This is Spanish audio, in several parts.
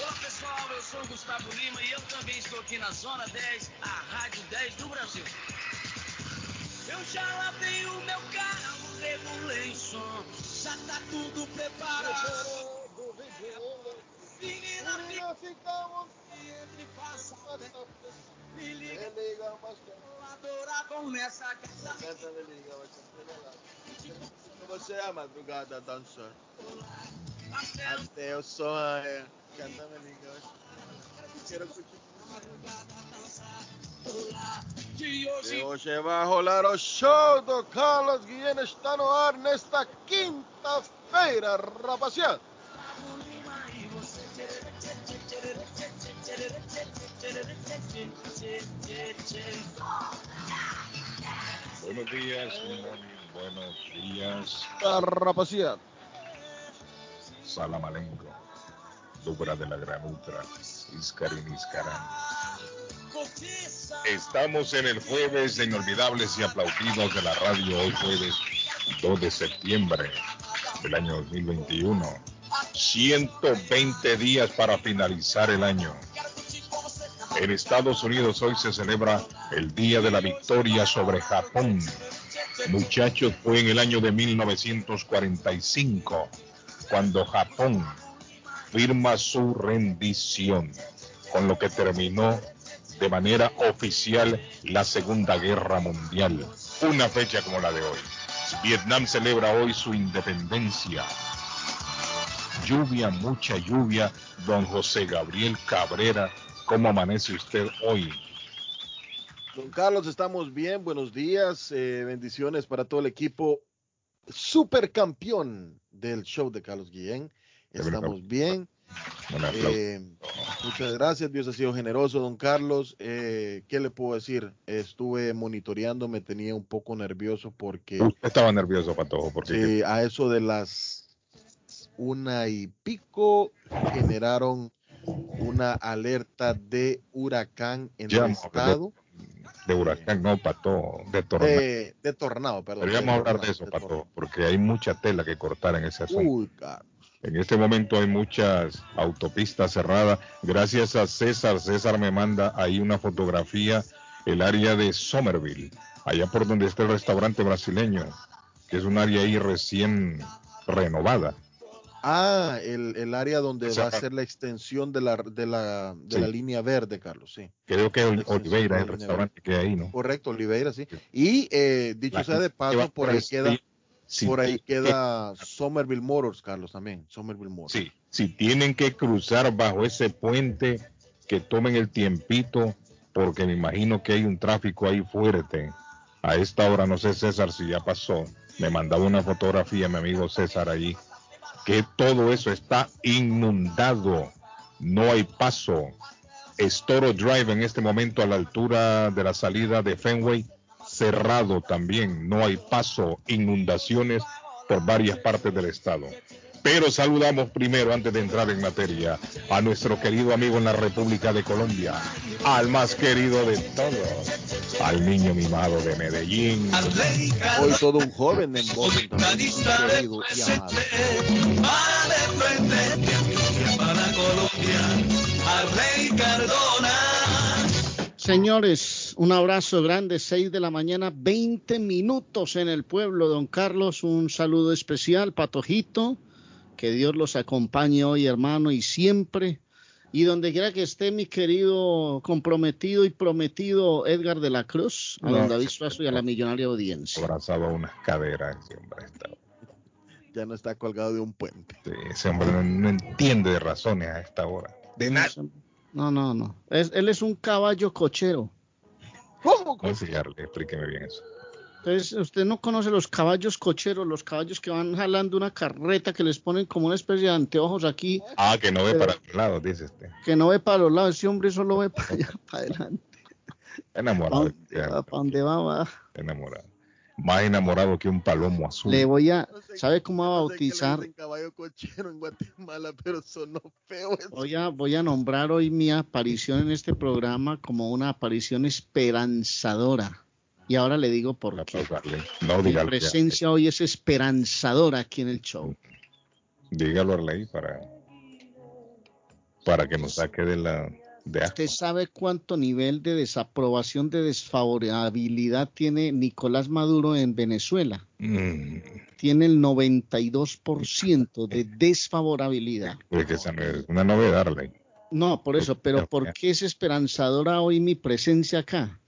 Olá pessoal, eu sou o Gustavo Lima e eu também estou aqui na Zona 10, a Rádio 10 do Brasil. Eu já lavei o meu carro, regulei o som, já tá tudo preparado. Menina, Menina, ficamos sempre faça Me liga, É legal, bastante. adoravam nessa casa. Canta me liga. Você é a madrugada dançando. Até o som é. Canta me liga, bastante. Quero curtir. De E hoje, hoje vai rolar o show do Carlos Guilherme está no ar nesta quinta-feira, rapaziada. Buenos días, buenos días, Rapaziada. Salamalenco, Dubra de la Gran Ultra, Iscarín Iscarán. Estamos en el jueves de inolvidables y aplaudidos de la radio, hoy jueves 2 de septiembre del año 2021. 120 días para finalizar el año. En Estados Unidos hoy se celebra el Día de la Victoria sobre Japón. Muchachos, fue en el año de 1945 cuando Japón firma su rendición, con lo que terminó de manera oficial la Segunda Guerra Mundial. Una fecha como la de hoy. Vietnam celebra hoy su independencia. Lluvia, mucha lluvia. Don José Gabriel Cabrera, ¿cómo amanece usted hoy? Don Carlos, estamos bien. Buenos días. eh, bendiciones para todo el equipo supercampeón del show de Carlos Guillén. Estamos bien. Eh, muchas gracias, Dios ha sido generoso, don Carlos. Eh, ¿Qué le puedo decir? Estuve monitoreando, me tenía un poco nervioso porque Usted estaba nervioso, Patojo, porque eh, a eso de las una y pico generaron una alerta de huracán en Ya, el estado. de huracán, no, Patojo, de tornado. De, de tornado, perdón. Deberíamos de hablar de eso, Pato, porque hay mucha tela que cortar en ese asunto. Uy. En este momento hay muchas autopistas cerradas. Gracias a César, César me manda ahí una fotografía, el área de Somerville, allá por donde está el restaurante brasileño, que es un área ahí recién renovada. Ah, el, el área donde O sea, va a ser la extensión de la, de la, de Sí. la línea verde, Carlos, sí. Creo que es Oliveira, el restaurante que hay ahí, ¿no? Correcto, Oliveira, sí. Y eh, dicho La sea de paso, por ahí queda, si por ahí queda Somerville Motors, Carlos, también. Somerville Motors. Sí, si tienen que cruzar bajo ese puente, que tomen el tiempito, porque me imagino que hay un tráfico ahí fuerte. A esta hora, no sé César si ya pasó, me mandaba una fotografía mi amigo César allí, que todo eso está inundado, no hay paso. Storo Drive en este momento a la altura de la salida de Fenway, cerrado también, no hay paso, inundaciones por varias partes del estado. Pero saludamos primero, antes de entrar en materia, a nuestro querido amigo en la República de Colombia, al más querido de todos, al niño mimado de Medellín. Hoy todo un joven en querido y amado. Señores, un abrazo grande, 6 de la mañana, 20 minutos en el pueblo, don Carlos, un saludo especial, Patojito, que Dios los acompañe hoy, hermano, y siempre, y donde quiera que esté mi querido comprometido y prometido Edgar de la Cruz, a No, don David Suazo y a la millonaria audiencia. Abrazado a unas caderas, ese hombre, está- Ya no está colgado de un puente. sí, ese hombre no, no entiende de razones a esta hora. De nada. No, no, no, es- él es un caballo cochero. ¿Cómo? Explíqueme bien eso. Entonces, usted no conoce los caballos cocheros, los caballos que van jalando una carreta que les ponen como una especie de anteojos aquí. Ah, que no ve para los lados, dice usted. Que no ve para los lados, ese hombre solo ve para allá, para adelante. Enamorado. ¿Para dónde va? va? Enamorado. Más enamorado que un palomo azul. Le voy a, ¿sabe cómo va a bautizar? caballo cochero en Guatemala, pero sonó feo. Voy a, voy a nombrar hoy mi aparición en este programa como una aparición esperanzadora. Y ahora le digo por qué. No, Mi presencia hoy es esperanzadora aquí en el show. Dígalo, Arley, para, para que nos saque de la... ¿Usted sabe cuánto nivel de desaprobación, de desfavorabilidad tiene Nicolás Maduro en Venezuela? Mm. Tiene el 92% de desfavorabilidad. Porque esa no es una novedad, Arley. No, por eso, pero ¿por qué es esperanzadora hoy mi presencia acá?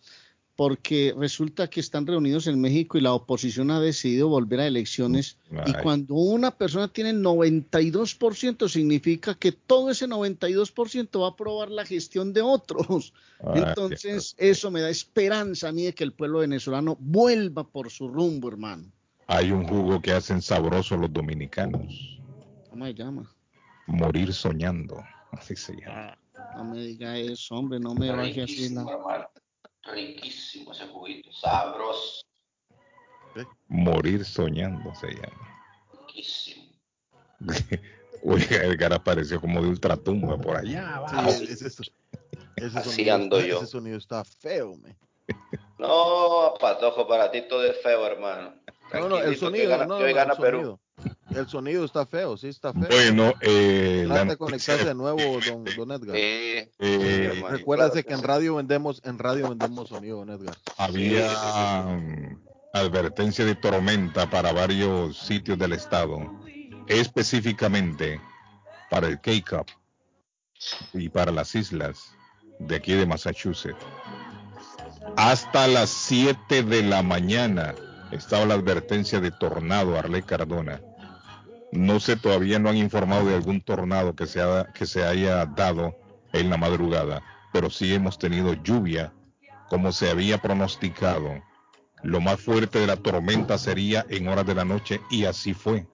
Porque resulta que están reunidos en México y la oposición ha decidido volver a elecciones. Y cuando una persona tiene el 92%, significa que todo ese 92% va a aprobar la gestión de otros. Entonces, eso me da esperanza a mí de que el pueblo venezolano vuelva por su rumbo, hermano. Hay un jugo que hacen sabroso los dominicanos. ¿Cómo se llama? Morir soñando. Así se llama. Ah, no me diga eso, hombre, no me baje así la. Riquísimo ese juguito, sabroso. Morir soñando se llama. Riquísimo. Oiga, Edgar apareció como de ultratumba por allá. Sí, ese, ese, ese, Así sonido, ando yo. ese sonido está feo, me. No, patojo, para ti todo es feo, hermano. No, no, el que sonido, gana- no, gana el Perú. sonido. El sonido está feo, sí está feo. Bueno, eh, la Trate de conectarse de nuevo, don, don Edgar. Eh, Eh, Recuérdate que en radio vendemos, en radio vendemos sonido, don Edgar. había mm, advertencia de tormenta para varios sitios del estado, específicamente para el Cape Cup y para las islas de aquí de Massachusetts. Hasta las 7 de la mañana estaba la advertencia de tornado Arley Cardona. No sé, todavía no han informado de algún tornado que se, ha- que se haya dado en la madrugada, pero sí hemos tenido lluvia como se había pronosticado. Lo más fuerte de la tormenta sería en horas de la noche y así fue.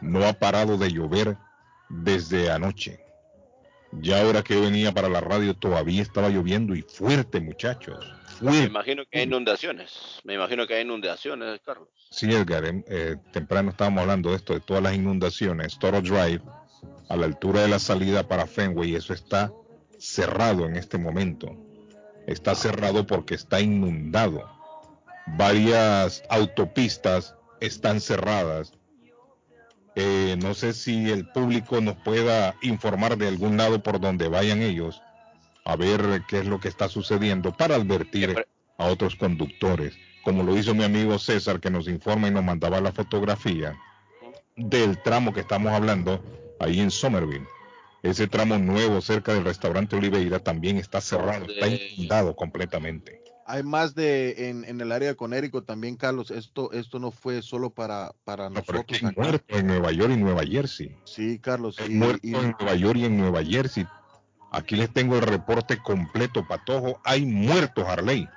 No ha parado de llover desde anoche. Ya ahora que venía para la radio todavía estaba lloviendo y fuerte, muchachos. Me imagino que hay inundaciones. Me imagino que hay inundaciones, Carlos. Sí, Edgar, em, eh, temprano estábamos hablando de esto, de todas las inundaciones. Toro Drive, a la altura de la salida para Fenway, eso está cerrado en este momento. Está cerrado porque está inundado. Varias autopistas están cerradas. Eh, no sé si el público nos pueda informar de algún lado por donde vayan ellos, a ver qué es lo que está sucediendo para advertir a otros conductores, como lo hizo mi amigo César que nos informa y nos mandaba la fotografía del tramo que estamos hablando ahí en Somerville. Ese tramo nuevo cerca del restaurante Oliveira también está cerrado, está inundado completamente. Hay más de en, en el área de Connecticut también, Carlos. Esto, esto no fue solo para, para No, pero es que nosotros hay acá. muertos en Nueva York y Nueva Jersey. Sí, Carlos. Hay Y, muertos y- en Nueva York y en Nueva Jersey. Aquí les tengo el reporte completo, Patojo. Hay muertos, Harley.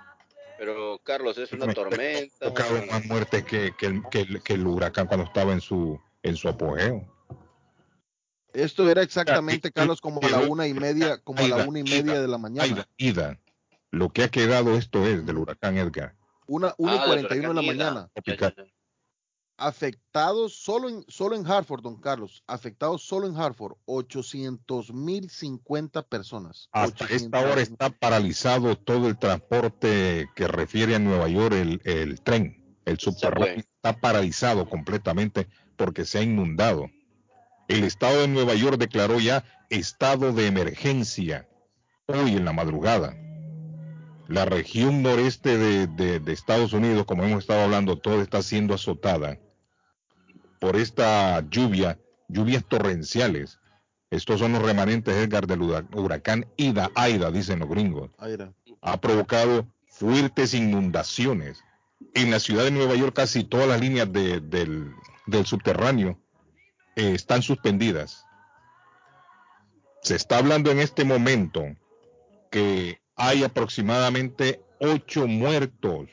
Pero, Carlos, es una Me- tormenta. Tocado más muertes que, que el, que el- que el huracán cuando estaba en su, en su apogeo. esto era exactamente, Carlos, como a la una y media, como a la una y Aida, media de la mañana. Ida, lo que ha quedado esto es del huracán Edgar. Una, una y Ah, y uno de la mañana. Afectados solo en, solo en Hartford, don Carlos. Afectados solo en Hartford, 800 mil 50 personas. Hasta 800,000. esta hora está paralizado todo el transporte que refiere a Nueva York, el, el tren, el subterráneo está paralizado completamente porque se ha inundado. El estado de Nueva York declaró ya estado de emergencia hoy en la madrugada. La región noreste de, de- de Estados Unidos, como hemos estado hablando, todo está siendo azotada por esta lluvia, lluvias torrenciales. Estos son los remanentes, Edgar, del hura- huracán Ida, Aida, dicen los gringos. Ha provocado fuertes inundaciones. En la ciudad de Nueva York casi todas las líneas de- del, del subterráneo eh, están suspendidas. Se está hablando en este momento que hay aproximadamente ocho muertos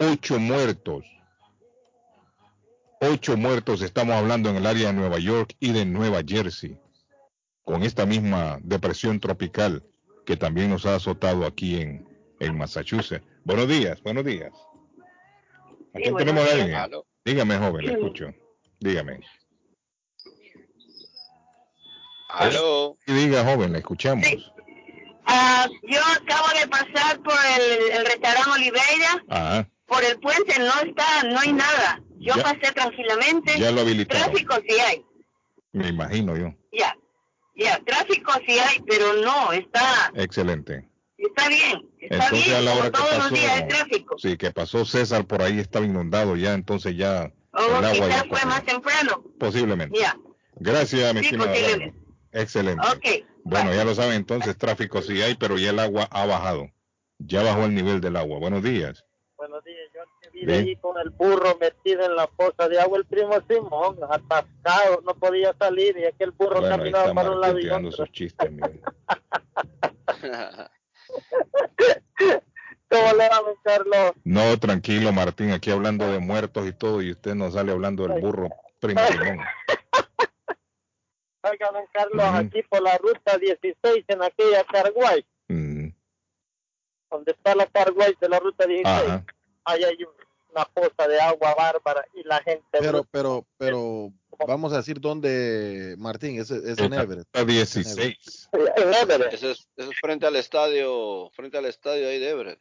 ocho muertos. Ocho muertos estamos hablando en el área de Nueva York y de Nueva Jersey, con esta misma depresión tropical que también nos ha azotado aquí en, en Massachusetts. Buenos días, buenos días. Aquí tenemos a alguien. Dígame, joven, le escucho. Dígame. Aló. Y diga, joven, le escuchamos. Ah, yo acabo de pasar por el, el restaurante Oliveira, Ah, por el puente, no está, no hay nada. Yo Ya. pasé tranquilamente. ya lo habilitaron. Tráfico sí hay, Me imagino yo. ya. Ya, tráfico sí hay, pero no, está, Excelente. está bien, está Entonces bien, a la como hora que todos los pasó, días el tráfico. sí, que pasó César por ahí estaba inundado ya, entonces ya O el agua quizás ya fue más temprano, posiblemente. ya. Gracias, mi Sí. Excelente. Ok. Bueno, ya lo saben entonces, tráfico sí hay, pero ya el agua ha bajado. Ya bajó el nivel del agua. Buenos días. Días, yo que vive allí con el burro metido en la poza de agua, el primo Simón, atascado, no podía salir y aquel burro Bueno, caminaba para un lado y otro. sus chistes. ¿Cómo le va, Carlos? No, tranquilo, Martín, aquí hablando de muertos y todo, y usted nos sale hablando del burro primo Simón. Oiga, don Carlos, aquí por la ruta 16 en aquella Carguay, Mm, donde está la Carguay de la ruta 16, Ajá. Ahí hay una poza de agua bárbara y la gente... Pero, pero, pero, vamos a decir dónde, Martín, es, es en Everett. está 16. En Everett, Eso es, eso es frente al estadio, frente al estadio ahí de Everett.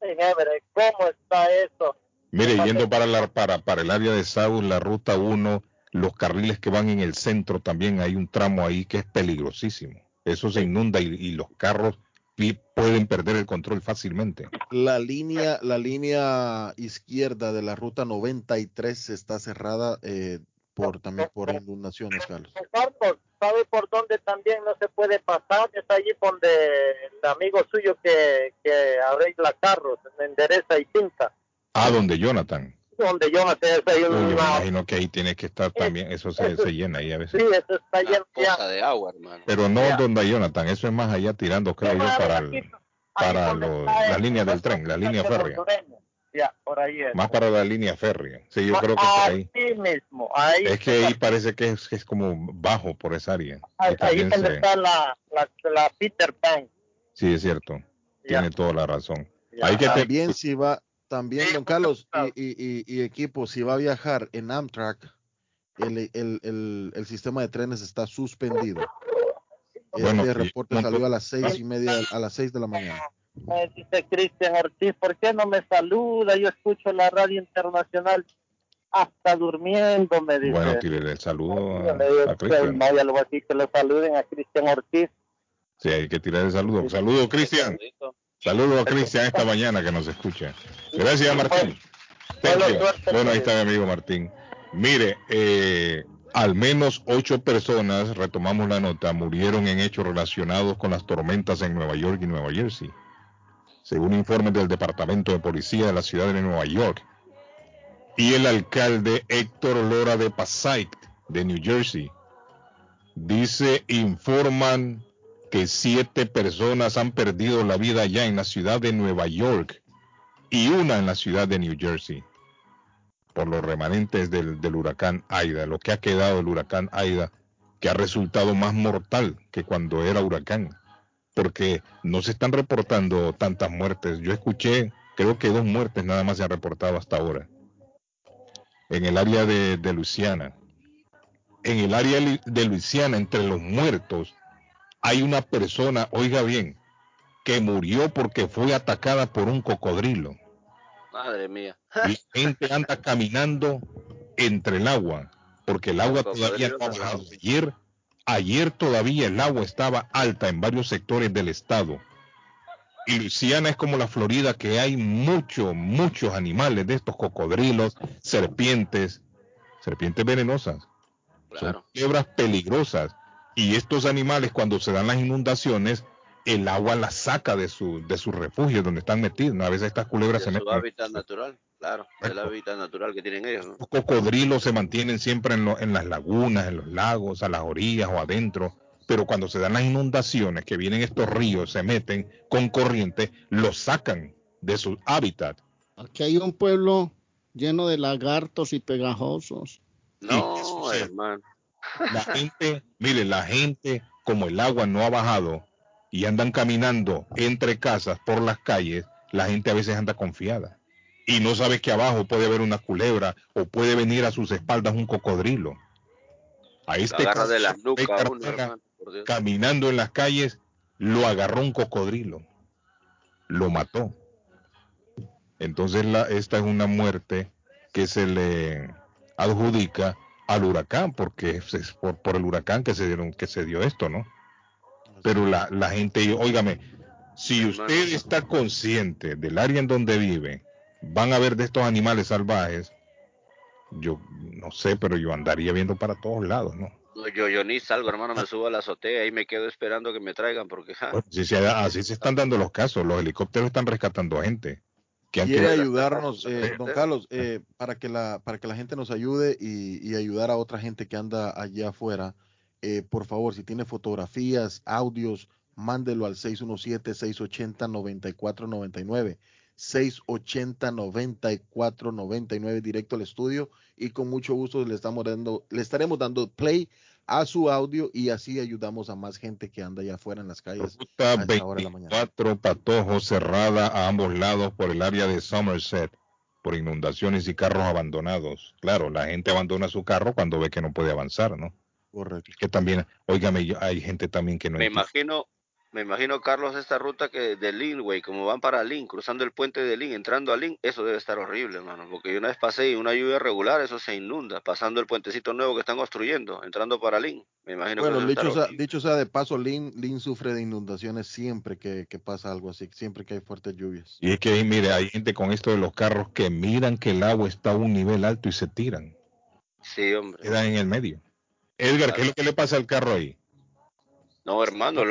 en Everett, ¿cómo está eso? Mire, yendo para, la, para, para el área de South, la ruta 1, los carriles que van en el centro también hay un tramo ahí que es peligrosísimo. Eso se inunda y, y los carros pi- pueden perder el control fácilmente. La línea, la línea izquierda de la ruta 93 está cerrada eh, por también por inundaciones, Carlos, ¿sabe por dónde también no se puede pasar? Es allí donde el amigo suyo que, que arregla carros, endereza y pinta. Ah, donde Jonathan. Donde yo no sé, hay Uy, yo me una... imagino que ahí tiene que estar también, eso se, se llena ahí a Sí, veces. eso está Una lleno ya. de agua, hermano. Pero no Ya. donde Jonathan, eso es más allá tirando, creo yo, para, el- para lo- la línea del tren, la línea férrea. Ya, por ahí es. más para la línea férrea. Sí, yo creo que por ahí. Ahí mismo, ahí. Es que ahí parece que es, que es como bajo por esa área. ahí, donde se- está la, la, la Peter Pan. sí, es cierto. Ya, Tiene toda la razón. ya. Hay que te- También si va, también don Carlos y, y, y- y equipo, si va a viajar en Amtrak, el, el, el, el sistema de trenes está suspendido. Bueno, este reporte salió a las seis y media, a las seis de la mañana. Me dice Cristian Ortiz, ¿por qué no me saluda? Yo escucho la radio internacional hasta durmiendo, me dice. Bueno, tire el saludo le a, a Cristian. le que lo saluden a Cristian Ortiz. Sí, hay que tirar el saludo. Saludo, Cristian. Saludito. Saludo a Cristian esta mañana que nos escucha. Gracias, Martín. Bueno, ahí está mi amigo Martín. Mire, eh, al menos ocho personas, retomamos la nota, murieron en hechos relacionados con las tormentas en Nueva York y Nueva Jersey. Según informes del Departamento de Policía de la ciudad de Nueva York. Y el alcalde Héctor Lora de Passaic, de New Jersey, dice, informan que siete personas han perdido la vida ya en la ciudad de Nueva York y una en la ciudad de New Jersey por los remanentes del, huracán Aida, lo que ha quedado del huracán Aida, que ha resultado más mortal que cuando era huracán, porque no se están reportando tantas muertes. Yo escuché, creo que dos muertes nada más se han reportado hasta ahora, en el área de, de Luisiana. En el área de Luisiana, entre los muertos, hay una persona, oiga bien, que murió porque fue atacada por un cocodrilo. Madre mía. La gente anda caminando entre el agua, porque el agua todavía no ha bajado. Ayer, ayer todavía el agua estaba alta en varios sectores del estado. Y Luisiana es como la Florida, que hay muchos, muchos animales de estos cocodrilos, serpientes, serpientes venenosas, Claro. son culebras peligrosas. Y estos animales, cuando se dan las inundaciones, el agua las saca de su, de su refugio donde están metidos. A veces estas culebras De se su meten. hábitat natural, claro. El hábitat natural que tienen ellos, ¿no? Los cocodrilos se mantienen siempre en, lo- en las lagunas, en los lagos, a las orillas o adentro, pero cuando se dan las inundaciones, que vienen estos ríos, se meten con corriente, los sacan de su hábitat Aquí hay un pueblo lleno de lagartos y pegajosos. No, hermano. La gente, mire, la gente, como el agua no ha bajado y andan caminando entre casas por las calles, la gente a veces anda confiada. Y no sabe que abajo puede haber una culebra o puede venir a sus espaldas un cocodrilo. A este de caso, uno, hermano, Dios. caminando en las calles, lo agarró un cocodrilo, lo mató. Entonces la, esta es una muerte que se le adjudica al huracán, porque es por, por el huracán que se dieron, que se dio esto, ¿no? Pero la, la gente, óigame, si usted está consciente del área en donde vive, van a ver de estos animales salvajes, yo no sé, pero yo andaría viendo para todos lados, ¿no? Yo, yo ni salgo, hermano, me subo a la azotea y me quedo esperando que me traigan porque ja, Bueno, sí, sí, así se están dando los casos, los helicópteros están rescatando gente. Que Quiere ayudarnos, eh, don Carlos, eh, para que la para que la gente nos ayude y, y ayudar a otra gente que anda allá afuera. eh, por favor, si tiene fotografías, audios, mándelo al 617-680-9499. 680-9499 directo al estudio y con mucho gusto le estamos dando, le estaremos dando play a su audio y así ayudamos a más gente que anda allá afuera en las calles Ruta a esta hora de la mañana. 24 Patojo cerrada a ambos lados por el área de Somerset por inundaciones y carros abandonados. Claro, la gente abandona su carro cuando ve que no puede avanzar, ¿no? Correcto. Que también, óigame, yo- hay gente también que no me entiende. imagino, me imagino, Carlos, esta ruta que de Lynn, güey, como van para Lynn, cruzando el puente de Lynn, entrando a Lynn, eso debe estar horrible, hermano, porque yo una vez pasé y una lluvia regular, eso se inunda, pasando el puentecito nuevo que están construyendo, entrando para Lynn, me imagino Bueno, que dicho sea, dicho sea de paso, Lynn, Lynn sufre de inundaciones siempre que, que pasa algo así, siempre que hay fuertes lluvias. Y es que, ahí, mire, hay gente con esto de los carros que miran que el agua está a un nivel alto y se tiran, Sí, hombre. quedan en el medio. Edgar, ¿qué es lo que le pasa al carro ahí? No, hermano,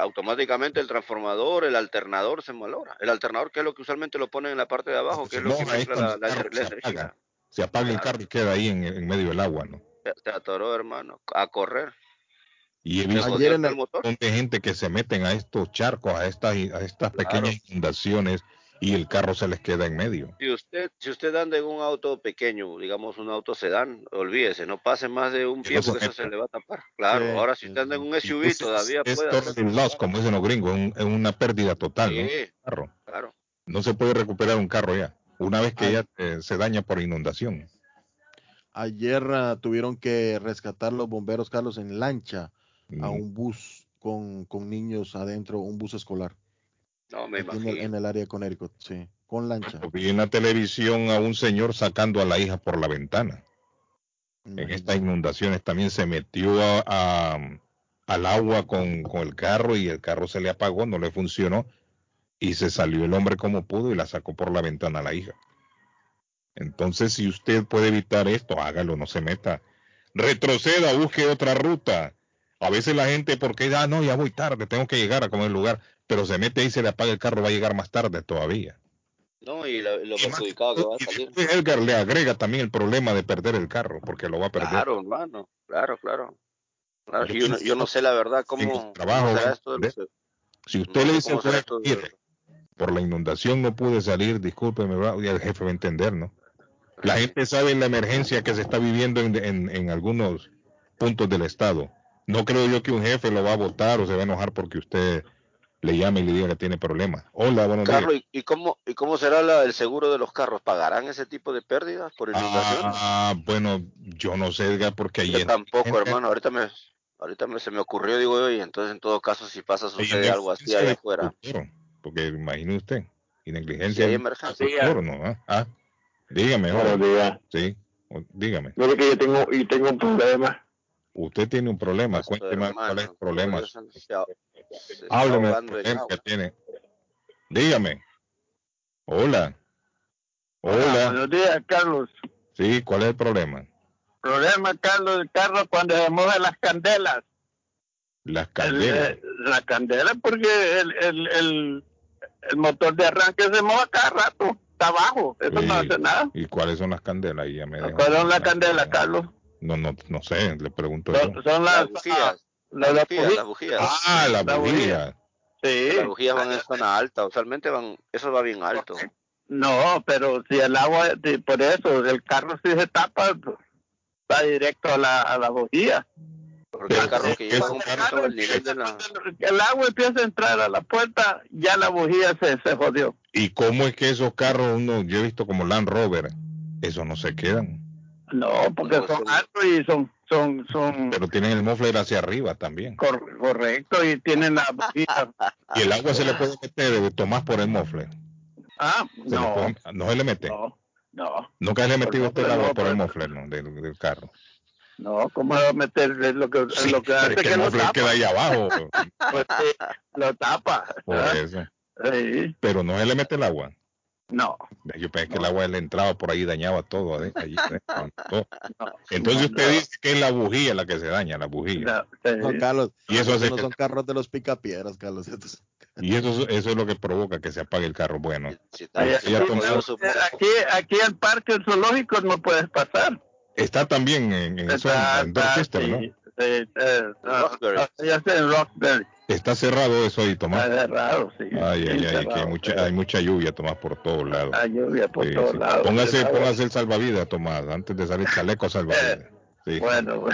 automáticamente el transformador, el alternador se malogra. El alternador, que es lo que usualmente lo ponen en la parte de abajo, que es lo que la, el la la se energía. apaga. Se apaga el carro y queda ahí en, en medio del agua, ¿no? Se, se atoró, hermano, a correr. Y he visto jodió en el- el motor. montón de gente que se meten a estos charcos, a estas, a estas pequeñas inundaciones y el carro se les queda en medio. Si usted, si usted anda en un auto pequeño, digamos un auto sedán, olvídese, no pase más de un Que pie no se porque eso se le va a tapar. Claro, Sí, ahora si usted anda en un SUV es- todavía es puede total hacer- loss, como dicen los gringos, es un- es una pérdida total, ¿no? Sí, Carro. claro. No se puede recuperar un carro ya, una vez que Ay. ya eh, se daña por inundación. Ayer ah, tuvieron que rescatar los bomberos, Carlos, en lancha a Mm. un bus con, con niños adentro, un bus escolar, No, me aquí en el, imagino. en el área de Connecticut, sí, con lancha. Vi en la televisión a un señor sacando a la hija por la ventana. En estas inundaciones también se metió a- a- al agua con, con el carro y el carro se le apagó, no le funcionó y se salió el hombre como pudo y la sacó por la ventana a la hija. Entonces, si usted puede evitar esto, hágalo, no se meta. Retroceda, busque otra ruta. A veces la gente, porque ah, no, ya voy tarde, tengo que llegar a comer el lugar, pero se mete ahí, se le apaga el carro, va a llegar más tarde todavía. No, y lo, lo Y más perjudicado que va a y salir. Edgar le agrega también el problema de perder el carro, porque lo va a perder. Claro, hermano, claro, claro. Claro, Yo no, pienso yo no sé la verdad cómo, trabajo, esto de los- Si usted no le dice al juez, mire, por la inundación no pude salir, discúlpeme, y el jefe va a entender, ¿no? La gente sabe la emergencia que se está viviendo en, en- en algunos puntos del estado. No creo yo que un jefe lo va a votar o se va a enojar porque usted le llame y le diga que tiene problemas. Hola, buenos Carlos, días. ¿y, y cómo, ¿y cómo será la- el seguro de los carros? ¿Pagarán ese tipo de pérdidas por inundaciones? Ah, bueno, yo no sé, Edgar, porque ahí Yo tampoco, gente- hermano. Ahorita me, ahorita me, se me ocurrió, digo yo, y entonces en todo caso, si pasa, hay sucede algo así allá afuera. Porque imagine usted, y Si negligencia hay de emergencia. conductor, ¿no? Ah, ah, dígame, hola. Buenos días. Sí, dígame. Mire que yo tengo, y tengo un problema. Usted tiene un problema, cuénteme cuál es el problema. Hábleme del problema que tiene. Dígame. Hola. Hola. buenos días, Carlos. Sí, ¿cuál es el problema? Problema, Carlos, carro cuando se mojan las candelas. Las eh, la candela porque el, el, el, el motor de arranque se moja cada rato. Está abajo. Eso Sí. no hace nada. ¿Y cuáles son las candelas? Ya me dejó- ¿Cuál es la candela, Carlos? No, no, no sé, le pregunto Son, yo. son Las las, bujías, las, las las bujías, las bujías. Ah, la la bujía. bujía. Sí. Las bujías van en zona alta, usualmente van, eso va bien alto. No, pero si el agua, si- por eso, el carro si se tapa, va directo a la, a la bujía. Porque el carro que lleva un carro al nivel de la... El agua empieza a entrar a la puerta, ya la bujía se, se jodió. ¿Y cómo es que esos carros, uno, yo he visto como Land Rover, esos no se quedan? No, porque son altos y son, son, son Pero tienen el muffler hacia arriba también. cor- correctos y tienen la. Y el agua se le puede meter, eh, Tomás, por el muffler. Ah, Se no, puede- no se le mete. no, no, Nunca se le ha metido usted el agua no, por el muffler ¿no? del, del carro. no, ¿cómo va a meter lo que, lo que hace es que el muffler queda ahí abajo. Pues sí, lo tapa. Por ¿verdad? eso. Sí, Pero no se le mete el agua. No, Yo pensé que el agua le entraba por ahí y dañaba todo. ade- allí todo. no. Entonces no, usted no. dice que es la bujía la que se daña, la bujía. No, sí. No, Carlos. Y eso hace no que- son carros de los picapiedras, Carlos. estos- Y eso, eso es lo que provoca que se apague el carro. Bueno, está- Ahí- está jodido su- Aquí, aquí el parque zoológico no puedes pasar. está también en, en, eso, Está- en Dorchester, está- ¿no? sí, sí, eh, ah, Ya está en Roxbury. Está cerrado eso ahí, Tomás. Está cerrado, sí. Ay, ay, ay, que hay mucha, sí. hay mucha lluvia, Tomás, por todos lados. Hay lluvia por Sí, todos sí. lados. Póngase, cerrado. póngase el salvavidas, Tomás, antes de salir chaleco salvavidas. Sí. Bueno,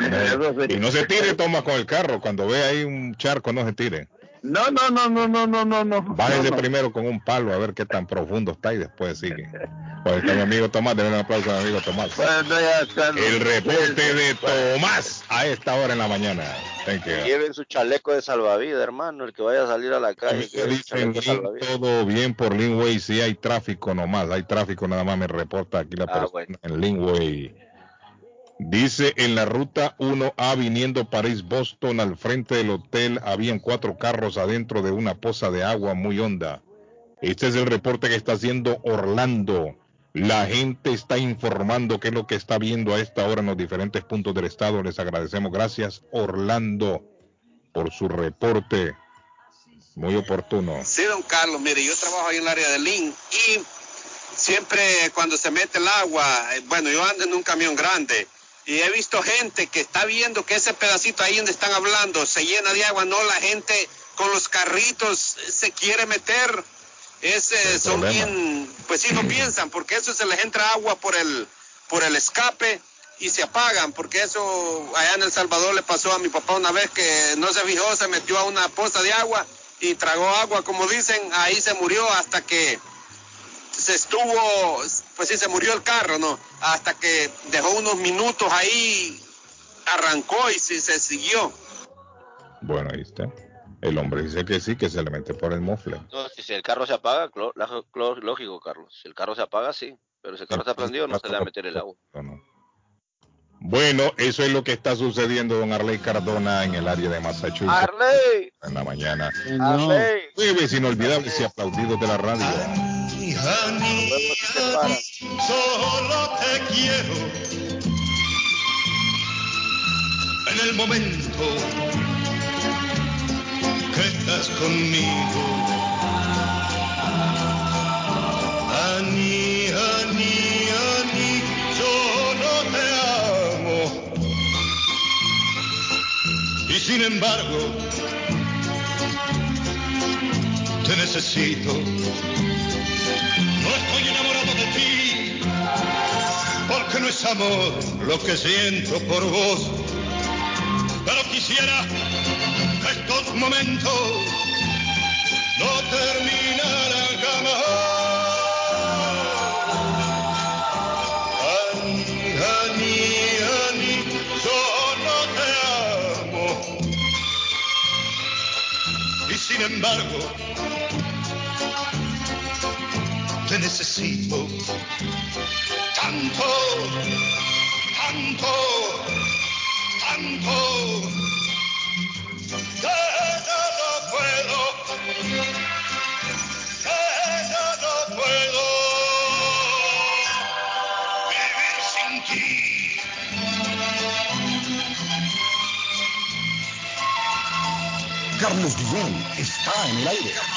y no se tire, Tomás, con el carro. Cuando ve ahí un charco, no se tire. No, no, no, no, no, no, no, no. Bájese no, no. primero con un palo a ver qué tan profundo está y después sigue. Pues está mi amigo Tomás, denle un aplauso a mi amigo Tomás. Bueno, ya. El reporte de Tomás a esta hora en la mañana. Thank you. Lleven su chaleco de salvavidas, hermano. El que vaya a salir a la calle, que Dicen todo bien por Linway, sí hay tráfico nomás, hay tráfico nada más me reporta aquí la Ah, persona bueno. en Linway. Dice en la ruta 1A viniendo París-Boston al frente del hotel habían cuatro carros adentro de una poza de agua muy honda. Este es el reporte que está haciendo Orlando. La gente está informando qué es lo que está viendo a esta hora en los diferentes puntos del estado. Les agradecemos. Gracias Orlando por su reporte. Muy oportuno. Sí, don Carlos, mire, yo trabajo ahí en el área de Lynn y siempre cuando se mete el agua, eh, bueno, yo ando en un camión grande y he visto gente que está viendo que ese pedacito ahí donde están hablando se llena de agua, no, la gente con los carritos se quiere meter, es, El son bien, pues sí, no piensan, porque eso se les entra agua por el, por el escape y se apagan, porque eso allá en El Salvador le pasó a mi papá una vez que no se fijó, se metió a una poza de agua y tragó agua, como dicen, ahí se murió hasta que se estuvo, pues sí, se murió el carro, ¿no? Hasta que dejó unos minutos ahí, arrancó y sí, se siguió. Bueno, ahí está. El hombre dice que sí, que se le mete por el mofle. No, si el carro se apaga, lógico, Carlos. Si el carro se apaga, sí. Pero si el carro está prendido, no se le va a meter el agua. No, no. Bueno, eso es lo que está sucediendo, don Arley Cardona, en el área de Massachusetts ¡Arley! en la mañana. ¡Arley! Jueves inolvidables y aplaudidos de la radio. Para. Solo te quiero en el momento que estás conmigo. Ani, Ani, Ani, solo te amo. Y sin embargo, te necesito. No estoy enamorado de ti, porque no es amor lo que siento por vos. Pero quisiera que estos momentos no terminaran jamás. Sin embargo, necesito tanto, tanto, tanto, que no puedo, que no puedo sin ti. Carlos Guillén está en el.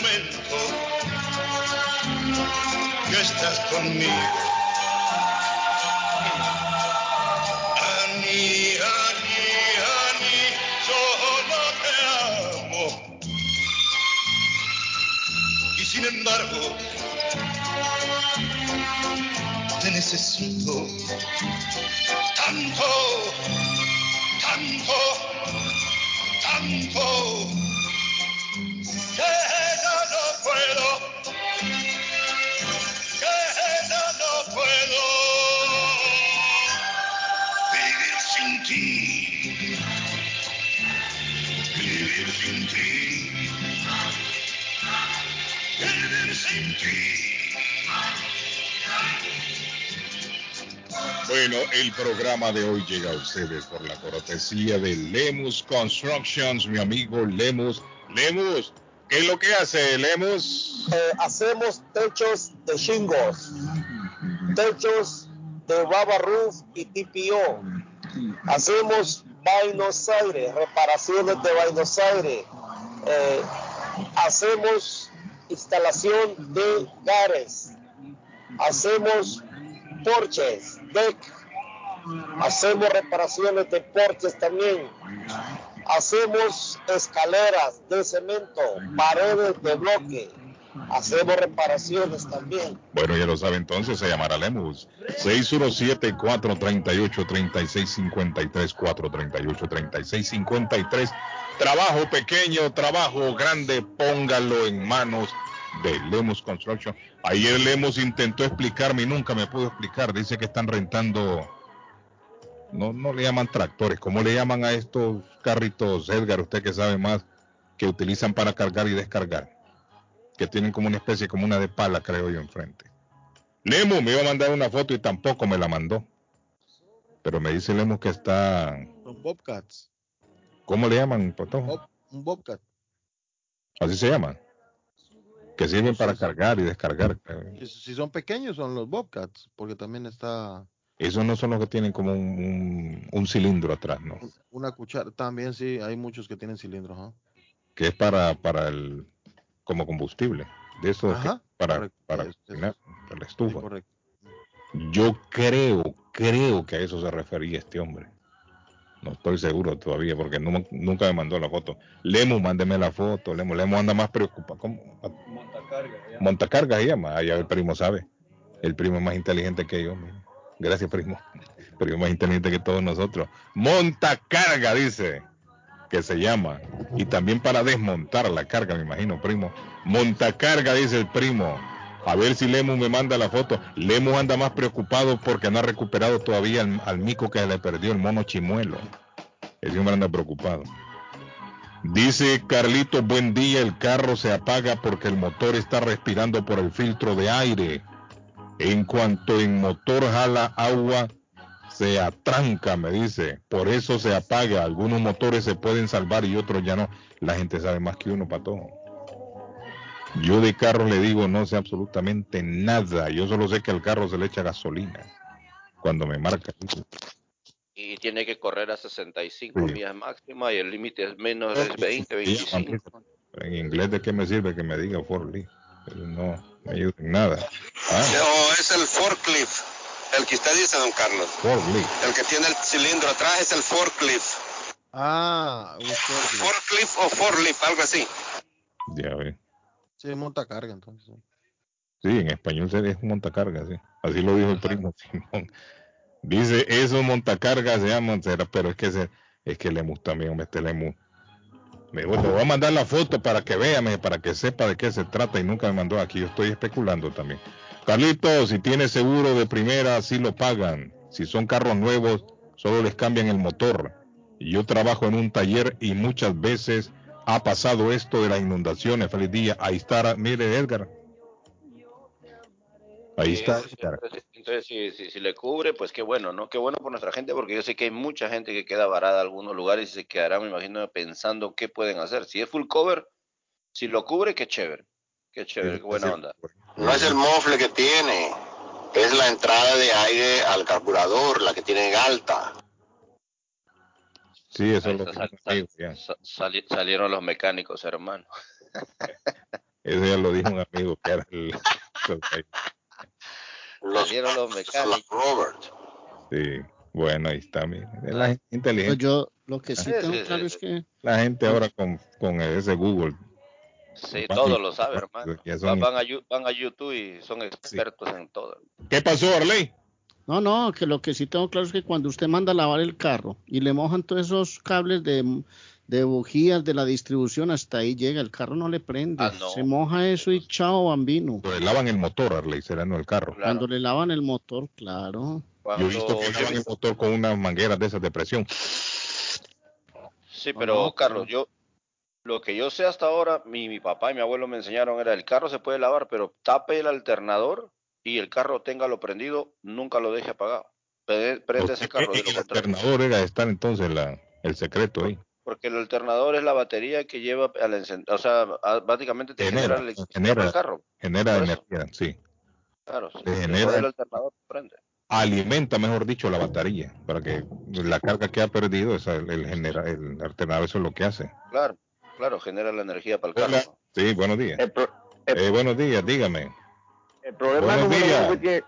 Momento que estás conmigo. Ani, Ani, Ani, solo te amo. Y sin embargo, te necesito tanto, tanto, tanto, que Bueno, el programa de hoy llega a ustedes por la cortesía de Lemus Constructions, mi amigo Lemus. Lemus, ¿qué es lo que hace Lemus? Eh, hacemos techos de shingles, techos de rubber roof y TPO. Hacemos Buenos Aires, reparaciones de Buenos Aires. Eh, hacemos instalación de gares. Hacemos porches, deck. Hacemos reparaciones de porches también. Hacemos escaleras de cemento, paredes de bloque. Hacemos reparaciones también. Bueno, ya lo sabe entonces, se llamará Lemus. 617-438-3653, 438-3653. Trabajo pequeño, trabajo grande, póngalo en manos de Lemus Construction. Ayer Lemus intentó explicarme y nunca me pudo explicar. Dice que están rentando, no, no le llaman tractores, ¿cómo le llaman a estos carritos, Edgar? Usted que sabe más, que utilizan para cargar y descargar. Que tienen como una especie, como una de pala, creo yo, enfrente. Lemus me iba a mandar una foto y tampoco me la mandó. Pero me dice Lemus que está... Son Bobcats. ¿Cómo le llaman? Bob- un Bobcat. Así se llaman. Que sirven para cargar y descargar. Si, son pequeños son los Bobcats, porque también está Esos no son los que tienen como un, un- un cilindro atrás, ¿no? una cuchara. También sí, hay muchos que tienen cilindros. ajá. Que es para, para el, como combustible. De eso Ajá, para, correcto, para es- es- cocinar, para la Sí, estufa. correcto. Yo creo, creo que a eso se refería este hombre. No estoy seguro todavía porque no- nunca me mandó la foto. Lemo, mándeme la foto. Lemo, Lemo anda más preocupado. ¿Cómo? Montacarga se llama. Allá el primo sabe. El primo es más inteligente que yo. mira. Gracias, primo. Primo más inteligente que todos nosotros. Montacarga, dice. Que se llama. Y también para desmontar la carga, me imagino, primo. Montacarga, dice el primo. A ver si Lemo me manda la foto. Lemo anda más preocupado porque no ha recuperado todavía al, mico que le perdió, el mono chimuelo. Ese hombre anda preocupado. Dice Carlito, buen día, el carro se apaga porque el motor está respirando por el filtro de aire. En cuanto el motor jala agua, se atranca, me dice. Por eso se apaga. Algunos motores se pueden salvar y otros ya no. La gente sabe más que uno, pato. Yo de carro le digo no sé absolutamente nada. Yo solo sé que al carro se le echa gasolina. Cuando me marca. Y tiene que correr a 65 Sí. millas máxima y el límite es menos es 20, 25. En inglés, ¿de qué me sirve que me diga? Pero no me ayuda en nada. ¿Ah? O es el forklift, el que usted dice, don Carlos. Ford Lee. El que tiene el cilindro atrás es el forklift. Ah, un forklift. Forklift o forklift, algo así. Ya ve. Sí, monta carga entonces. sí. En español es montacarga, sí. Así lo dijo el primo Simón. Dice, eso montacarga se llama, pero es que se, es que Lemus también, este Lemus. Me dijo, te voy a mandar la foto para que vea, me- para que sepa de qué se trata y nunca me mandó aquí, yo estoy especulando también. Carlito, si tiene seguro de primera, sí lo pagan. Si son carros nuevos, solo les cambian el motor. Yo trabajo en un taller y muchas veces ha pasado esto de las inundaciones. Feliz día. Ahí está, mire Edgar. Ahí Sí, está. entonces, si, si, si le cubre, pues qué bueno, ¿no? Qué bueno por nuestra gente, porque yo sé que hay mucha gente que queda varada en algunos lugares y se quedará, me imagino, pensando qué pueden hacer. Si es full cover, si lo cubre, qué chévere. Qué chévere, qué buena onda. No es el mofle que tiene, es la entrada de aire al carburador, la que tienen alta. Sí, eso Ahí lo dijo sal- un amigo, ya. sa- sali- salieron los mecánicos, hermano. Eso ya lo dijo un amigo que era el. Salieron los mecánicos. Robert. Sí, bueno, ahí está. mire, La gente inteligente. Pues yo lo que sí Sí, tengo sí, claro sí, es que La gente ahora con, con ese Google. Sí, todo lo sabe, hermano. son- Van a, van a YouTube y son expertos en todo. ¿Qué pasó, Arley? No, no, que lo que sí tengo claro es que cuando usted manda a lavar el carro y le mojan todos esos cables de, de bujías de la distribución, hasta ahí llega, el carro no le prende. Ah, no. Se moja eso y chao, bambino. Le lavan el motor, Arley, será no el carro. Cuando le lavan el motor, claro. Yo he visto que lavan el motor con unas mangueras de esas de presión. Sí, pero Carlos, yo lo que yo sé hasta ahora, mi, mi papá y mi abuelo me enseñaron era el carro se puede lavar, pero tape el alternador y el carro téngalo prendido, nunca lo deje apagado. Pre- Prende ese carro de lo el contrario. alternador era estar entonces la, el secreto ahí. Porque el alternador es la batería que lleva al encender, o sea, a- básicamente te genera, Genera, electricidad genera, para el carro. genera energía, sí. Claro, se genera- el alternador prende. Alimenta, mejor dicho, la batería para que la carga que ha perdido, esa, el, el genera, el alternador, eso es lo que hace. Claro, claro, genera la energía para el Hola. carro. Sí, buenos días. Eh, buenos días, dígame. El problema Buenos número días. uno que tiene...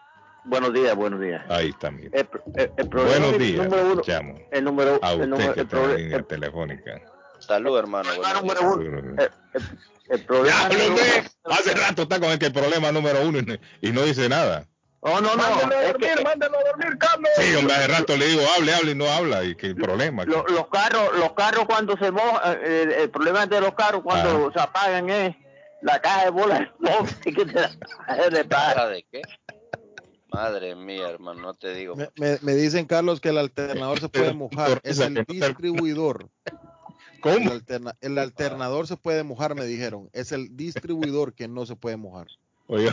Buenos días, buenos días. Ahí está, mire. El, el- el problema Buenos días, número uno, el número, A el usted número, que el está en línea telefónica. Salud, hermano. buenos días. el, el problema número uno- Hace rato está con el que el problema número uno y, no- y no dice nada. Oh, no, no, Mándalo a es dormir, que mándalo a dormir, Carlos. Sí, hombre, hace rato le digo, hable, hable y no habla. Y que el problema. lo- los carros, los carros cuando se mojan, eh, el, el problema de los carros cuando se apagan es la caja de bolas que te de ¿Caja de qué? Madre mía, hermano, no te digo. Me, me- me dicen, Carlos, que el alternador se puede mojar. Es el distribuidor. ¿Cómo? El, alterna- el alternador se puede mojar, me dijeron. Es el distribuidor que no se puede mojar. Oye,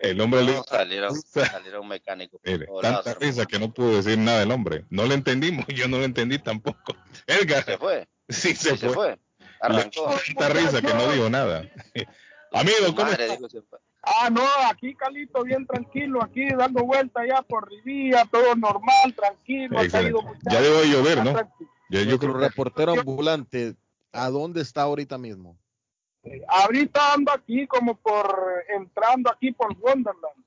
el hombre le No, salieron, salieron mecánicos. Mire, tanta hermano. risa que no pudo decir nada el hombre. No le entendimos, yo no lo entendí tampoco. Edgar. Se fue. Sí, se Sí, fue. se fue. Arrancó. tanta risa que no dijo nada. Amigo, ¿cómo Madre, está? Ah, no, aquí Calito bien tranquilo, aquí dando vueltas ya por Rivilla, todo normal, tranquilo. ha caído Ya debo de llover, está ¿no? tranquilo. Yo, creo que reportero ambulante, ¿a dónde está ahorita mismo? Ahorita ando aquí como por, entrando aquí por Wonderland.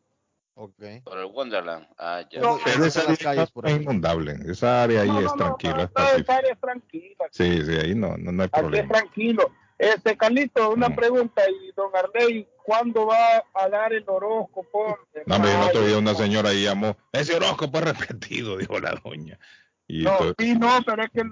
Ok. Por el Wonderland. Ah, ya. No, pero esa área es inundable. Esa área ahí es tranquila, es Esta pacífica. área es tranquila, Sí, sí, ahí no, no, no hay aquí es problema. tranquilo. Este, Carlito, una pregunta, y don Arley, ¿cuándo va a dar el horóscopo? No, el otro día una señora ahí llamó, ese horóscopo es repetido, dijo la doña. Y No, entonces, sí, no, pero es que el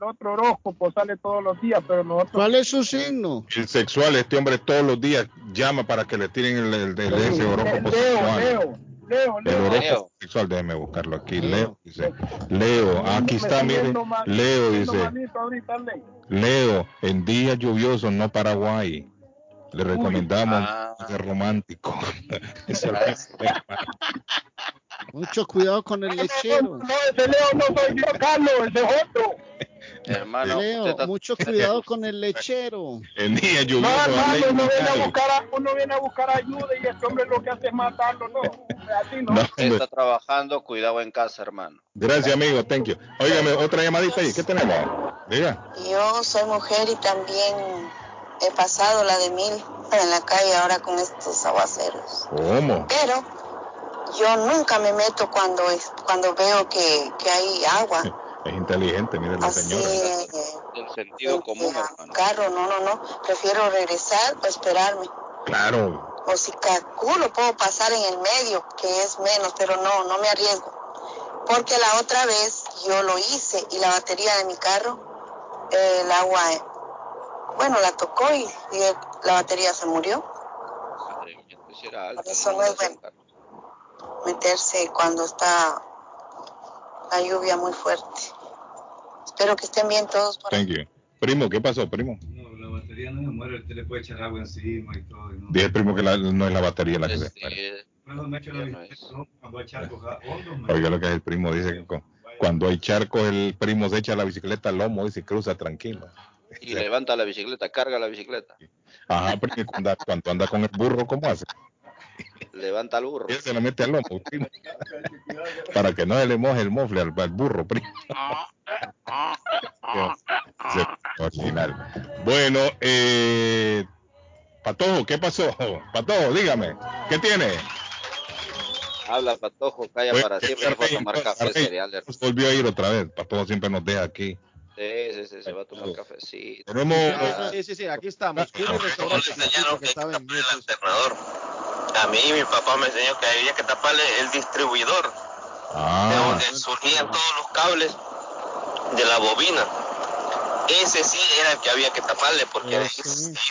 otro horóscopo sale todos los días, pero nosotros... ¿Cuál es su signo? el sexual, este hombre todos los días llama para que le tiren el, el- el- ese horóscopo Leo, sexual. Leo, Leo, El Leo. horóscopo sexual, déjeme buscarlo aquí. Leo, dice. Leo, aquí está, mire. Leo dice. Leo. Leo, en días lluviosos, no Paraguay. Le recomendamos Ah. ser romántico. Mucho cuidado con el lechero. No, ese Leo no soy yo, Carlos, ese es otro. Hermano, usted Leo, está- mucho cuidado con el lechero. en días No, hermano, uno viene, a buscar a, uno viene a buscar ayuda y este hombre lo que hace es matarlo, no. Así no. Está trabajando, cuidado en casa, hermano. Gracias, amigo. Thank you. Óigame, otra llamadita ahí. ¿Qué tenemos? Diga. Yo soy mujer y también he pasado la de mil en la calle ahora con estos aguaceros. ¿Cómo? Pero yo nunca me meto cuando es, cuando veo que, que hay agua. Es inteligente, mire la Así, señora. eh, Del sentido común, hermano. carro, no, no, no. Prefiero regresar o esperarme. Claro. O si calculo puedo pasar en el medio, que es menos, pero no, no me arriesgo. Porque la otra vez yo lo hice y la batería de mi carro, eh, el agua, bueno, la tocó y, y el- la batería se murió. Madre mía, pues era alta, Por eso ¿no? no es bueno meterse cuando está la lluvia muy fuerte. Espero que estén bien todos. Por Thank you. Primo, ¿qué pasó, primo? No, la batería no se muere, usted le puede echar agua encima y todo. y no. Dije el primo que la- no es la batería la que se muere. Este, Bueno, me echo la bicicleta, ¿no? cuando hay charcos hondos, me- Oiga lo que es el primo, dice que cu- cuando hay charcos el primo se echa la bicicleta al lomo y se cruza tranquilo. y levanta la bicicleta, carga la bicicleta, Ajá, porque cuando, anda- cuando anda con el burro, ¿cómo hace? Levanta el burro. Él se la mete al lomo, primo. Para que no se le moje el mofle al, al burro, primo. Se- original. Bueno, eh, Patojo, ¿qué pasó? Patojo, dígame, ¿qué tiene? Habla Patojo, calla Pues, para siempre, se fue a tomar café cereal. Volvió a ir otra vez. Patojo siempre nos deja aquí. Sí, sí, sí, se va a tomar cafecito. Tenemos. Ah, sí, sí, sí, aquí estamos. Restaurante, que mute. alternador. A mí mi papá me enseñó que había que taparle el distribuidor, de Ah, donde surgían todos los cables de la bobina. Ese sí era el que había que taparle porque ahí,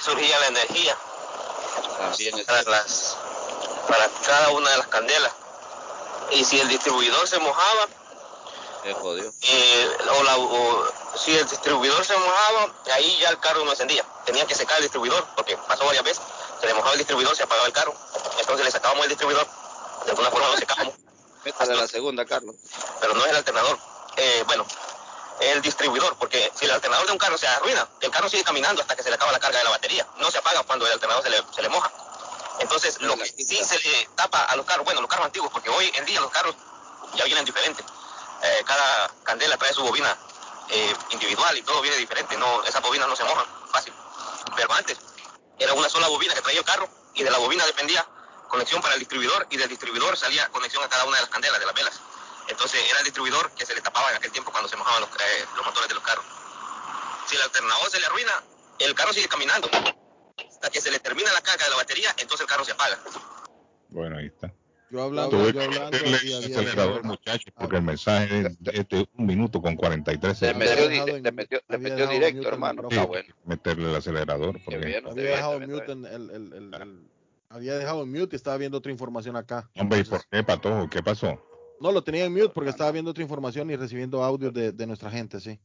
surgía la energía También para, las, para cada una de las candelas. Y si el distribuidor se mojaba, se jodió. eh, o, la- o si el distribuidor se mojaba, ahí ya el carro no encendía. Tenía que secar el distribuidor, porque pasó varias veces. Se le mojaba el distribuidor, se apagaba el carro. Entonces le sacábamos el distribuidor, de alguna forma lo secábamos, Métale la segunda, Carlos. pero no es el alternador. Eh, bueno, el distribuidor, porque si el alternador de un carro se arruina, el carro sigue caminando hasta que se le acaba la carga de la batería. No se apaga cuando el alternador se le, se le moja. Entonces, lo que sí se le tapa a los carros, bueno, los carros antiguos, porque hoy en día los carros ya vienen diferentes. Eh, cada candela trae su bobina eh, individual y todo viene diferente. No, esas bobinas no se mojan fácil. Pero antes era una sola bobina que traía el carro y de la bobina dependía conexión para el distribuidor y del distribuidor salía conexión a cada una de las candelas, de las velas. Entonces era el distribuidor que se le tapaba en aquel tiempo cuando se mojaban los, eh, los motores de los carros. Si el alternador se le arruina, el carro sigue caminando. Hasta que se le termina la carga de la batería, entonces el carro se apaga. bueno, ahí está. Yo hablando, Tuve yo que hablando y el había acelerador, muchachos, porque el mensaje es de, es de un minuto con 43 Le segundos. metió, le metió, le metió directo, hermano. bueno. Meterle el acelerador. Porque... bien, había está dejado mute el- el- el- había dejado en mute y estaba viendo otra información acá. Hombre, ¿y por qué, Patojo? ¿Qué pasó? No, lo tenía en mute porque estaba viendo otra información y recibiendo audio de, de nuestra gente, sí.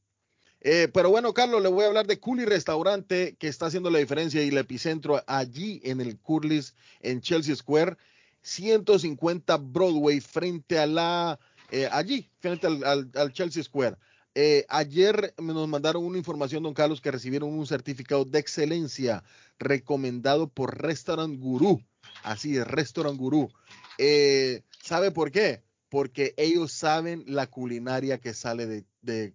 Eh, pero bueno, Carlos, le voy a hablar de Curly Restaurante, que está haciendo la diferencia y el epicentro allí en el Curly's en Chelsea Square, 150 Broadway frente a la, eh, allí, frente al, al- al Chelsea Square. Eh, ayer nos mandaron una información, don Carlos, que recibieron un certificado de excelencia recomendado por Restaurant Guru. Así es, Restaurant Guru. Eh, ¿Sabe por qué? Porque ellos saben la culinaria que sale de, de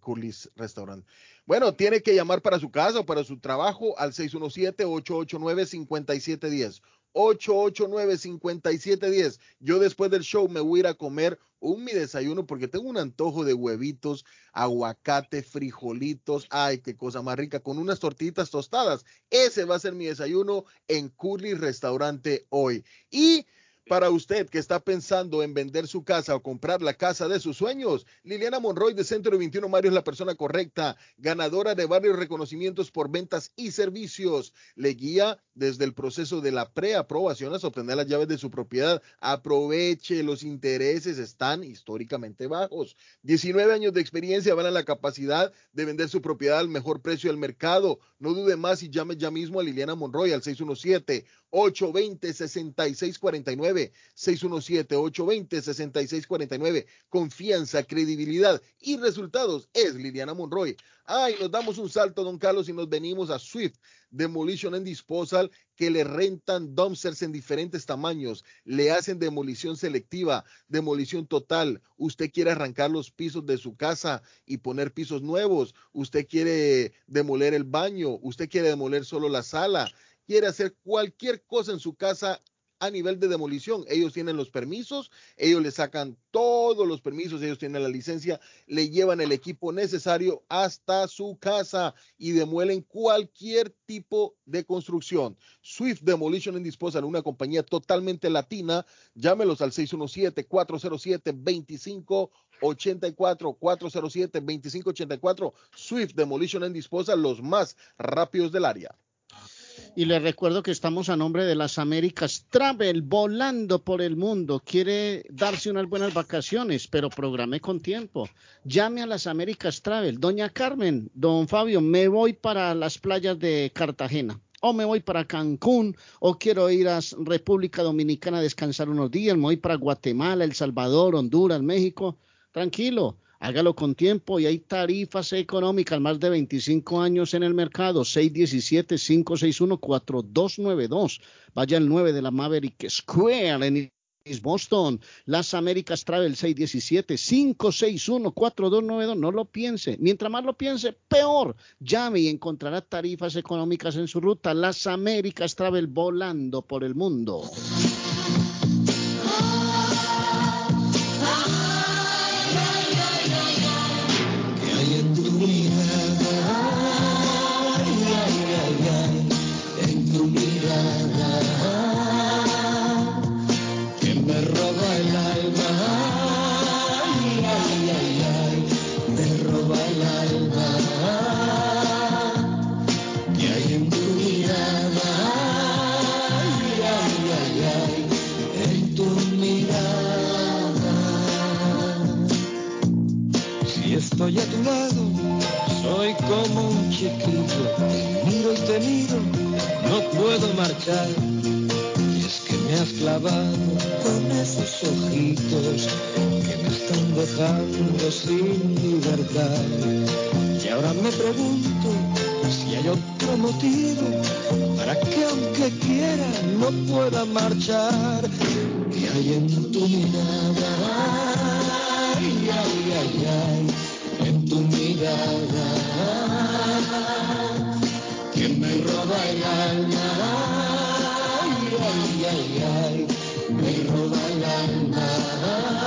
Restaurant. Bueno, tiene que llamar para su casa o para su trabajo al 617-889-5710. 889-5710. Yo después del show me voy a ir a comer un mi desayuno porque tengo un antojo de huevitos, aguacate, frijolitos. Ay, qué cosa más rica. Con unas tortitas tostadas. Ese va a ser mi desayuno en Curly Restaurante hoy. Y para usted que está pensando en vender su casa o comprar la casa de sus sueños, Liliana Monroy de Centro 21 Mario es la persona correcta, ganadora de varios reconocimientos por ventas y servicios. Le guía desde el proceso de la preaprobación hasta obtener las llaves de su propiedad. Aproveche, los intereses están históricamente bajos. 19 años de experiencia van a la capacidad de vender su propiedad al mejor precio del mercado. No dude más y llame ya mismo a Liliana Monroy al 617 820-6649, 617-820-6649. Confianza, credibilidad y resultados es Liliana Monroy. Ay, nos damos un salto, don Carlos, y nos venimos a Swift Demolition and Disposal, que le rentan dumpsters en diferentes tamaños, le hacen demolición selectiva, demolición total. Usted quiere arrancar los pisos de su casa y poner pisos nuevos. Usted quiere demoler el baño. Usted quiere demoler solo la sala quiere hacer cualquier cosa en su casa a nivel de demolición. Ellos tienen los permisos, ellos le sacan todos los permisos, ellos tienen la licencia, le llevan el equipo necesario hasta su casa y demuelen cualquier tipo de construcción. Swift Demolition and Disposal, una compañía totalmente latina, llámelos al 617-407-2584, 407-2584, Swift Demolition and Disposal, los más rápidos del área. Y les recuerdo que estamos a nombre de las Américas Travel, volando por el mundo. Quiere darse unas buenas vacaciones, pero programe con tiempo. Llame a las Américas Travel. Doña Carmen, don Fabio, me voy para las playas de Cartagena. O me voy para Cancún, o quiero ir a República Dominicana a descansar unos días, me voy para Guatemala, El Salvador, Honduras, México. Tranquilo, Hágalo con tiempo y hay tarifas económicas, más de 25 años en el mercado, 617-561-4292. Vaya al 9 de la Maverick Square en Boston. Las Américas Travel 617-561-4292. No lo piense. Mientras más lo piense, peor. Llame y encontrará tarifas económicas en su ruta. Las Américas Travel volando por el mundo. estoy a tu lado, soy como un chiquillo, miro y te miro, no puedo marchar. Y es que me has clavado con esos ojitos que me están dejando sin libertad. Y ahora me pregunto si hay otro motivo para que aunque quiera no pueda marchar. que hay en tu mirada? Ay, ay, ay en tu mirada que me roba el alma. Ay, ay, ay, ay, me roba el alma.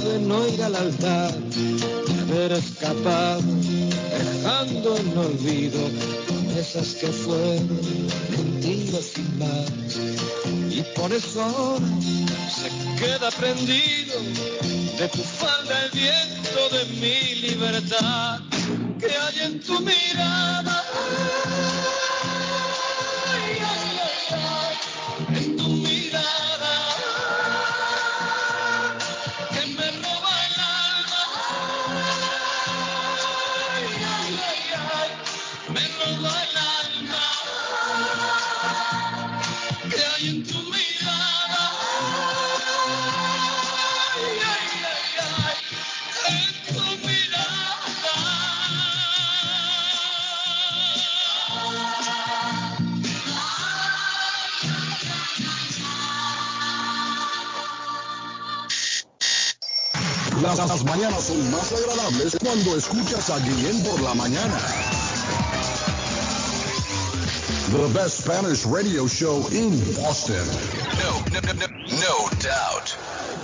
De no ir al altar, haber escapado dejando en olvido promesas que fueron mentiras sin más. Y por eso ahora se queda prendido de tu falda el viento de mi libertad que hay en tu mirada. Escuchas a Guillén por la mañana. The best Spanish radio show in Boston. No, no, no, no doubt.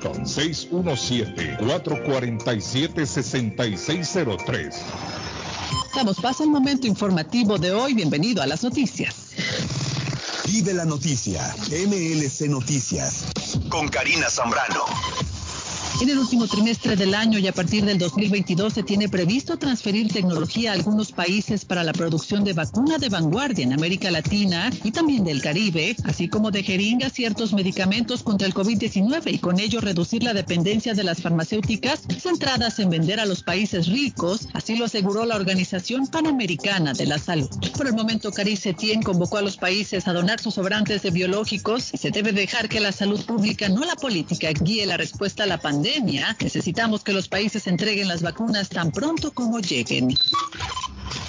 617-447-6603. Damos paso al momento informativo de hoy. Bienvenido a las noticias. Vive la noticia. MLC Noticias. Con Karina Zambrano. En el último trimestre del año y a partir del 2022 se tiene previsto transferir tecnología a algunos países para la producción de vacuna de vanguardia en América Latina y también del Caribe, así como de jeringas ciertos medicamentos contra el COVID-19 y con ello reducir la dependencia de las farmacéuticas centradas en vender a los países ricos, así lo aseguró la Organización Panamericana de la Salud. Por el momento, Carice Setién convocó a los países a donar sus sobrantes de biológicos y se debe dejar que la salud pública, no la política, guíe la respuesta a la pandemia necesitamos que los países entreguen las vacunas tan pronto como lleguen.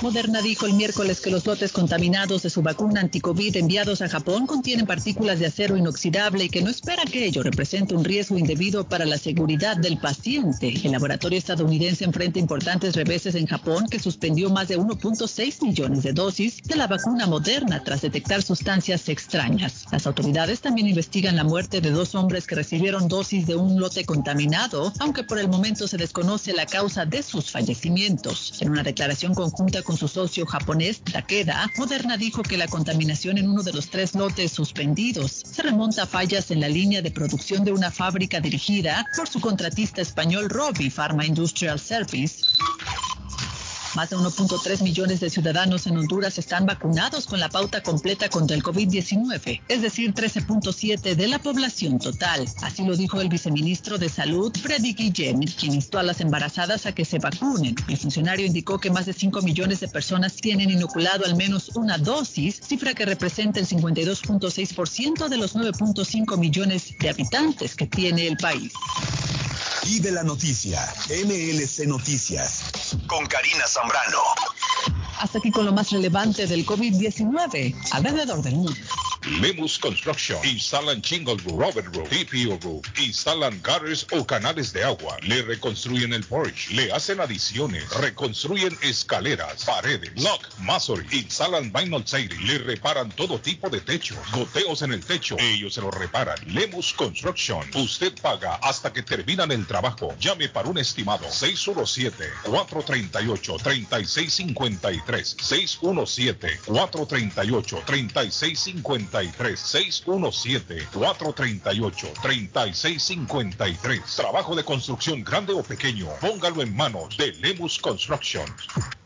Moderna dijo el miércoles que los lotes contaminados de su vacuna anticovid enviados a Japón contienen partículas de acero inoxidable y que no espera que ello represente un riesgo indebido para la seguridad del paciente. El laboratorio estadounidense enfrenta importantes reveses en Japón que suspendió más de 1.6 millones de dosis de la vacuna moderna tras detectar sustancias extrañas. Las autoridades también investigan la muerte de dos hombres que recibieron dosis de un lote contaminado, aunque por el momento se desconoce la causa de sus fallecimientos. En una declaración conjunta con su socio japonés, Takeda, Moderna dijo que la contaminación en uno de los tres lotes suspendidos se remonta a fallas en la línea de producción de una fábrica dirigida por su contratista español Robbie Pharma Industrial Service. Más de 1.3 millones de ciudadanos en Honduras están vacunados con la pauta completa contra el COVID-19, es decir, 13.7 de la población total. Así lo dijo el viceministro de Salud, Freddy Guillem, quien instó a las embarazadas a que se vacunen. El funcionario indicó que más de 5 millones de personas tienen inoculado al menos una dosis, cifra que representa el 52.6% de los 9.5 millones de habitantes que tiene el país. Vive la noticia. MLC Noticias. Con Karina Zambrano. Hasta aquí con lo más relevante del COVID-19 alrededor del mundo. Lemus Construction. Instalan Shingle Roof, Robert Roof, TPO Roof. Instalan gutters o canales de agua. Le reconstruyen el porch. Le hacen adiciones. Reconstruyen escaleras, paredes, lock, masonry. Instalan vinyl siding. Le reparan todo tipo de techo. Goteos en el techo. Ellos se lo reparan. Lemus Construction. Usted paga hasta que terminan el trabajo. Llame para un estimado 617-438-3653. 617-438-3653. 617-438-3653. Trabajo de construcción grande o pequeño. Póngalo en manos de Lemus Construction.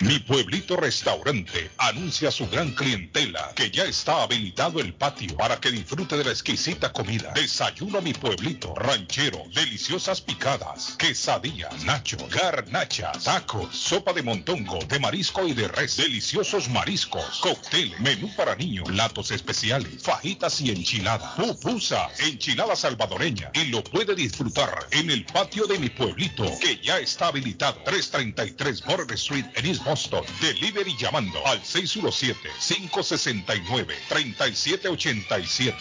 Mi pueblito restaurante anuncia a su gran clientela que ya está habilitado el patio para que disfrute de la exquisita comida. Desayuno a mi pueblito, ranchero, deliciosas picadas, quesadillas, nachos, garnachas, tacos, sopa de montongo, de marisco y de res, deliciosos mariscos, cóctel, menú para niños, platos especiales, fajitas y enchiladas, pupusa, enchilada salvadoreña y lo puede disfrutar en el patio de mi pueblito que ya está habilitado 333 Border Street en East Boston. Delivery llamando al 617-569-3787.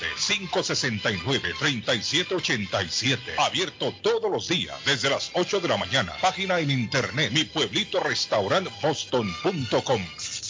569-3787. Abierto todos los días desde las 8 de la mañana. Página en internet mi pueblito restaurant boston.com.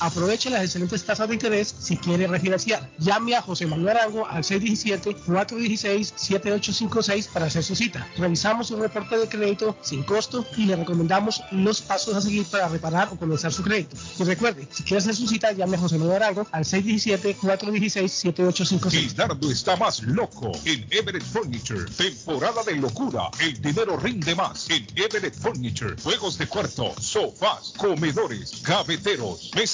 Aproveche las excelentes tasas de interés si quiere refinanciar. Llame a José Manuel Arango al 617-416-7856 para hacer su cita. Revisamos un reporte de crédito sin costo y le recomendamos los pasos a seguir para reparar o comenzar su crédito. Y recuerde, si quiere hacer su cita, llame a José Manuel Arango al 617-416-7856. Guisnardo está más loco en Everett Furniture. Temporada de locura. El dinero rinde más en Everett Furniture. Juegos de cuarto, sofás, comedores, gaveteros, mesas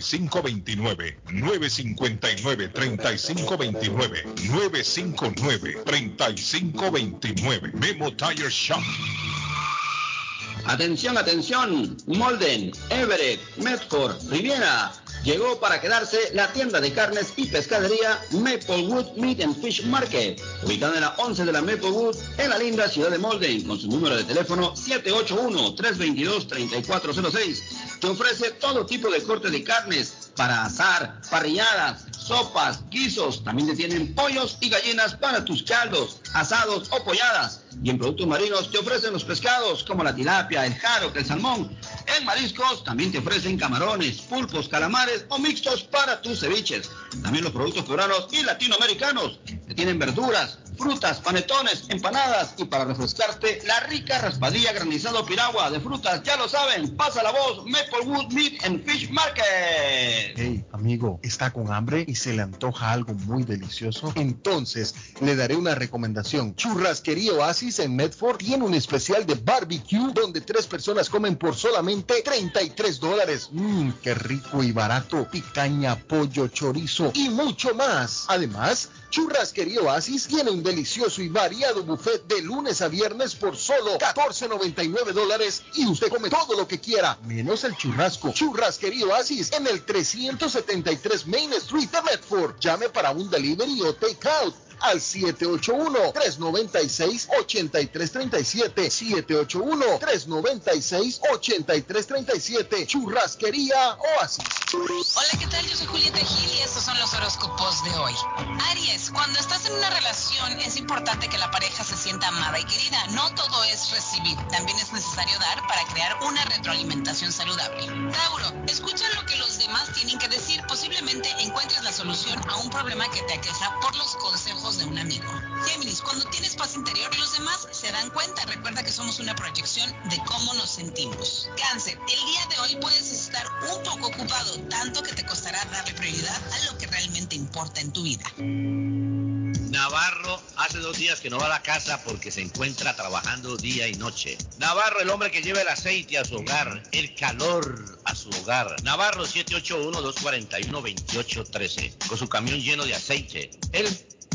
3529 959 3529 959 3529 Memo Tire Shop. Atención, atención, Molden, Everett, Medford, Riviera. Llegó para quedarse la tienda de carnes y pescadería Maplewood Meat and Fish Market, ubicada en la 11 de la Maplewood, en la linda ciudad de Molden, con su número de teléfono 781-322-3406. Te ofrece todo tipo de corte de carnes para asar, parrilladas, sopas, guisos. También te tienen pollos y gallinas para tus caldos, asados o polladas. Y en productos marinos te ofrecen los pescados como la tilapia, el jaro, el salmón. En mariscos también te ofrecen camarones, pulpos, calamares o mixtos para tus ceviches. También los productos peruanos y latinoamericanos. Te tienen verduras, frutas, panetones, empanadas y para refrescarte la rica raspadilla granizado piragua de frutas. Ya lo saben, pasa la voz, Maplewood Meat and Fish Market. Hey, amigo, ¿está con hambre y se le antoja algo muy delicioso? Entonces, le daré una recomendación. Churrasquería Oasis en Medford tiene un especial de barbecue donde tres personas comen por solamente 33 dólares. Mmm, qué rico y barato. Picaña, pollo, chorizo y mucho más. Además, Churrasquería Oasis tiene un delicioso y variado buffet de lunes a viernes por solo 14.99 dólares y usted come todo lo que quiera, menos el churrasco. Churrasquería Oasis en el 373 Main Street de Medford. Llame para un delivery o take out al 781-396-8337. 781-396-8337. Churrasquería Oasis. Hola, ¿qué tal? Yo soy Julieta Gil y estos son los horóscopos de hoy. Aries, cuando estás en una relación es importante que la pareja se sienta amada y querida. No todo es recibir, también es necesario dar para crear una retroalimentación saludable. Tauro, escucha lo que los demás tienen que decir. Posiblemente encuentres la solución a un problema que te aqueja por los consejos de un amigo. Géminis, cuando tienes paz interior, los demás se dan cuenta. Recuerda que somos una proyección de cómo nos sentimos. Cáncer, el día de hoy puedes estar un poco ocupado, tanto que te costará darle prioridad a lo que realmente importa en tu vida. Navarro hace dos días que no va a la casa porque se encuentra trabajando día y noche. Navarro, el hombre que lleva el aceite a su hogar, el calor a su hogar. Navarro 781-241-2813, con su camión lleno de aceite. Él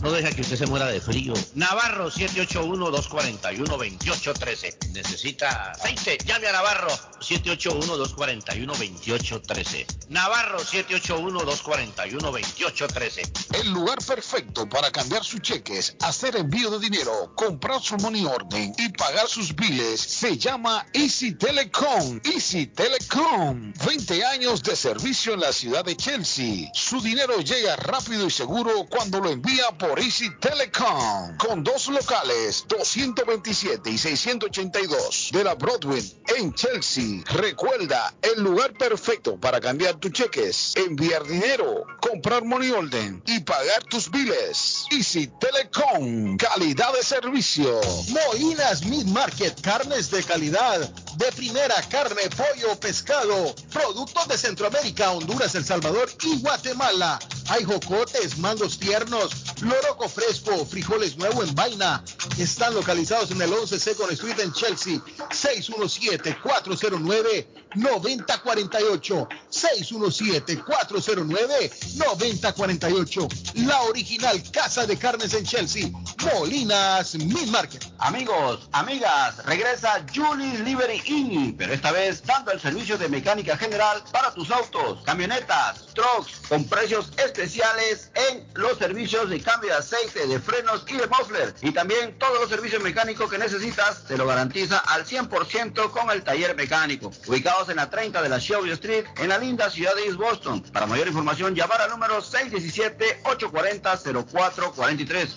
no deja que usted se muera de frío. Navarro 781-241-2813. Necesita aceite. Llame a Navarro 781-241-2813. Navarro 781-241-2813. El lugar perfecto para cambiar sus cheques, hacer envío de dinero, comprar su money orden y pagar sus biles se llama Easy Telecom. Easy Telecom. 20 años de servicio en la ciudad de Chelsea. Su dinero llega rápido y seguro cuando lo envía por Easy Telecom. Con dos locales, 227 y 682 de la Broadway en Chelsea. Recuerda, el lugar perfecto para cambiar tus cheques, enviar dinero, comprar money order y pagar tus biles. Easy Telecom, calidad de servicio. Moinas Meat Market, carnes de calidad, de primera carne, pollo, pescado, productos de Centroamérica, Honduras, El Salvador y Guatemala. Hay jocotes, mandos tiernos, loroco fresco, frijoles nuevo en vaina. Están localizados en el 11 Second Street en Chelsea. 617-409-9048. 617-409-9048. La original Casa de Carnes en Chelsea. Molinas Mid Market. Amigos, amigas, regresa Julie Liberty Inn, pero esta vez dando el servicio de mecánica general para tus autos, camionetas, trucks, con precios especiales en los servicios de cambio de aceite, de frenos y de muffler. Y también todos los servicios mecánicos que necesitas te lo garantiza al 100% con el taller mecánico. Ubicados en la 30 de la Shelby Street, en la linda ciudad de East Boston. Para mayor información, llamar al número 617-840-0443.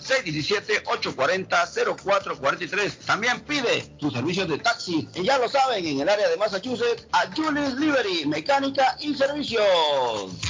617-840-0443. También pide sus servicios de taxi. Y ya lo saben, en el área de Massachusetts, a Julius Liberty, mecánica y servicios.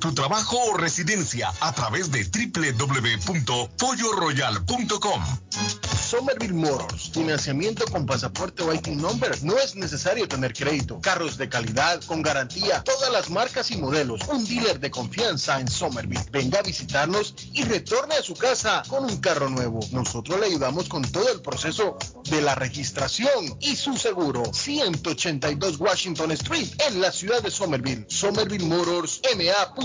tu trabajo o residencia a través de www.polloroyal.com. Somerville Motors, financiamiento con pasaporte o IT number. No es necesario tener crédito. Carros de calidad, con garantía, todas las marcas y modelos. Un dealer de confianza en Somerville. Venga a visitarnos y retorne a su casa con un carro nuevo. Nosotros le ayudamos con todo el proceso de la registración y su seguro. 182 Washington Street en la ciudad de Somerville.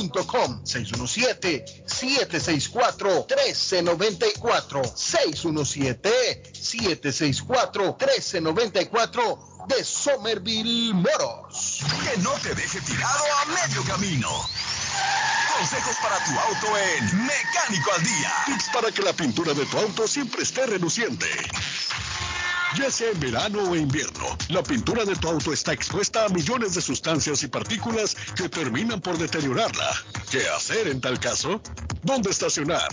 SomervilleMotorsMA.com 617-764-1394 617-764-1394 de Somerville Motors. Que no te deje tirado a medio camino. Consejos para tu auto en Mecánico al Día. Tips para que la pintura de tu auto siempre esté reluciente. Ya sea en verano o invierno, la pintura de tu auto está expuesta a millones de sustancias y partículas que terminan por deteriorarla. ¿Qué hacer en tal caso? ¿Dónde estacionar?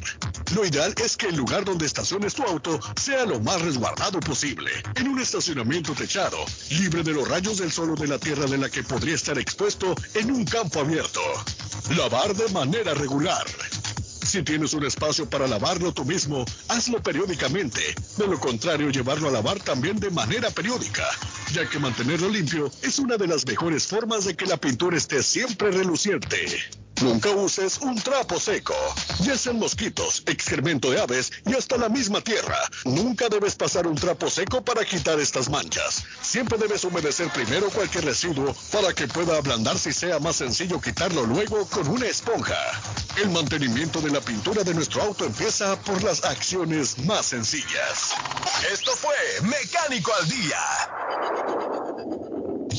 Lo ideal es que el lugar donde estaciones tu auto sea lo más resguardado posible, en un estacionamiento techado, libre de los rayos del sol o de la tierra de la que podría estar expuesto en un campo abierto. Lavar de manera regular. Si tienes un espacio para lavarlo tú mismo, hazlo periódicamente. De lo contrario, llevarlo a lavar también de manera periódica, ya que mantenerlo limpio es una de las mejores formas de que la pintura esté siempre reluciente. Nunca uses un trapo seco. Ya mosquitos, excremento de aves y hasta la misma tierra. Nunca debes pasar un trapo seco para quitar estas manchas. Siempre debes humedecer primero cualquier residuo para que pueda ablandarse y sea más sencillo quitarlo luego con una esponja. El mantenimiento de la pintura de nuestro auto empieza por las acciones más sencillas. Esto fue Mecánico al Día.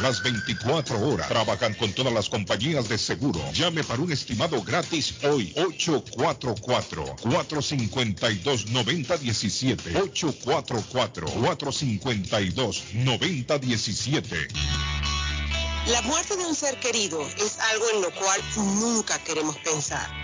las 24 horas. Trabajan con todas las compañías de seguro. Llame para un estimado gratis hoy. 844-452-9017. 844-452-9017. La muerte de un ser querido es algo en lo cual nunca queremos pensar.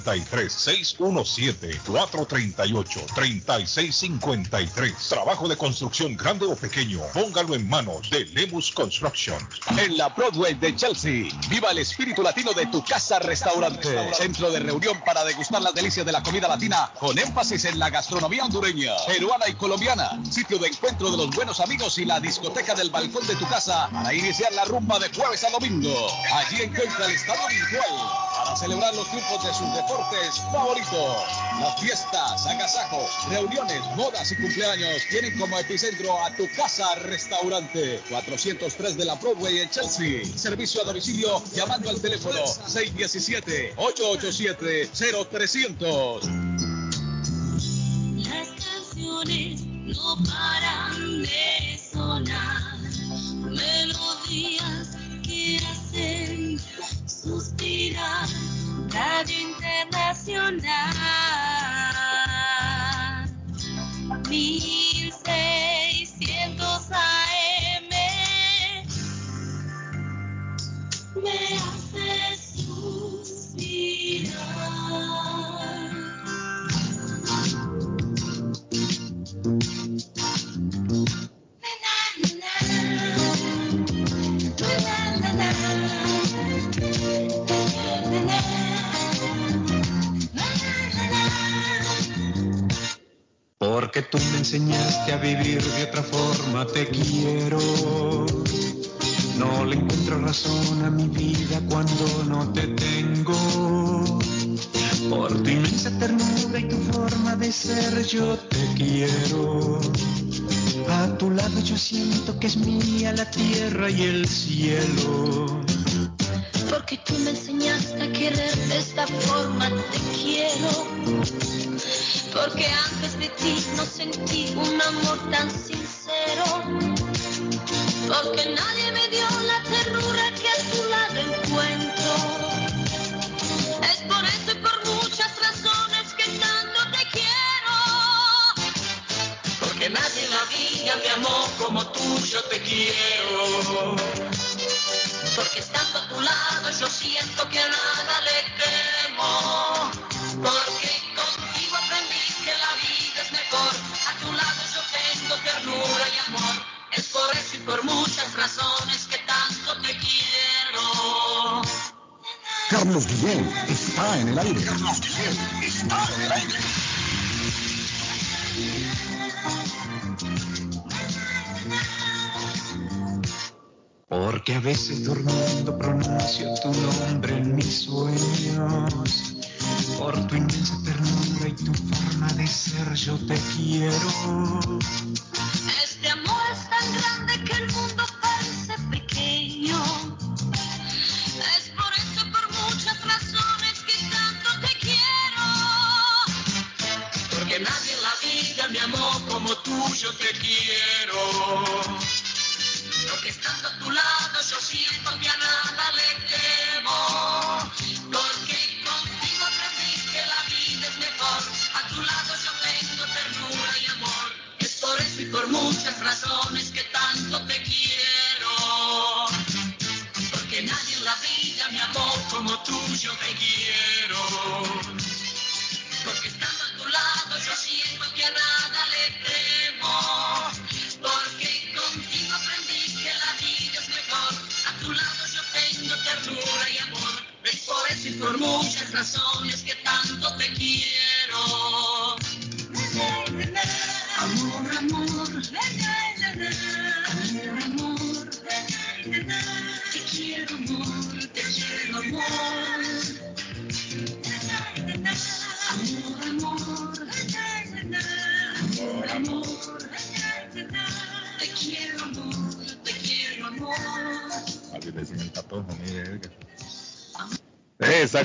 617-438-3653. Trabajo de construcción grande o pequeño. Póngalo en manos de Lemus Construction. En la Broadway de Chelsea, viva el espíritu latino de tu casa restaurante. Centro de reunión para degustar las delicias de la comida latina con énfasis en la gastronomía hondureña, peruana y colombiana. Sitio de encuentro de los buenos amigos y la discoteca del balcón de tu casa para iniciar la rumba de jueves a domingo. Allí encuentra el estadio virtual para celebrar los triunfos de sus deportes favoritos. Las fiestas, agasajos, reuniones, bodas y cumpleaños tienen como epicentro a tu casa restaurante 403 de la Broadway en Chelsea. Servicio a domicilio llamando al teléfono 617-887-0300. Las canciones no paran de sonar, melodías que hacen suspirar, Radio Internacional, 1600 Tú me enseñaste a vivir de otra forma, te quiero. No le encuentro razón a mi vida cuando no te tengo. Por tu inmensa ternura y tu forma de ser, yo te quiero. A tu lado yo siento que es mía la tierra y el cielo. Porque tú me enseñaste a querer de esta forma, te quiero. Porque antes de ti no sentí un amor tan sincero. Porque nadie me dio la ternura que a tu lado encuentro. Es por eso y por muchas razones que tanto te quiero. Porque nadie en la vida me amó como tú, yo te quiero. Porque estando a tu lado yo siento que a nada le ternura y amor. Es por eso y por muchas razones que tanto te quiero. Carlos Guillén está en el aire. Carlos Guillén está en el aire. Porque a veces durmiendo pronuncio tu nombre en mis sueños. Por tu inmensa ternura y tu forma de ser, yo te quiero.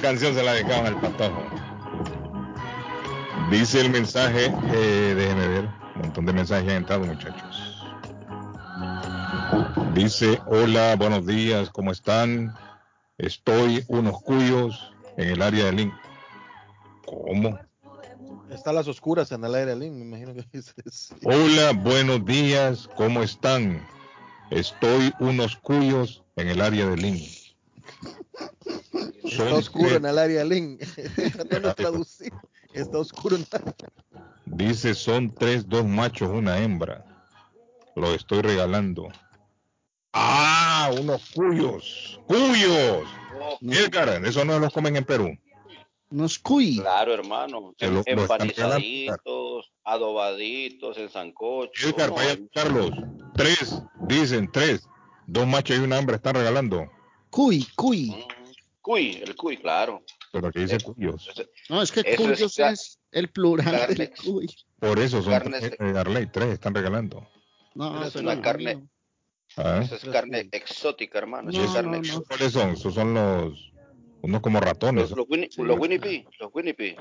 Canción se la dedicaban al patojo. Dice el mensaje, eh, déjenme ver, un montón de mensajes han entrado, muchachos. Dice, hola, buenos días, ¿cómo están? Estoy unos cuyos en el área de Link. ¿Cómo? Está a las oscuras en el aire link, me imagino que dices. Hola, buenos días, ¿cómo están? Estoy unos cuyos en el área de Link. Está oscuro en el área link. Traducir. Está oscuro en el Dice, son tres, dos machos, una hembra. Lo estoy regalando. Ah, unos cuyos. ¡Cuyos! Edgar, eso no los comen en Perú. Unos cuy. Claro, hermano. Lo- Empanizaditos, adobaditos, en sancocho. Edgar, vaya a buscarlos. Tres, dicen tres. Dos machos y una hembra están regalando. Cuy, cuy. Cuy, el cuy, claro. Pero aquí dice cuyos. No, es que Eso cuyos es el plural carne. del cuy. Por eso son Carnes tres, de- eh, tres están regalando. No, Esa es una no, carne, no. Ah, esa es carne exótica, hermano. No, es carne no. ¿Cuáles son? Esos son los, unos como ratones. Los, los, Winnie, Sí. los Winnie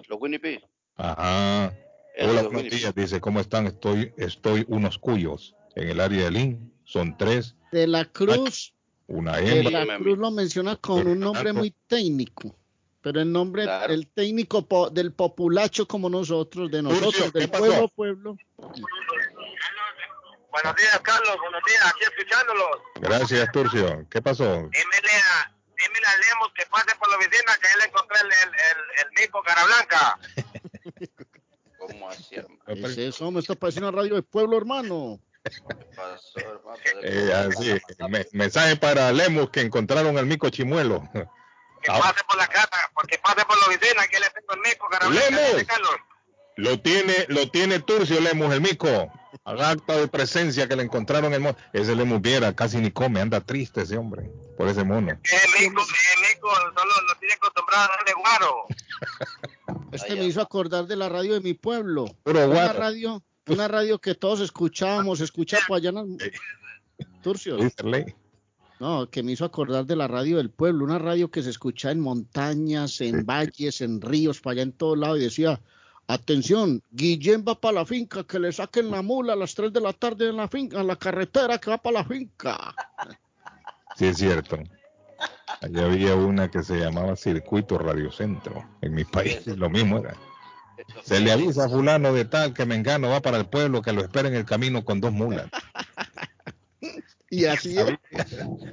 los Winnie los. Ajá. Esos Hola, buenos días. Dice, ¿cómo están? Estoy, estoy unos cuyos en el área de Lin. Son tres, De la Cruz, una de hembra. la Cruz lo menciona con un nombre muy técnico. Pero el nombre, Claro. el técnico po- del populacho como nosotros, de nosotros, Turcio, ¿qué del pueblo, pueblo. Buenos días, Carlos. Buenos días. Aquí escuchándolos. Gracias, Turcio. ¿Qué pasó? Dímele a, dímele a Lemos que pase por la oficina que él encontré el, el, el, el Mico Cara Blanca. ¿Cómo así, hermano? ¿Qué es eso? Me está pareciendo una radio de pueblo, hermano. Pasó, hermano. Eh, así, me- mensaje para Lemus que encontraron al mico chimuelo. Que Ah, pase por la casa, porque pase por la oficina que le tengo el Mico Carlos. Lo tiene, lo tiene Turcio Lemus, el mico. Haga acta de presencia que le encontraron el mono. Ese Lemus viera, casi ni come, anda triste ese hombre, por ese mono. Que el Mico, el Mico solo lo tiene acostumbrado a darle guaro. Este me hizo acordar de la radio de mi pueblo. Una guaro. radio, una radio que todos escuchábamos, escucha por allá en las- Turcio. Dice Ley. No, que me hizo acordar de la radio del pueblo, una radio que se escuchaba en montañas, en valles, en ríos, para allá en todo lado, y decía, atención, Guillén va para la finca, que le saquen la mula a las 3 de la tarde en la finca, a la carretera que va para la finca. Sí, es cierto. Allá había una que se llamaba Circuito Radio Centro. En mi país lo mismo era. Se le avisa a fulano de tal que Mengano va para el pueblo, que lo espera en el camino con dos mulas. Y así es.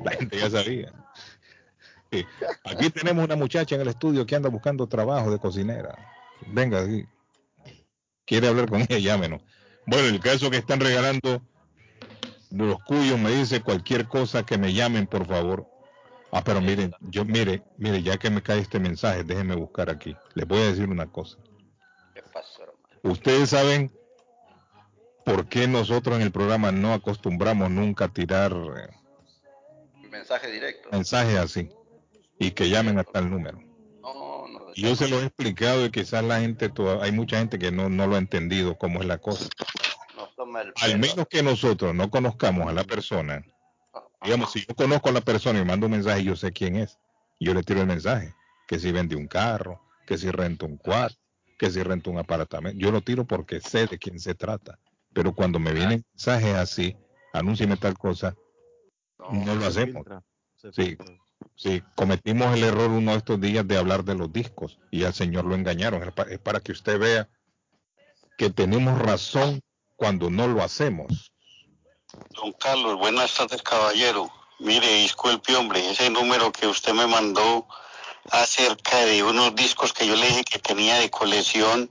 La gente ya sabía. Sí. Aquí tenemos una muchacha en el estudio que anda buscando trabajo de cocinera. Venga aquí. Quiere hablar con ella, llámenos. Bueno, el caso que están regalando de los cuyos me dice cualquier cosa que me llamen, por favor. Ah, pero miren, yo mire, mire, ya que me cae este mensaje, déjenme buscar aquí. Les voy a decir una cosa. Ustedes saben por qué nosotros en el programa no acostumbramos nunca a tirar eh, Mensaje directo. mensajes así y que llamen a tal número. No, no. Y Yo se lo he explicado y quizás la gente, toda- hay mucha gente que no, no lo ha entendido cómo es la cosa. Al menos que nosotros no conozcamos a la persona, digamos, si yo conozco a la persona y mando un mensaje, yo sé quién es. Yo le tiro el mensaje, que si vende un carro, que si renta un cuarto, que si renta un apartamento. Yo lo tiro porque sé de quién se trata. Pero cuando me vienen mensajes así, anúnciame tal cosa, no lo hacemos. Sí, sí, cometimos el error uno de estos días de hablar de los discos y al señor lo engañaron. Es para que usted vea que tenemos razón cuando no lo hacemos. Don Carlos, buenas tardes, caballero. Mire, disculpe, hombre, ese número que usted me mandó acerca de unos discos que yo le dije que tenía de colección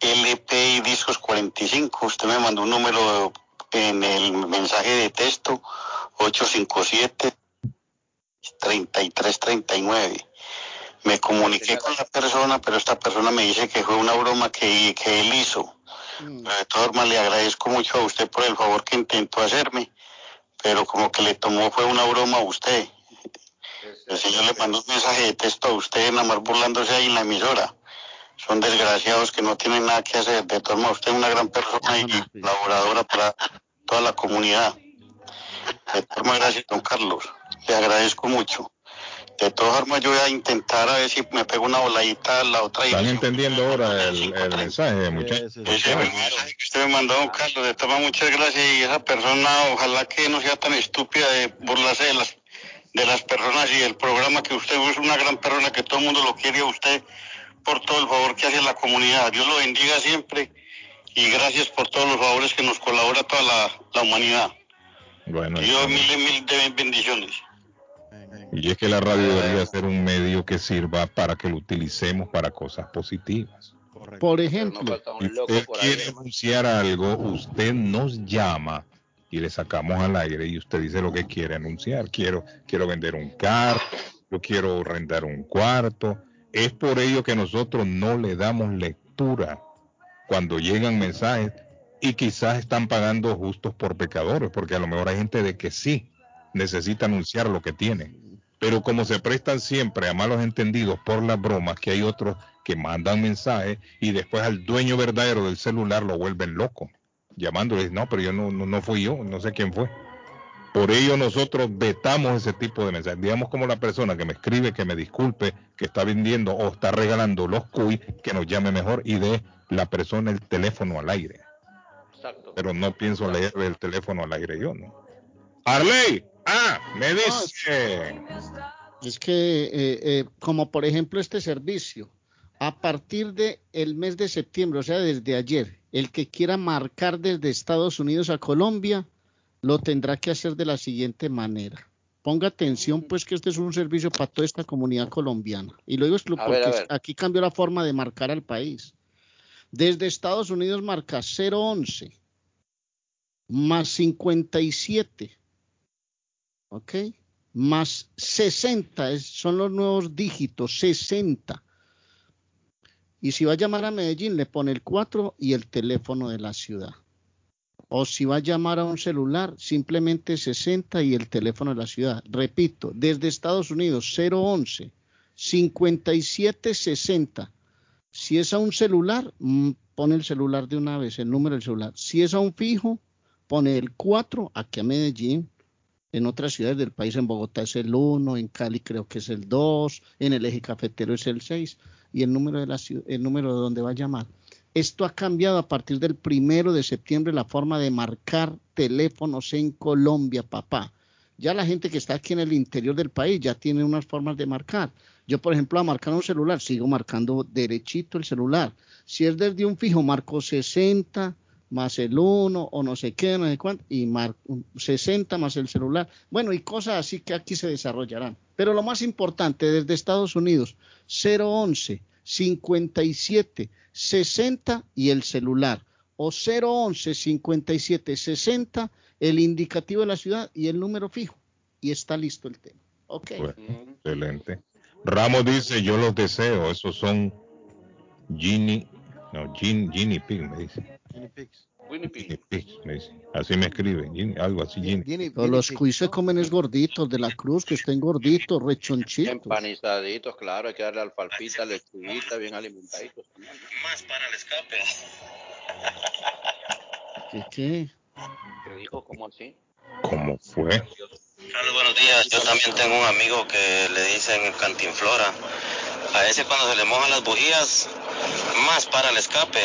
LP y discos 45. Usted me mandó un número en el mensaje de texto 857 3339. Me comuniqué con la persona, pero esta persona me dice que fue una broma que, que él hizo. Pero de todas formas le agradezco mucho a usted por el favor que intentó hacerme, pero como que le tomó fue una broma a usted. El señor le mandó un mensaje de texto a usted, nada más burlándose ahí en la emisora. Son desgraciados que no tienen nada que hacer. De todas formas, usted es una gran persona y colaboradora para toda la comunidad. De todas formas, gracias, don Carlos. Le agradezco mucho. De todas formas, yo voy a intentar a ver si me pego una voladita a la otra ¿Están dirección. entendiendo ahora el, el mensaje, muchachos? Ese mensaje que usted me mandó, don Carlos, de todas muchas gracias. Y esa persona, ojalá que no sea tan estúpida de burlarse de las, de las personas y del programa que usted es una gran persona, que todo el mundo lo quiere a usted por todo el favor que hace a la comunidad. Dios lo bendiga siempre y gracias por todos los favores que nos colabora toda la, la humanidad. Bueno, Dios mil y mil de bendiciones. y es que la radio debería ser un medio que sirva para que lo utilicemos para cosas positivas. Por ejemplo, Si usted quiere anunciar algo, usted nos llama y le sacamos al aire y usted dice lo que quiere anunciar. Quiero, quiero vender un carro, yo quiero rentar un cuarto. Es por ello que nosotros no le damos lectura cuando llegan mensajes y quizás están pagando justos por pecadores, porque a lo mejor hay gente de que sí necesita anunciar lo que tiene. Pero como se prestan siempre a malos entendidos por las bromas, que hay otros que mandan mensajes y después al dueño verdadero del celular lo vuelven loco, llamándole, no, pero yo no, no, no fui yo, no sé quién fue. Por ello nosotros vetamos ese tipo de mensajes. Digamos como la persona que me escribe, que me disculpe, que está vendiendo o está regalando los cuy, que nos llame mejor y dé la persona el teléfono al aire. Exacto. Pero no pienso leer el teléfono al aire yo, ¿no? Arley, ah, me dice. Es que, eh, eh, como por ejemplo este servicio, a partir de el mes de septiembre, o sea, desde ayer, el que quiera marcar desde Estados Unidos a Colombia, lo tendrá que hacer de la siguiente manera. Ponga atención, pues, que este es un servicio para toda esta comunidad colombiana. Y lo digo porque ver, a ver. aquí cambió la forma de marcar al país. Desde Estados Unidos marca 011 más 57, ¿ok? Más 60, es- son los nuevos dígitos, 60. Y si va a llamar a Medellín, le pone el 4 y el teléfono de la ciudad. O si va a llamar a un celular, simplemente 60 y el teléfono de la ciudad. Repito, desde Estados Unidos, 011 5760. Si es a un celular, mm, pone el celular de una vez, el número del celular. Si es a un fijo, pone el 4 aquí a Medellín. En otras ciudades del país, en Bogotá es el 1, en Cali creo que es el 2, en el eje cafetero es el 6 y el número de la el número de donde va a llamar. Esto ha cambiado a partir del primero de septiembre la forma de marcar teléfonos en Colombia, papá. Ya la gente que está aquí en el interior del país ya tiene unas formas de marcar. Yo, por ejemplo, a marcar un celular, sigo marcando derechito el celular. Si es desde un fijo, marco 60 más el 1 o no sé qué, no sé cuánto, y marco 60 más el celular. Bueno, y cosas así que aquí se desarrollarán. Pero lo más importante, desde Estados Unidos, 011 57 60 y el celular. O 011 57 60, el indicativo de la ciudad y el número fijo. Y está listo el tema. Ok. Excelente. Ramos dice, yo los deseo, esos son Ginny, no, Gin, Ginny Pig, me dice. Dice. Así me escribe, Ginny- algo así. Todos los cuis se comen es gorditos de la cruz, que estén gorditos, rechonchitos. Empanizaditos, claro, hay que darle alfalfita, lechuguita, bien alimentaditos. Más para el escape. ¿Qué, qué? ¿Qué dijo? ¿Cómo así? ¿Cómo fue? Carlos, buenos días. Yo también tengo un amigo que le dicen cantinflora. A ese cuando se le mojan las bujías, más para el escape.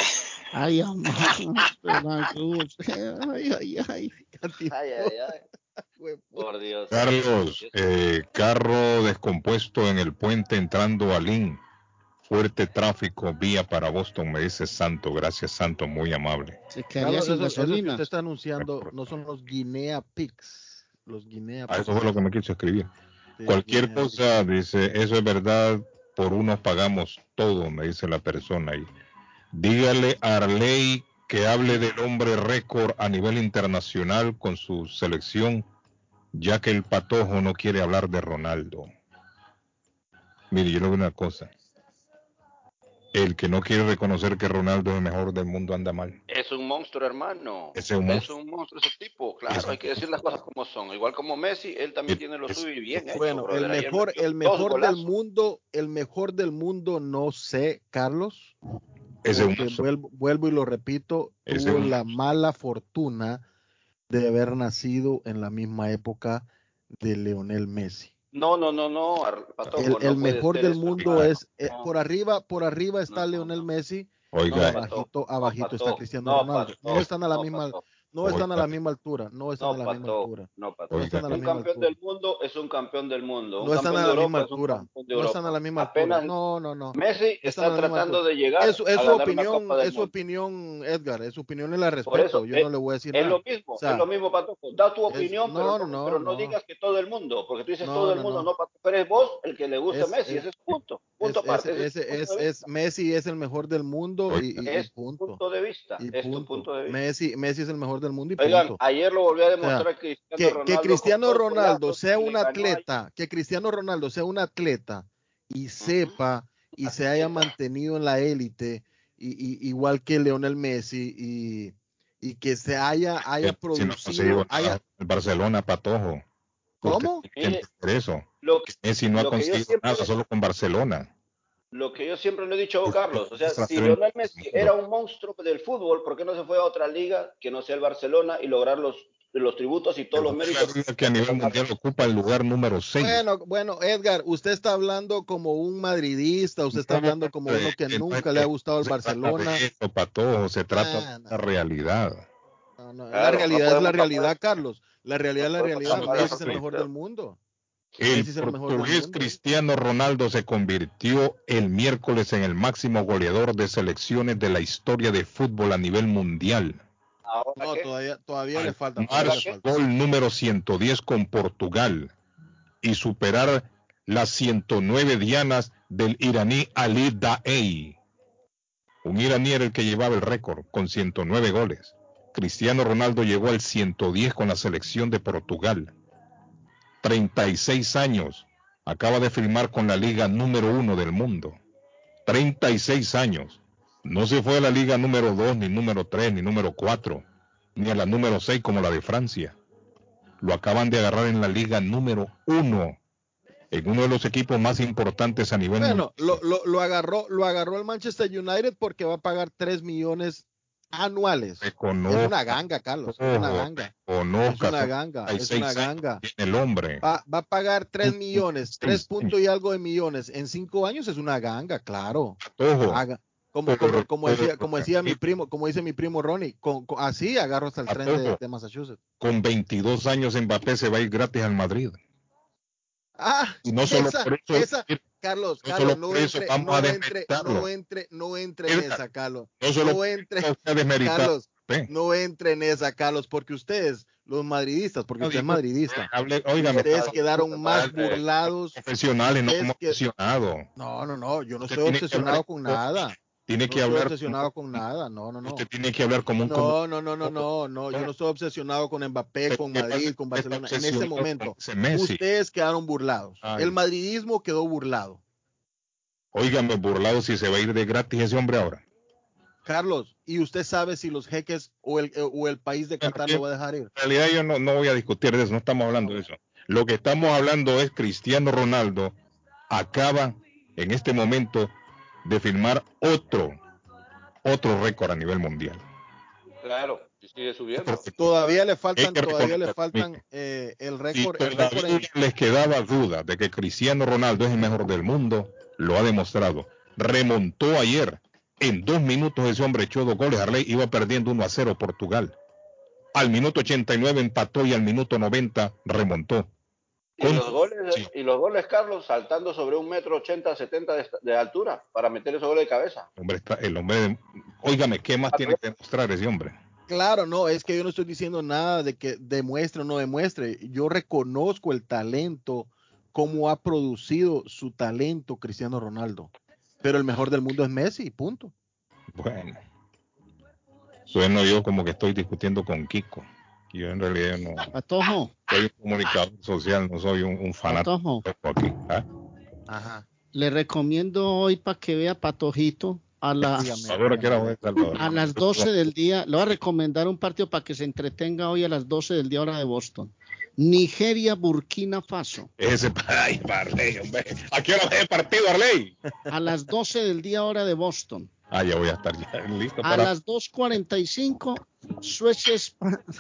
Ay, cruz. Ay, ay, ay. Ay, ay, ay. Por Dios. Carlos, eh, carro descompuesto en el puente entrando a Lynn. Fuerte tráfico, vía para Boston, me dice Santo. Gracias, Santo, muy amable. Se quedaría sin gasolina. usted está anunciando no son los Guinea Pigs. Los Guinea A Pigs. eso fue lo que me quiso escribir. Sí, Cualquier Guinea cosa, dice, eso es verdad, por unos pagamos todo, me dice la persona ahí. Dígale a Arley que hable del hombre récord a nivel internacional con su selección, ya que el patojo no quiere hablar de Ronaldo. Mire, yo le digo una cosa. El que no quiere reconocer que Ronaldo es el mejor del mundo anda mal. Es un monstruo, hermano. Es un monstruo. un monstruo ese tipo, claro, hay que decir las cosas como son. Igual como Messi, él también tiene lo suyo y bien hecho, Bueno, el brother. Mejor, el mejor del mundo, el mejor del mundo, no sé, Carlos. Ese es vuelvo, vuelvo y lo repito, Ese tuvo un la mala fortuna de haber nacido en la misma época de Leonel Messi. No, no, no, no, El, no mejor del mundo es eh, por arriba, por arriba está Lionel Messi. Oiga. abajito, abajito está Cristiano no, Ronaldo. Pato, no están a la no, misma, Pato. No están a la misma altura, no están No, a la misma altura. no, Pato. No están a la Un misma campeón altura. del mundo es un campeón del mundo. Un No están a la misma es altura. No están a la misma altura. No, no, no. Messi está tratando de llegar Es, es a su opinión, Copa del es su Mundo. opinión, Edgar, es su opinión y la respeto. eso, Yo es, no le voy a decir es nada. lo mismo, O sea, es lo mismo, Pato. Da tu es- opinión, no, pero, no, no, no, pero no, no. digas que todo el mundo, porque tú dices No, todo el mundo, no. no, Pato. Pero es vos el que le gusta Es- Messi, es- ese es punto. Punto es, aparte. es es, es- Messi es el mejor del mundo y, Es punto. punto de vista, Y es tu punto. de vista. Messi, Messi es el mejor del mundo y Oigan, punto. ayer lo volvió a O sea, demostrar Cristiano que, Ronaldo. que con Cristiano Ronaldo sea un atleta, que Cristiano Ronaldo sea un atleta y sepa y se haya mantenido en la élite, y, y- igual que Leonel Messi, y, y que se haya, haya Si no producido, conseguido haya, Barcelona, Patojo. ¿Cómo? Eso. Lo, Messi no ha conseguido siempre- nada, solo con Barcelona. Lo que yo siempre le he dicho a Carlos, o sea, si Lionel Messi era un monstruo del fútbol, ¿por qué no se fue a otra liga que no sea el Barcelona y lograr los, los tributos y todos los méritos? liga que a nivel mundial ocupa el lugar número 6. Bueno, bueno, Edgar, usted está hablando como un madridista, usted está hablando como uno que nunca le ha gustado el Barcelona. Eso, Patojo, se trata de la realidad. No, no, la realidad no es la realidad, Carlos. La realidad es la realidad. Messi es el mejor del mundo. El portugués. Cristiano Ronaldo se convirtió el miércoles en el máximo goleador de selecciones de la historia de fútbol a nivel mundial. ¿Ahora No, todavía, todavía le falta. Mar todavía le falta. gol número 110 con Portugal y superar las 109 dianas del iraní Ali Daei. Un iraní era el que llevaba el récord con 109 goles. Cristiano Ronaldo llegó al 110 con la selección de Portugal. 36 años. Acaba de firmar con la liga número uno del mundo. 36 años. No se fue a la liga número 2, ni número 3, ni número 4, ni a la número 6 como la de Francia. Lo acaban de agarrar en la liga número 1, en uno de los equipos más importantes a nivel Bueno, lo, lo, lo agarró, lo agarró el Manchester United porque va a pagar 3 millones anuales. Reconozca, Es una ganga, Carlos. Es una ganga. reconozca, Es una ganga. Es 36 una ganga. el hombre. Va, va a pagar 3 Un- millones, 3 seis puntos y algo de millones en 5 años es una ganga, claro. Ojo, Haga- como, como, como decía, como decía mi primo, como dice mi primo Ronnie, con, con- así agarro hasta el tren de, Massachusetts. con 22 años Mbappé se va a ir gratis al Madrid. Ah, Y no solo esa, por eso, esa, Carlos, no Carlos, no entre, vamos no a entre, no entre, no entre en esa, Carlos. no solo No entre, Carlos, no entre en esa, Carlos, porque ustedes, los madridistas, porque No, usted es madridista, hable- óigame, ustedes quedaron más eh, burlados. profesionales, no ustedes como que- aficionado. No, no, no, yo no que obsesionado con nada. Tiene No que estoy hablar. obsesionado con nada, no, no, no. Usted tiene que hablar como un No, no, no, no, no, no, yo no estoy obsesionado con Mbappé, con. Madrid, con Barcelona. En este momento, ustedes quedaron burlados. Ay. El madridismo quedó burlado. Óigame, burlado si se va a ir de gratis ese hombre ahora. Carlos, ¿y usted sabe si los jeques o el, o el país de Qatar lo va a dejar ir? En realidad yo no, no voy a discutir de eso, no estamos hablando de eso. Lo que estamos hablando es Cristiano Ronaldo acaba en este momento de firmar otro, otro récord a nivel mundial. Claro, y sigue subiendo. Todavía le faltan, todavía le faltan eh, el Si récord, el récord en, todavía les quedaba duda de que Cristiano Ronaldo es el mejor del mundo, lo ha demostrado. Remontó ayer. En dos minutos ese hombre echó dos goles. Arley iba perdiendo 1 a 0 Portugal. Al minuto 89 empató y al minuto 90 remontó. Y los goles, y los goles, Carlos, saltando sobre un metro ochenta, setenta de, de altura para meter esos goles de cabeza. El hombre está, el hombre, óigame, ¿qué más tiene que demostrar ese hombre? Claro, no, es que yo no estoy diciendo nada de que demuestre o no demuestre. Yo reconozco el talento, cómo ha producido su talento Cristiano Ronaldo. Pero el mejor del mundo es Messi, punto. Bueno, sueno yo como que estoy discutiendo con Kiko. Yo en realidad no Patojo, soy un comunicador social, no soy un, un fanático Patojo, aquí. ¿ah? Ajá. le recomiendo hoy para que vea Patojito a las a las 12 del día. Le voy a recomendar un partido para que se entretenga hoy a las 12 del día hora de Boston. Nigeria, Burkina Faso. Ese, ay, Arley, hombre. ¿A qué hora es el partido, Arley? A las 12 del día hora de Boston. Ah, ya voy a estar ya listo A para. las 2.45, Suecia es,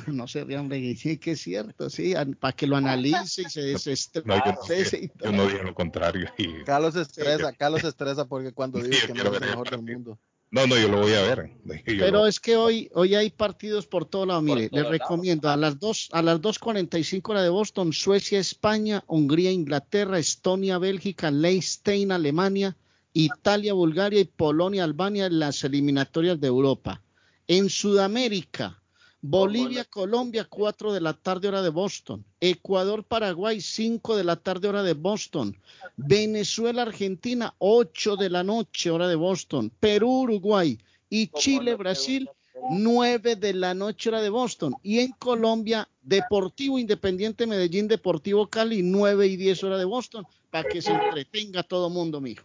no sé, hombre, sí que es cierto, sí, para que lo analice y se desestrese. No, yo, no, y yo no dije lo contrario. y- Carlos se estresa, Carlos se estresa porque cuando dice que no es el mejor del mundo. No, no, yo lo voy a ver. Yo Pero lo- es que hoy, hoy hay partidos por todo lado. Mire, todos les recomiendo a las dos, a las 2.45 hora de Boston, Suecia, España, Hungría, Inglaterra, Estonia, Bélgica, Liechtenstein, Alemania, Italia, Bulgaria y Polonia, Albania en las eliminatorias de Europa. En Sudamérica, Bolivia, Colombia, 4 de la tarde hora de Boston. Ecuador, Paraguay, 5 de la tarde hora de Boston. Venezuela, Argentina, 8 de la noche hora de Boston. Perú, Uruguay y Chile, Brasil, 9 de la noche hora de Boston. Y en Colombia, Deportivo Independiente Medellín, Deportivo Cali, 9 y 10 hora de Boston, para que se entretenga todo mundo, mijo.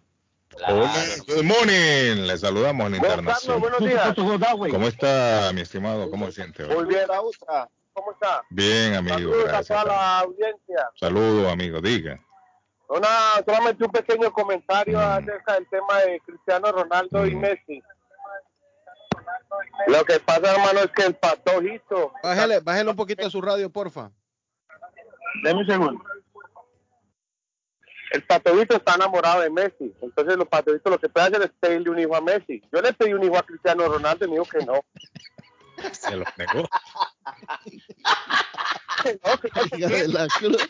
Hola, good morning. Le saludamos en internación. buenos días. ¿Cómo está, mi estimado? ¿Cómo se siente hoy? Muy bien, Ausa. ¿Cómo está? Bien, amigo, Saludos a gracias. toda la audiencia. Saludos, amigo, diga. Una, solamente un pequeño comentario Mm. acerca del tema de Cristiano Ronaldo y Messi. Lo que pasa, hermano, es que el patojito. Bájale, bájale un poquito a su radio, porfa. Deme un segundo. El patojito está enamorado de Messi. Entonces, los patojitos lo que pueden hacer es pedirle un hijo a Messi. Yo le pedí un hijo a Cristiano Ronaldo y me dijo que no. Se lo negó. Hija de la cruz.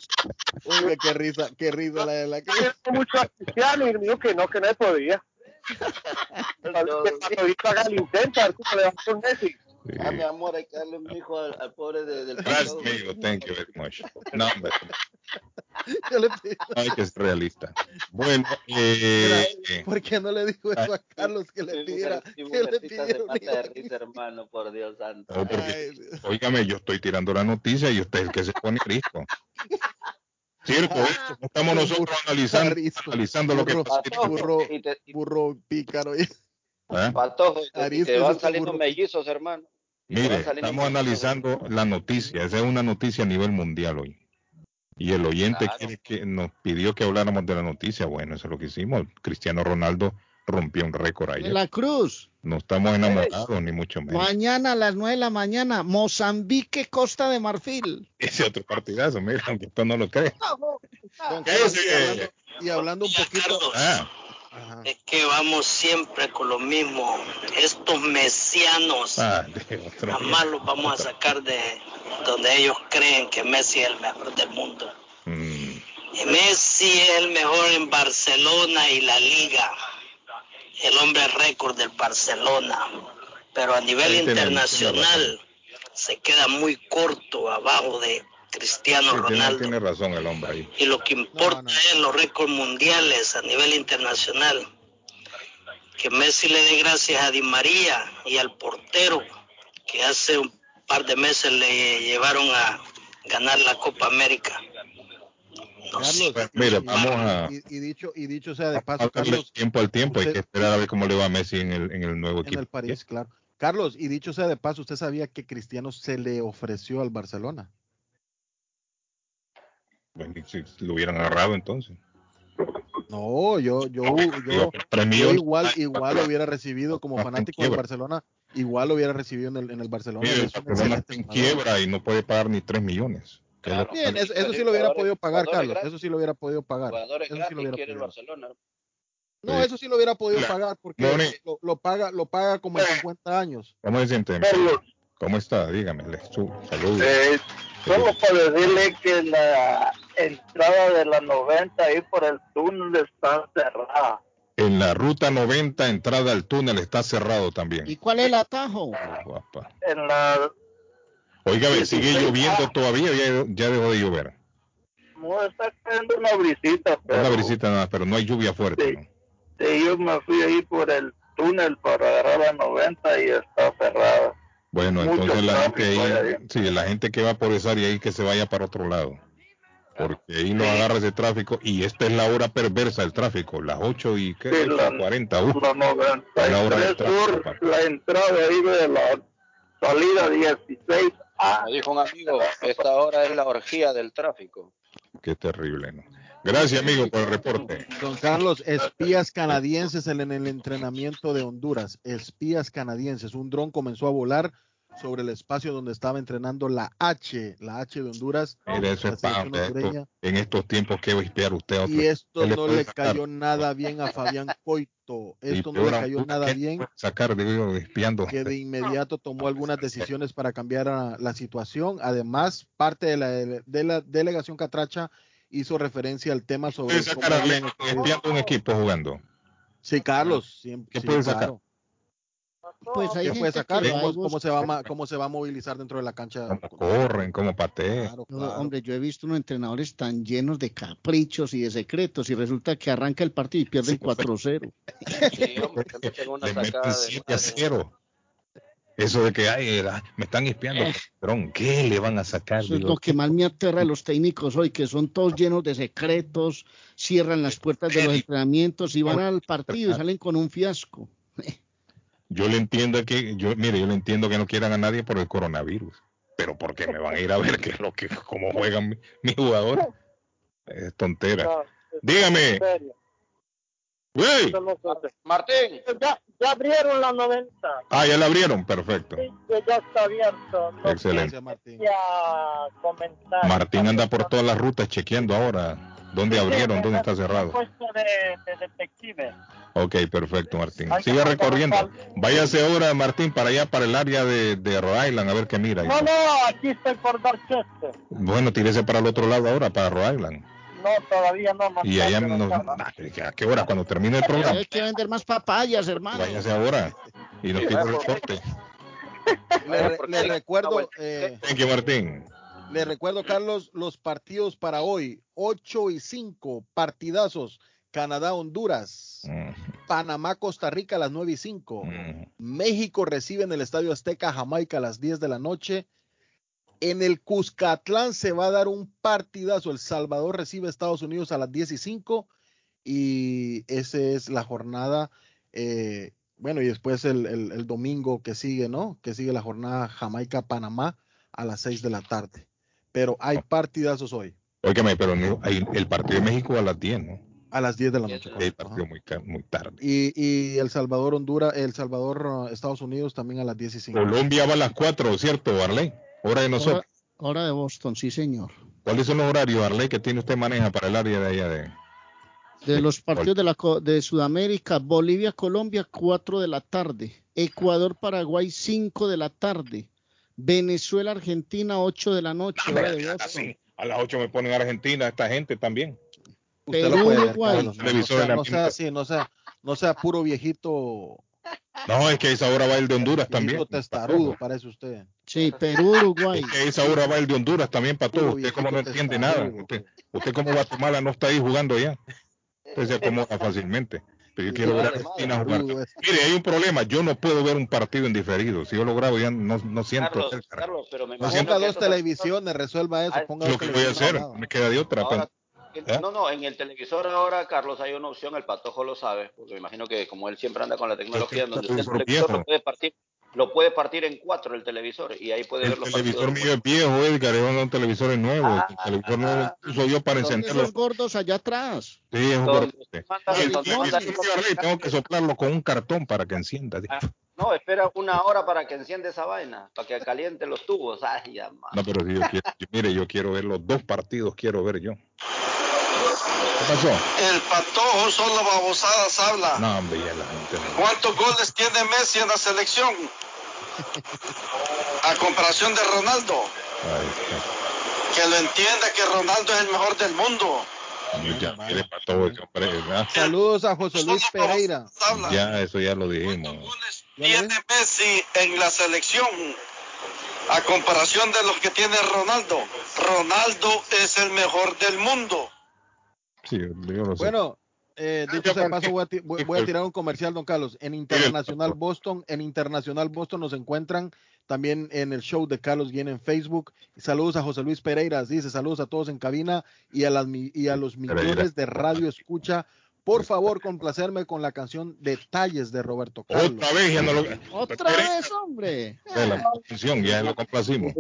Oiga, qué risa, qué risa la de la cruz. Quiero mucho a Cristiano y me dijo que no, que no podía. El patojito haga el intento, a ver cómo le va con Messi. Ah, mi amor, hay que darle un hijo al, al pobre de- del Gracias, amigo. Thank you very much. No, hombre, Yo le hay que ser realista. Bueno, eh, ¿por qué no le dijo eso a Carlos que le pidiera que le pidiera un de risa, hermano, por Dios santo. no, porque, óigame, yo estoy tirando la noticia y usted es el que se pone rico. Cierto, ¿eh? No estamos nosotros analizando, analizando lo que burro, pasa. burro, Y te- burro pícaro. ¿eh? Patojo, y te, Arisco van saliendo burro. mellizos, hermano. Mire, estamos analizando la noticia. Esa es una noticia a nivel mundial hoy. Y el oyente Claro. quiere que nos pidió que habláramos de la noticia. Bueno, eso es lo que hicimos. Cristiano Ronaldo rompió un récord De ayer. la Cruz. No estamos enamorados, ni mucho menos. Mañana a las 9 de la mañana, Mozambique, Costa de Marfil. Ese otro partidazo, mira, aunque usted no lo cree. ¿Qué Carlos, es, y hablando, y hablando un poquito. Ah, Es que vamos siempre con lo mismo. Estos mesianos, ah, jamás los vamos a sacar de donde ellos creen que Messi es el mejor del mundo. Mm, Y Messi es el mejor en Barcelona y la Liga. El hombre récord del Barcelona. Pero a nivel internacional se queda muy corto abajo de Cristiano sí, tiene, Ronaldo. tiene razón el hombre ahí. Y lo que importa es los récords mundiales a nivel internacional. Que Messi le dé gracias a Di María y al portero que hace un par de meses le llevaron a ganar la Copa América. Carlos, Mira, vamos a, y, y dicho y dicho sea de paso, Carlos, tiempo al tiempo. Hay que esperar a ver cómo le va a Messi en el, en el nuevo en equipo. el París, claro. Carlos, y dicho sea de paso, ¿usted sabía que Cristiano se le ofreció al Barcelona? Bueno, y si lo hubieran agarrado entonces. No, yo, yo, yo, yo millones. igual, igual lo hubiera recibido como fanático del. Barcelona, igual lo hubiera recibido en el, en el Barcelona. El está en quiebra y no puede pagar ni 3 millones. Bien, eso, eso sí lo hubiera podido pagar, Carlos. Eso sí lo hubiera podido pagar. Jugadores Eso sí gratis lo hubiera quiere el podido. Barcelona. No, Sí. eso sí lo hubiera podido pagar porque lo, lo paga, lo paga como en 50 años. ¿Cómo se siente? ¿Cómo está? Dígame. Saludos. Eh, solo para decirle que la entrada de la 90 ahí por el túnel está cerrada. En la ruta 90, entrada al túnel, está cerrado también. ¿Y cuál es el atajo? Guapa. En la Oiga, sigue lloviendo todavía, ya, ya dejó de llover. no está cayendo una brisita, pero Una brisita nada, pero no hay lluvia fuerte. ¿no? sí, yo me fui ahí por el túnel para agarrar la 90 y está cerrada. Bueno, Mucho entonces la gente ahí, sí, la gente que va por esa área ahí que se vaya para otro lado. Porque ahí lo agarra ese tráfico y esta es la hora perversa del tráfico, las 8 y ¿qué? Sí, la- 40. uf, La 90 la hora del tráfico. sur, la entrada ahí de la salida 16 A. Me dijo un amigo, esta hora es la orgía del tráfico. Qué terrible, ¿no? Gracias, amigo, por el reporte. Don Carlos, espías canadienses en el entrenamiento de Honduras. Espías canadienses. Un dron comenzó a volar sobre el espacio donde estaba entrenando la H, la H de Honduras. Mire, eso es pa- esto- en estos tiempos que va a espiar usted otro. Y esto ¿Qué no le sacar? cayó nada bien a Fabián Coito. Esto no le cayó nada ¿qué bien. Sacar, digo yo, espiando. que de inmediato tomó algunas decisiones para cambiar a- la situación. Además, parte de la, de la delegación Catracha hizo referencia al tema sobre puede sacar a espiando un equipo jugando? Sí, Carlos, siempre. ¿Qué sí, puede sacar? claro. Pues ¿Qué puede sacar? que ¿Cómo, cómo se va, ¿Cómo se va a movilizar dentro de la cancha? Corren, como patean. No, Hombre, yo he visto unos entrenadores tan llenos de caprichos y de secretos y resulta que arranca el partido y pierden 4-0. Le meten 7 a 0. Eso de que ay, la- me están espiando, patrón, ¿qué le van a sacar? Eso es lo que más me aterra de los técnicos hoy, que son todos llenos de secretos, cierran las puertas de los entrenamientos y van al partido y salen con un fiasco. Yo le entiendo que, yo, mire, yo le entiendo que no quieran a nadie por el coronavirus, pero porque me van a ir a ver qué es lo que, cómo juegan mi- mis jugadores. Es tontera. Dígame. Güey. Martín. Ya, ya abrieron la 90. Ah, ya la abrieron, perfecto. Sí, ya está abierto. Lo Excelente. comentar. Martín anda por todas las rutas chequeando ahora dónde abrieron, dónde está cerrado. Puesto de, de detective. Ok, perfecto, Martín. Siga recorriendo. Váyase ahora, Martín, para allá, para el área de, de Rhode Island, a ver qué mira. No, no, aquí estoy por Dorchester. Bueno, tírese para el otro lado ahora, para Rhode Island. No, todavía no. más Y allá, nah, ¿a qué hora? Cuando termine el programa. Hay que vender más papayas, hermano. Váyase ahora y nos tira el reporte. Le, re- le recuerdo, eh, Thank you, Martín. le recuerdo, Carlos, los partidos para hoy: 8 y 5, partidazos. Canadá, Honduras. Panamá, Costa Rica a las 9 y 5. México recibe en el Estadio Azteca Jamaica a las 10 de la noche. En el Cuscatlán se va a dar un partidazo. El Salvador recibe a Estados Unidos a las 10 y 5. Y esa es la jornada. eh, bueno, y después el, el- el domingo que sigue, ¿no? Que sigue la jornada Jamaica-Panamá a las 6 de la tarde. Pero hay partidazos hoy, Óigame, pero no, hay- el partido de México a las 10, ¿no? a las 10 de la noche. El partido muy, tarde. Y, y El Salvador, Honduras, El Salvador, Estados Unidos también a las 10 y 5. Colombia va a las 4, ¿cierto, Arley? Hora de nosotros. Hora, hora de Boston, sí, señor. ¿Cuáles son los horarios, Arley, que tiene usted maneja para el área de allá de... De los partidos de, la, co- de Sudamérica, Bolivia, Colombia, 4 de la tarde. Ecuador, Paraguay, 5 de la tarde. Venezuela, Argentina, 8 de la noche. hora de Boston. A las 8 me ponen Argentina, esta gente también. Usted Perú, Uruguay. No, no sea, no sea no sea, no sea puro viejito, No, es que esa hora va el de Honduras también. testarudo, parece usted. Sí, Perú, Uruguay. Es que esa hora va el de Honduras también para todos. Usted como no entiende nada. Usted, usted como Guatemala no está ahí jugando ya. Usted se acomoda fácilmente. Pero yo quiero ver a Argentina jugar. Mire, hay un problema. Yo no puedo ver un partido en diferido. Si yo lo grabo ya no, no siento. Carlos. Carlos, pero me No Ponga dos televisiones, resuelva eso, ponga lo que voy a hacer. Me queda de otra. Ahora. ¿Eh? No, no, en el televisor ahora, Carlos, hay una opción, el patojo lo sabe, porque me imagino que como él siempre anda con la tecnología, donde usted el televisor televisor lo puede partir, lo puede partir en cuatro el televisor y ahí puede ver los televisor partidos. mío es viejo, Edgar. Yo ando en televisores nuevos. el televisor nuevo lo uso yo para Son encenderlo. esos gordos allá atrás. Sí, es un tengo que soplarlo con un cartón para que encienda. No, espera una hora para que enciende esa vaina, para que caliente los tubos. Ay, ya. No, pero si yo quiero, yo- mire, yo quiero ver los dos partidos, quiero ver yo. ¿Qué pasó? El patojo solo babosadas habla. No, hombre, ya la gente. no- ¿Cuántos goles tiene Messi en la selección? A comparación de Ronaldo. Ay, Que lo entienda que Ronaldo es el mejor del mundo. ya. Saludos a José Luis Pereira. Ya, eso ya lo dijimos. Tiene Messi en la selección. A comparación de los que tiene Ronaldo. Ronaldo es el mejor del mundo. Sí, yo lo sé. Bueno, eh, dicho sea de paso, voy a, ti- voy- voy a tirar un comercial, don Carlos. En Internacional Boston, en Internacional Boston nos encuentran también en el show de Carlos Guillén en Facebook. Saludos a José Luis Pereira, dice saludos a todos en cabina y a, las, y a los millones de radio escucha. Por favor, complacerme con la canción Detalles de Roberto Carlos. Otra vez ya no lo. Otra vez, hombre. La canción, ya lo complacimos.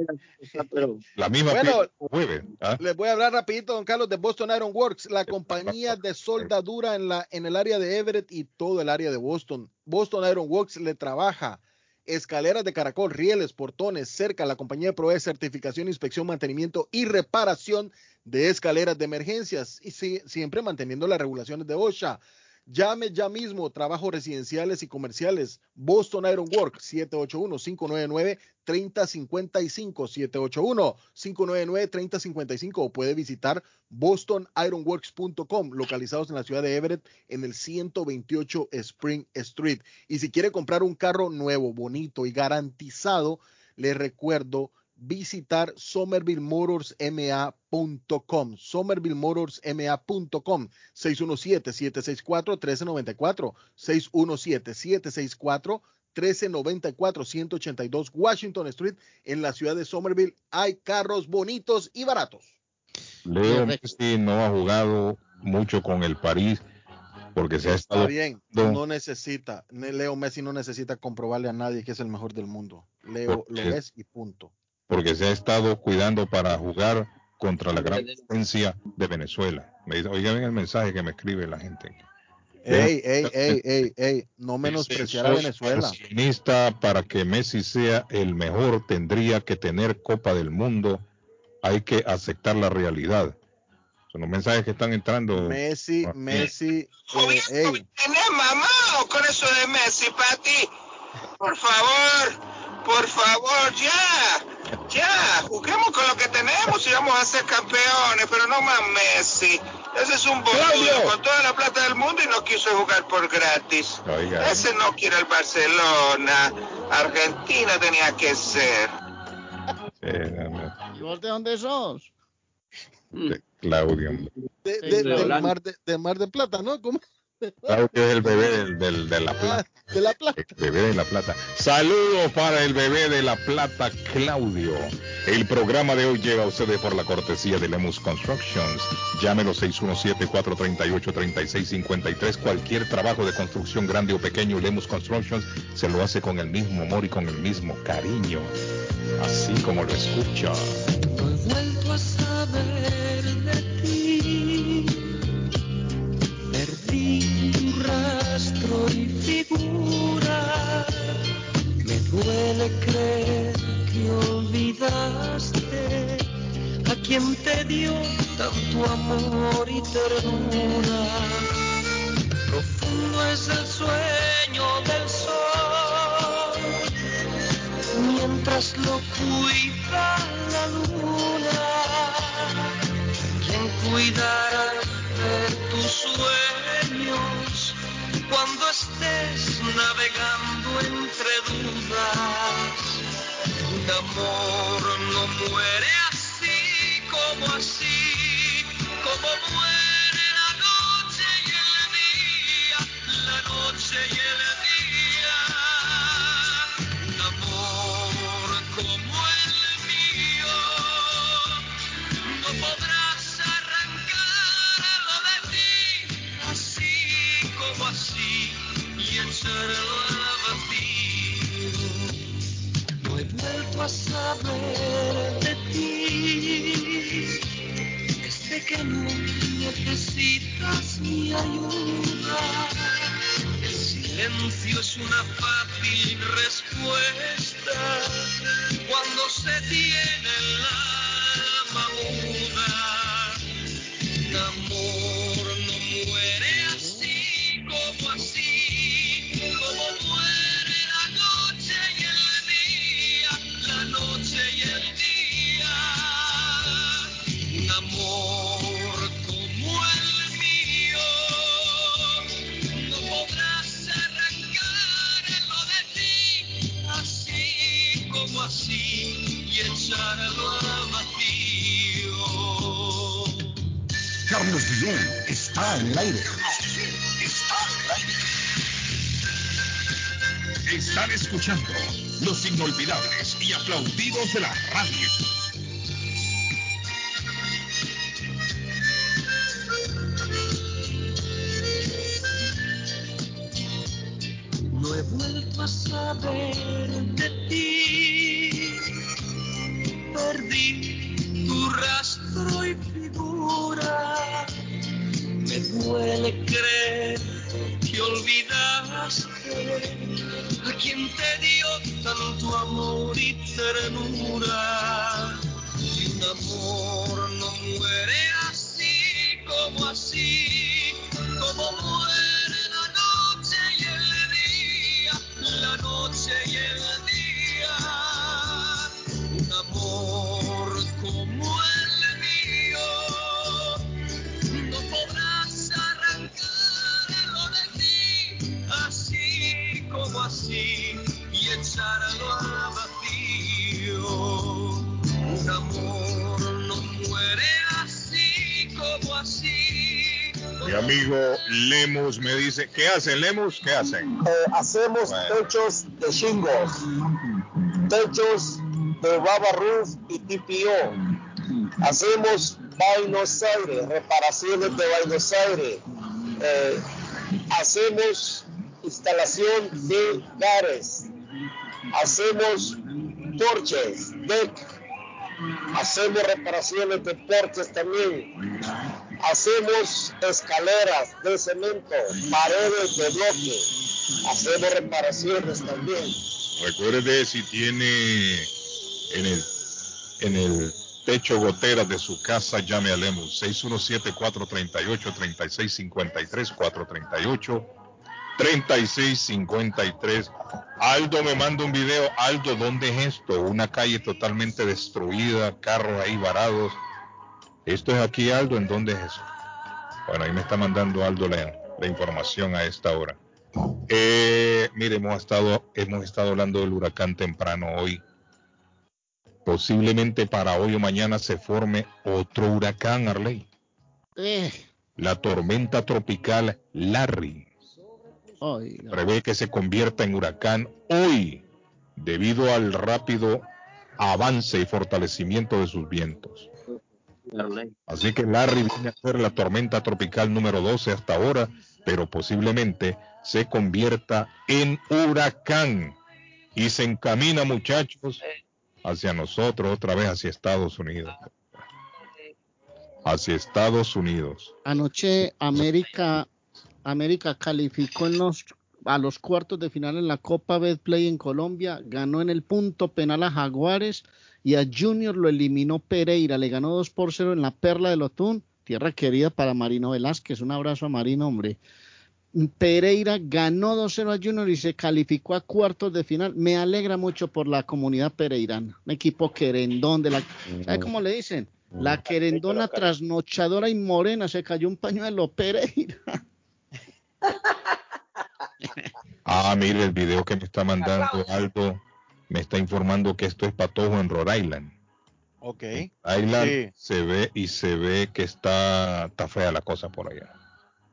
La misma Bueno, jueves. ¿ah? Les voy a hablar rapidito, don Carlos, de Boston Iron Works, la compañía de soldadura en, la, en el área de Everett y todo el área de Boston. Boston Iron Works le trabaja escaleras de caracol, rieles, portones, cerca, la compañía provee certificación, inspección, mantenimiento y reparación de escaleras de emergencias y sí, siempre manteniendo las regulaciones de OSHA. Llame ya mismo, trabajos residenciales y comerciales. Boston Iron Work, 781-599-3055, 781-599-3055 o puede visitar bostonironworks.com, localizados en la ciudad de Everett en el 128 Spring Street. Y si quiere comprar un carro nuevo, bonito y garantizado, le recuerdo visitar somervillemotorsma.com, somervillemotorsma.com, 617-764-1394, 617-764-1394, 182 Washington Street, en la ciudad de Somerville. Hay carros bonitos y baratos. Leo Messi no ha jugado mucho con el París porque se ha estado... Está bien, no necesita, Leo Messi no necesita comprobarle a nadie que es el mejor del mundo. Leo lo es y punto porque se ha estado cuidando para jugar contra la gran potencia de Venezuela. Oigan el mensaje que me escribe la gente. Ey, ey, ey, ey, ey, no menospreciar a Venezuela. Para que Messi sea el mejor tendría que tener Copa del Mundo. Hay que aceptar la realidad. Son los mensajes que están entrando. Messi, Messi, eh, ey. mamado con eso de Messi para ti. Por favor, por favor, ya, ya, juguemos con lo que tenemos y vamos a ser campeones, pero no más Messi. Ese es un boludo con toda la plata del mundo y no quiso jugar por gratis. Ese no quiere el Barcelona. Argentina tenía que ser. ¿Y vos de dónde sos? De Claudio. De, de, de, mar de, de Mar de Plata, ¿no? ¿Cómo? Claro que es el bebé del, del, de la plata. Ah, de la plata. El bebé de la plata. Saludos para el bebé de la plata, Claudio. El programa de hoy llega a ustedes por la cortesía de Lemus Constructions. Llámelo 617-438-3653. Cualquier trabajo de construcción grande o pequeño, Lemus Constructions se lo hace con el mismo amor y con el mismo cariño. Así como lo escucha. No he vuelto a rastro y figura. Me duele creer que olvidaste a quien te dio tanto amor y ternura. Profundo es el sueño del sol, mientras lo cuida la luna. ¿Quién cuidará de tus sueños entre dudas? Un amor no muere así como así, como muere dice, ¿qué hacen Lemos? ¿Qué hacen? Eh, hacemos Bueno. techos de shingles, techos de rubber roof y TPO. Hacemos vainos aire, reparaciones de vainos aire. Eh, hacemos instalación de gares. Hacemos porches, deck. Hacemos reparaciones de porches también. Hacemos escaleras de cemento, paredes de bloque. Hacemos reparaciones también. Recuerde si tiene en el, en el techo goteras de su casa, llame a Lemos 617-438-3653, 438-3653. Aldo me manda un video. Aldo, ¿dónde es esto? Una calle totalmente destruida, carros ahí varados. Esto es aquí, Aldo, ¿en dónde es eso? Bueno, ahí me está mandando Aldo la, la información a esta hora. Eh, mire, hemos estado, hemos estado hablando del huracán temprano hoy. Posiblemente para hoy o mañana se forme otro huracán, Arley. Eh, La tormenta tropical Larry. oiga. Prevé que se convierta en huracán hoy debido al rápido avance y fortalecimiento de sus vientos. Así que Larry viene a ser la tormenta tropical número 12 hasta ahora, pero posiblemente se convierta en huracán y se encamina, muchachos, hacia nosotros, otra vez hacia Estados Unidos. Hacia Estados Unidos. Anoche América, América calificó en los, a los cuartos de final en la Copa Betplay en Colombia, ganó en el punto penal a Jaguares y a Junior lo eliminó Pereira, le ganó 2 por 0 en la Perla del Otún, tierra querida para Marino Velázquez, un abrazo a Marino, hombre. Pereira ganó 2-0 a Junior y se calificó a cuartos de final. Me alegra mucho por la comunidad pereirana. Un equipo querendón de la... ¿Sabe cómo le dicen? La querendona trasnochadora y morena se cayó un pañuelo Pereira. Ah, mire el video que me está mandando Aldo. Me está informando que esto es patojo en Rhode Island. Ok. Island Sí. se ve y se ve que está, está fea la cosa por allá.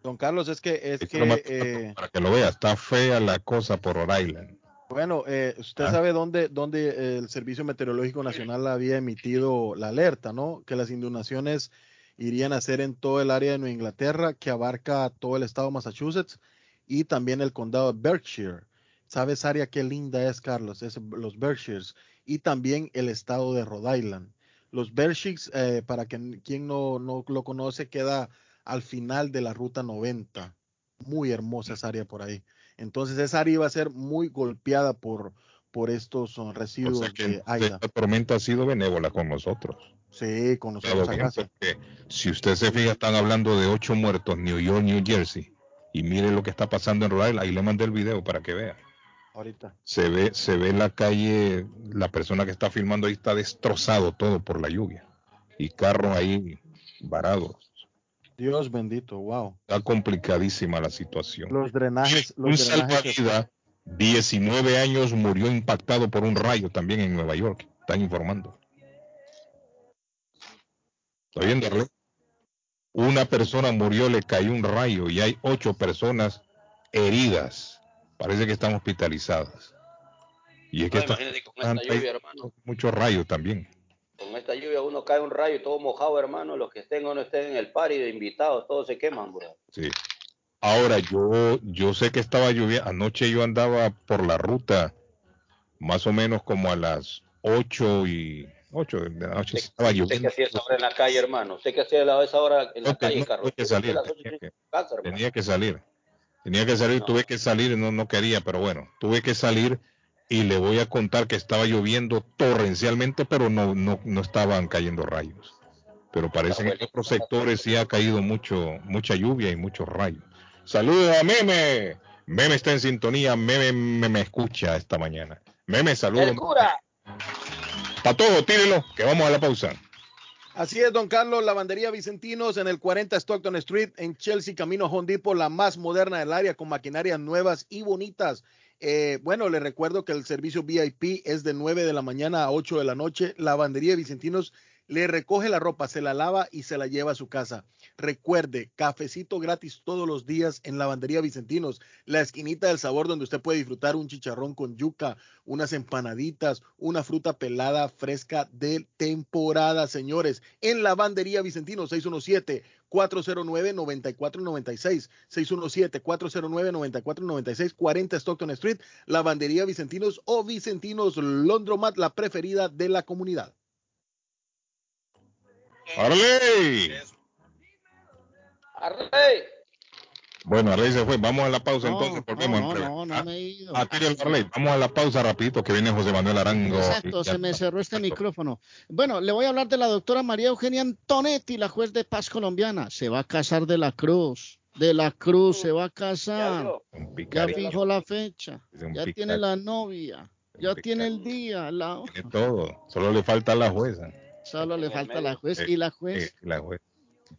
Don Carlos, es que, es que, eh, Para que lo vea, está fea la cosa por Rhode Island. bueno, eh, usted Ah. sabe dónde, dónde eh, el Servicio Meteorológico Nacional había emitido la alerta, ¿no? Que las inundaciones irían a ser en todo el área de Nueva Inglaterra, que abarca todo el estado de Massachusetts y también el condado de Berkshire. ¿Sabes, área qué linda es, Carlos? Es los Berkshires y también el estado de Rhode Island. Los Berkshires, eh, para que, quien no, no lo conoce, queda al final de la ruta 90. Muy hermosa esa área por ahí. Entonces esa área iba a ser muy golpeada por, por estos uh, O residuos sea que de Aida. esta tormenta ha sido benévola con nosotros. Sí, con nosotros bien, porque si usted se fija, están hablando de ocho muertos, New York, New Jersey. Y mire lo que está pasando en Rhode Island. Ahí le mandé el video para que vea. Ahorita. Se ve, se ve la calle, la persona que está filmando ahí está destrozado todo por la lluvia. Y carros ahí varados. Dios bendito, wow. Está complicadísima la situación. Los drenajes, Un los drenajes. salvavidas, 19 años, murió impactado por un rayo también en Nueva York. Están informando. ¿Está viendo? Una persona murió, le cayó un rayo y hay ocho personas heridas. Parece que están hospitalizadas. Y es que No, imagínate con esta lluvia, hermano. muchos rayos también. Con esta lluvia uno cae un rayo y todo mojado, hermano. Los que estén o no estén en el party de invitados, todos se queman, bro. Sí. Ahora, yo, yo sé que estaba lloviendo. Anoche yo andaba por la ruta, más o menos como a las 8 y 8 de la noche. Estaba ¿Usted qué lloviendo. hacía esa hora en la calle, hermano? ¿Usted qué hacía esa hora en la No, calle, no, Carlos? tuve que salir, tenía que-. Tenía que salir. Tenía que salir, tuve que salir, no, no quería, pero bueno, tuve que salir y le voy a contar que estaba lloviendo torrencialmente, pero no, no, no estaban cayendo rayos. Pero parece que en otros sectores sí ha caído mucho, mucha lluvia y muchos rayos. Saludos a Meme. Meme está en sintonía, Meme me, me escucha esta mañana. Meme, saludos. Todo, tírelo, que vamos a la pausa. Así es, don Carlos, lavandería Vicentinos en el 40 Stockton Street en Chelsea, camino Depot, la más moderna del área con maquinarias nuevas y bonitas. Eh, bueno, le recuerdo que el servicio VIP es de 9 de la mañana a 8 de la noche. Lavandería Vicentinos le recoge la ropa, se la lava y se la lleva a su casa. Recuerde, cafecito gratis todos los días en Lavandería Vicentinos, la esquinita del sabor donde usted puede disfrutar un chicharrón con yuca, unas empanaditas, una fruta pelada fresca de temporada, señores. En Lavandería Vicentinos 617 409-9496, 617-409-9496, 40 Stockton Street, Lavandería Vicentinos o Vicentinos Londromat, la preferida de la comunidad. ¡Arley! ¡Arley! Bueno, Arley se fue. Vamos a la pausa No, entonces. Volvemos no, breve. no, no me he ido. Ah, Arley. Vamos a la pausa rapidito que viene José Manuel Arango. Exacto, se me cerró este micrófono. Bueno, le voy a hablar de la doctora María Eugenia Antonetti, la juez de paz colombiana. Se va a casar de la Cruz. De la Cruz se va a casar. Ya fijó la fecha. Ya tiene la novia. Ya tiene el día. La... Tiene todo. Solo le falta la jueza. Solo le falta la juez. Eh, Y la juez eh, la juez.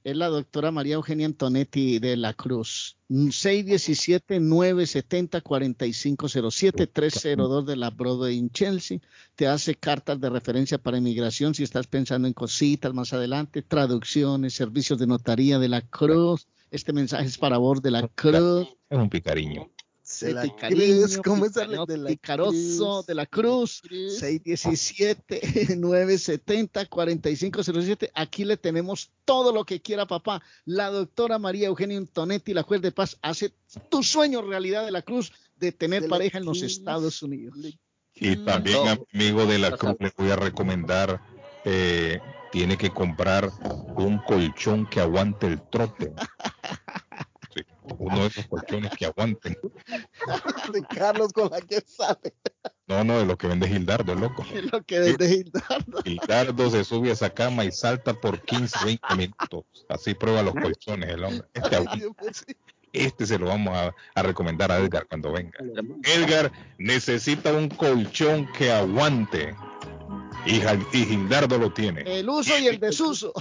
es la doctora María Eugenia Antonetti de la Cruz. 617-970-4507, 302 de la Broadway en Chelsea. Te hace cartas de referencia para inmigración si estás pensando en cositas más adelante, traducciones, servicios de notaría de la Cruz. Este mensaje es para vos de la Cruz. Es un picariño. De la Cruz, ¿cómo es de la Picaroso, Cruz? de la Cruz, 617-970-4507. Aquí le tenemos todo lo que quiera papá. La doctora María Eugenia Antonetti, la juez de paz, hace tu sueño realidad de la Cruz de tener De pareja en los. Estados Unidos. Y también, amigo de la Cruz, le voy a recomendar, eh, tiene que comprar un colchón que aguante el trote. Uno de esos colchones que aguanten. De Carlos con la que sabe. No, no, de lo que vende Gildardo, loco. Es lo que desde Gildardo. Gildardo se sube a esa cama y salta por 15, 20 minutos. Así prueba los colchones el hombre. Este. Este se lo vamos a, a recomendar a Edgar cuando venga. Edgar necesita un colchón que aguante. Y, y Gildardo lo tiene. El uso y el desuso.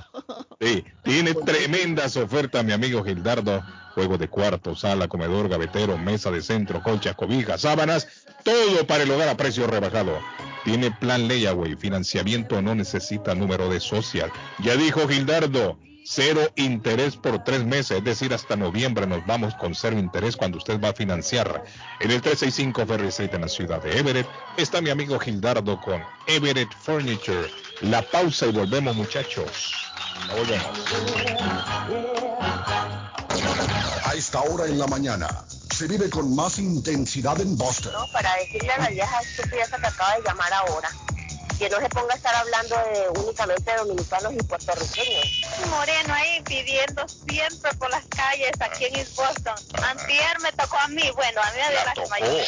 Sí, tiene tremendas ofertas, mi amigo Gildardo. Juegos de cuarto, sala, comedor, gavetero, mesa de centro, colchas, cobijas, sábanas, todo para el hogar a precio rebajado. Tiene plan layaway, financiamiento no necesita número de social. Ya dijo Gildardo, cero interés por tres meses, es decir, hasta noviembre nos vamos con cero interés cuando usted va a financiar. En el 365 Ferry Street en la ciudad de Everett está mi amigo Gildardo con Everett Furniture. La pausa y volvemos muchachos. Ya A esta hora en la mañana se vive con más intensidad en Boston. No, para decirle a la vieja estúpida que acaba de llamar ahora que no se ponga a estar hablando de únicamente de dominicanos y puertorriqueños. Moreno ahí pidiendo siempre por las calles aquí en East Boston. Antier me tocó a mí, bueno, a mí me dio la mayor.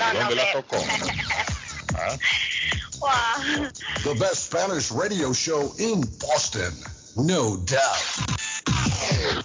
no, no, ¿Dónde la me- tocó? ¿Ah? Wow. The best Spanish radio show in Boston. No doubt.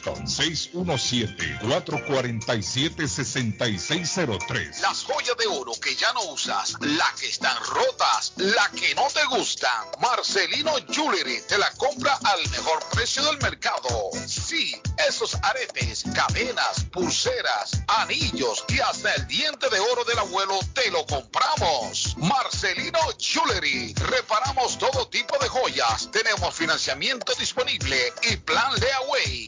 617-447-6603. Las joyas de oro que ya no usas, la que están rotas, la que no te gustan. Marcelino Jewelry te la compra al mejor precio del mercado. Sí, esos aretes, cadenas, pulseras, anillos y hasta el diente de oro del abuelo te lo compramos. Marcelino Jewelry. Reparamos todo tipo de joyas. Tenemos financiamiento disponible y plan layaway.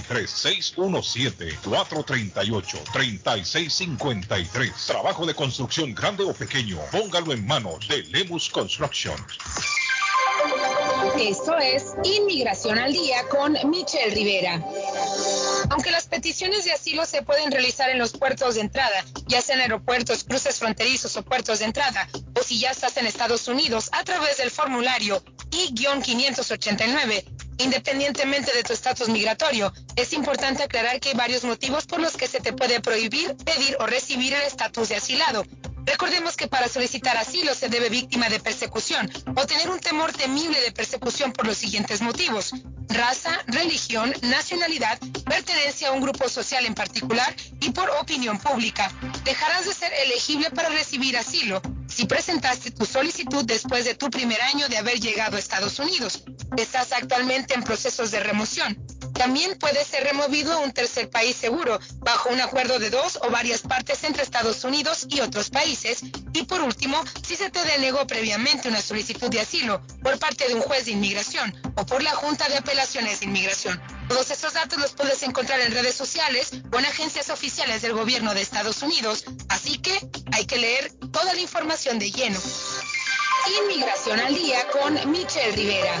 617-438-3653. Trabajo de construcción grande o pequeño. Póngalo en manos de Lemus Construction. Esto es Inmigración al Día con Michelle Rivera. Aunque las peticiones de asilo se pueden realizar en los puertos de entrada, ya sea en aeropuertos, cruces fronterizos o puertos de entrada, o si ya estás en Estados Unidos a través del formulario I-589, independientemente de tu estatus migratorio, es importante aclarar que hay varios motivos por los que se te puede prohibir pedir o recibir el estatus de asilado. Recordemos que para solicitar asilo se debe víctima de persecución o tener un temor temible de persecución por los siguientes motivos. Raza, religión, nacionalidad, pertenencia a un grupo social en particular y por opinión pública. Dejarás de ser elegible para recibir asilo si presentaste tu solicitud después de tu primer año de haber llegado a Estados Unidos. Estás actualmente en procesos de remoción. También puede ser removido a un tercer país seguro, bajo un acuerdo de dos o varias partes entre Estados Unidos y otros países. Y por último, si se te denegó previamente una solicitud de asilo por parte de un juez de inmigración o por la Junta de Apelaciones de Inmigración. Todos estos datos los puedes encontrar en redes sociales o en agencias oficiales del gobierno de Estados Unidos. Así que hay que leer toda la información de lleno. Inmigración al día con Michelle Rivera.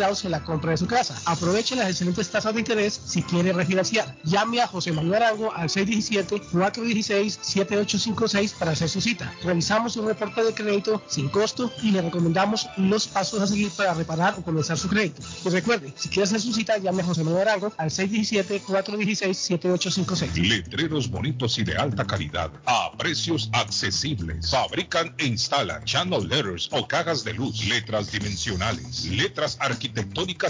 en la compra de su casa. Aproveche las excelentes tasas de interés si quiere refinanciar. Llame a José Manuel Arango al 617-416-7856 para hacer su cita. Realizamos un reporte de crédito sin costo y le recomendamos los pasos a seguir para reparar o comenzar su crédito. Y recuerde, si quiere hacer su cita, llame a José Manuel Arango al 617-416-7856. Letreros bonitos y de alta calidad a precios accesibles. Fabrican e instalan channel letters o cajas de luz, letras dimensionales, letras arquitectónicas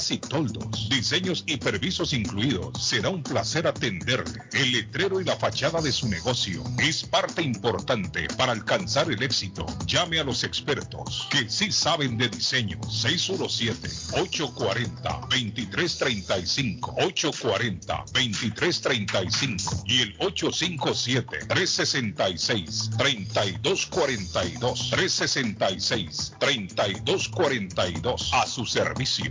y toldos, diseños y permisos incluidos. Será un placer atenderle. El letrero y la fachada de su negocio es parte importante para alcanzar el éxito. Llame a los expertos que sí saben de diseño. 617-840-2335. 840-2335 y el 857-366-3242. 366-3242 a su servicio.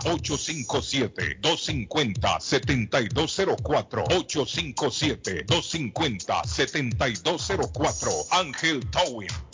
857-250-7204. 857-250-7204. Ángel Towing.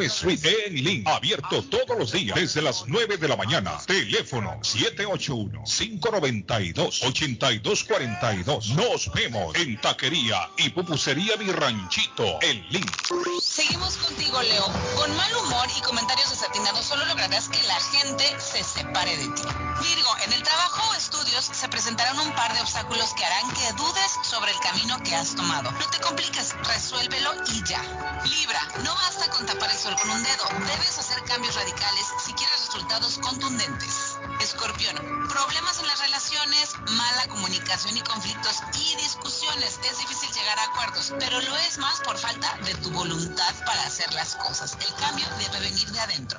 Street en Link. Abierto todos los días desde las 9 de la mañana. Teléfono 781-592-8242. Nos vemos en Taquería y Pupusería Mi Ranchito en Link. Seguimos contigo, Leo. Con mal humor y comentarios desatinados solo lograrás que la gente se separe de ti. Virgo, en el trabajo o estudios se presentarán un par de obstáculos que harán que dudes sobre el camino que has tomado. No te compliques, resuélvelo y ya. Libra, no basta con tapar el sol con un dedo. Debes hacer cambios radicales si quieres resultados contundentes. Escorpión, problemas en las relaciones, mala comunicación y conflictos y discusiones. Es difícil llegar a acuerdos, pero lo es más por falta de tu voluntad para hacer las cosas. El cambio debe venir de adentro.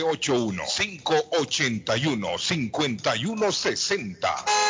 781-581-5160.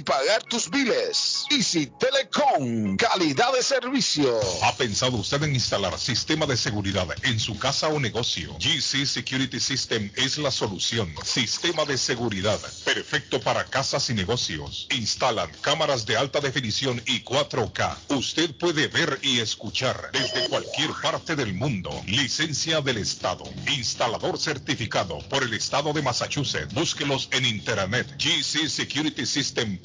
pagar tus biles. Easy Telecom, calidad de servicio. ¿Ha pensado usted en instalar sistema de seguridad en su casa o negocio? GC Security System es la solución. Sistema de seguridad perfecto para casas y negocios. Instalan cámaras de alta definición y 4K. Usted puede ver y escuchar desde cualquier parte del mundo. Licencia del Estado. Instalador certificado por el Estado de Massachusetts. Búsquelos en internet.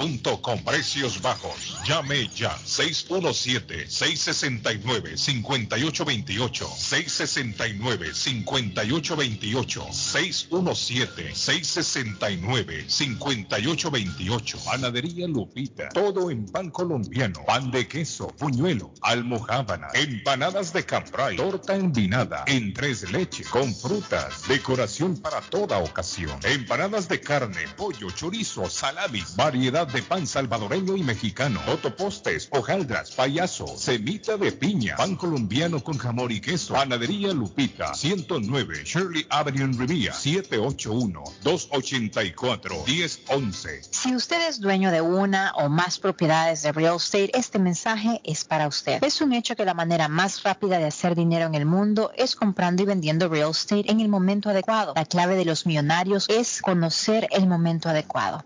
GCSecuritySystem.com Con precios bajos. Llame ya 617-669-5828. 669-5828. 617-669-5828. Panadería Lupita. Todo en pan colombiano. Pan de queso, puñuelo, almohábana, empanadas de cambray, torta envinada, en tres leches, con frutas, decoración para toda ocasión. Empanadas de carne, pollo, chorizo, salami, variedad de pan salvadoreño y mexicano, topostes, hojaldras, payaso, semita de piña, pan colombiano con jamón y queso, panadería Lupita, 109 Shirley Avenue en Rivia, 781-284-1011. Si usted es dueño de una o más propiedades de real estate, este mensaje es para usted. Es un hecho que la manera más rápida de hacer dinero en el mundo es comprando y vendiendo real estate en el momento adecuado. La clave de los millonarios es conocer el momento adecuado.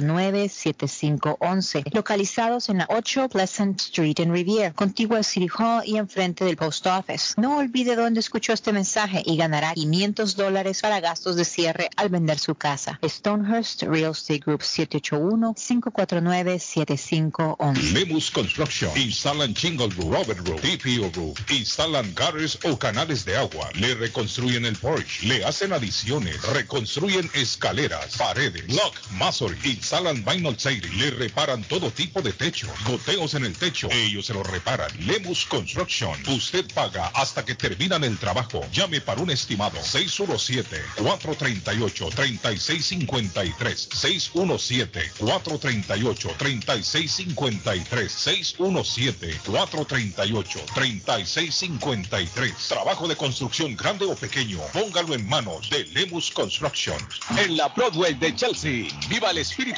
7511 localizados en la 8 Pleasant Street en Riviera, contigua al City Hall y enfrente del Post Office. No olvide dónde escuchó este mensaje y ganará 500 dólares para gastos de cierre al vender su casa. Stonehurst Real Estate Group 781-549-7511. Lemus Construction. Instalan Shingle Roof, Robert Roof, TPO Roof. Instalan gutters o canales de agua. Le reconstruyen el porch. Le hacen adiciones. Reconstruyen escaleras, paredes, lock, masonry. Instalan vinyl siding. Le reparan todo tipo de techo. Goteos en el techo. Ellos se lo reparan. Lemus Construction. Usted paga hasta que terminan el trabajo. Llame para un estimado. 617-438-3653. 617-438-3653. 617-438-3653. Trabajo de construcción grande o pequeño. Póngalo en manos de Lemus Construction. En la Broadway de Chelsea, viva el espíritu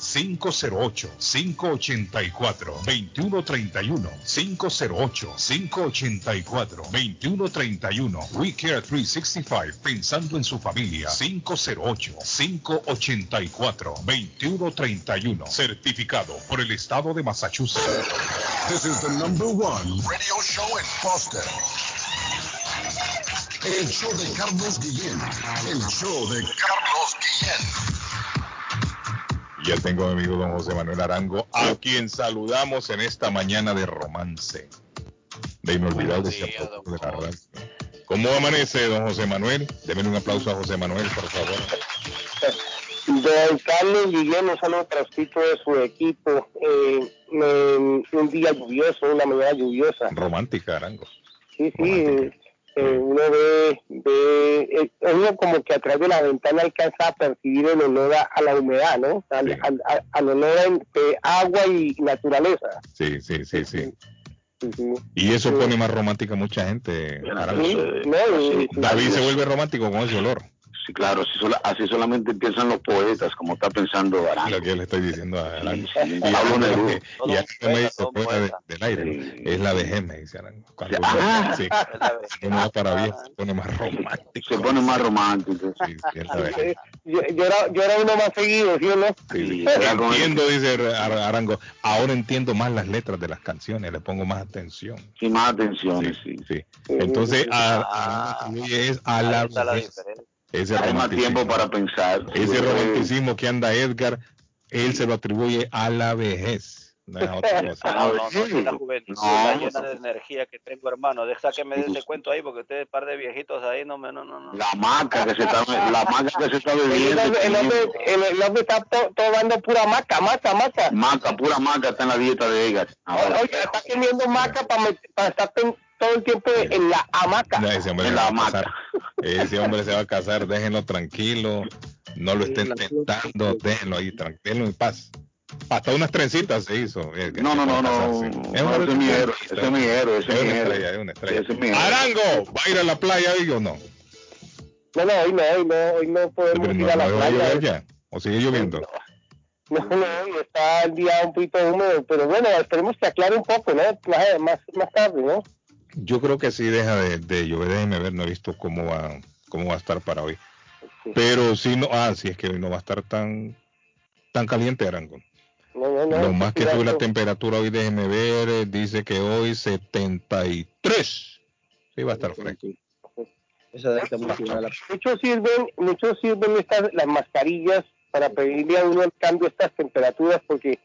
508-584-2131. 508-584-2131. We Care 365, pensando en su familia. 508-584-2131. Certificado por el Estado de Massachusetts. This is the number one radio show in Boston. El show de Carlos Guillén. El show de Carlos Guillén. Ya tengo a mi amigo don José Manuel Arango, a quien saludamos en esta mañana de romance. De inolvidable de la radio. ¿Cómo amanece don José Manuel? Deme un aplauso a José Manuel, por favor. Don Carlos Guillén, un saludo para usted y todo su equipo. Eh, me- un día lluvioso, una mañana lluviosa. Romántica, Arango. Sí, sí. Eh, uno ve, ve eh, uno como que a través de la ventana alcanza a percibir el olor a, a la humedad, ¿no? Al, al- al- al olor de agua y naturaleza. Sí, sí, sí, sí. Sí, sí. Y eso pone más romántica a mucha gente. Arango. Sí, no, y- David se vuelve romántico con ese olor. Sí, claro, así, sola- así solamente piensan los poetas, como está pensando Arango. Lo que le estoy diciendo a Arango. Y Pablo Arango Neruda. me- y Arango me dice fuera de- del aire, ¿no? es la vejez, me dice Arango. Cuando uno, Ah. sí, uno va para viejo se pone más romántico. Se pone más romántico. Sí, sí, es la vejez. Yo, yo era, yo era uno más seguido, ¿sí o no? Sí, sí. Entiendo, dice Ar- Arango, ahora entiendo más las letras de las canciones, le pongo más atención. Sí, más atención, sí. Sí. Entonces, a, a- es a la la vejez. Ese Hay más tiempo para pensar. Ese romanticismo que anda Edgar, él se lo atribuye a la vejez. No. No, no, la juventud, la llena de energía que tengo, hermano. Deja que me dé ese cuento ahí, porque ustedes, par de viejitos ahí, no me, no, no, no. La maca que se está, la maca que se está hombre, el hombre, el, el hombre está to- tomando pura maca, maca, maca. Maca, pura maca está en la dieta de Edgar. Oye, está comiendo maca para estar todo el tiempo en la hamaca. No, ese hombre se va a casar. Ese hombre se va a casar, déjenlo tranquilo, no lo estén tentando, déjenlo ahí, tranquilo en paz. Hasta unas trencitas se hizo. Edgar, No, no, no, no. Es un ese es mi héroe, ese es mi héroe, ese Es mi una héroe. estrella, es una estrella. Ese es mi héroe. Arango, ¿va a ir a la playa hoy o no? No, no, hoy no, hoy no, hoy no podemos Pero ir no, a la no va a playa. ya, o sigue lloviendo. No, no, hoy está el día un poquito húmedo, pero bueno, esperemos que aclare un poco, ¿no? Más, más tarde, ¿no? Yo creo que sí deja de, de llover, déjeme ver, no he visto cómo va, cómo va a estar para hoy. Pero sí no, ah, sí es que hoy no va a estar tan, tan caliente Arango. No, no, no. Lo más que sube la temperatura hoy, déjeme ver, eh, dice que hoy 73. Sí va a estar fresco. Muchos sirven, muchos sirven estas, las mascarillas para pedirle a uno el cambio de estas temperaturas, porque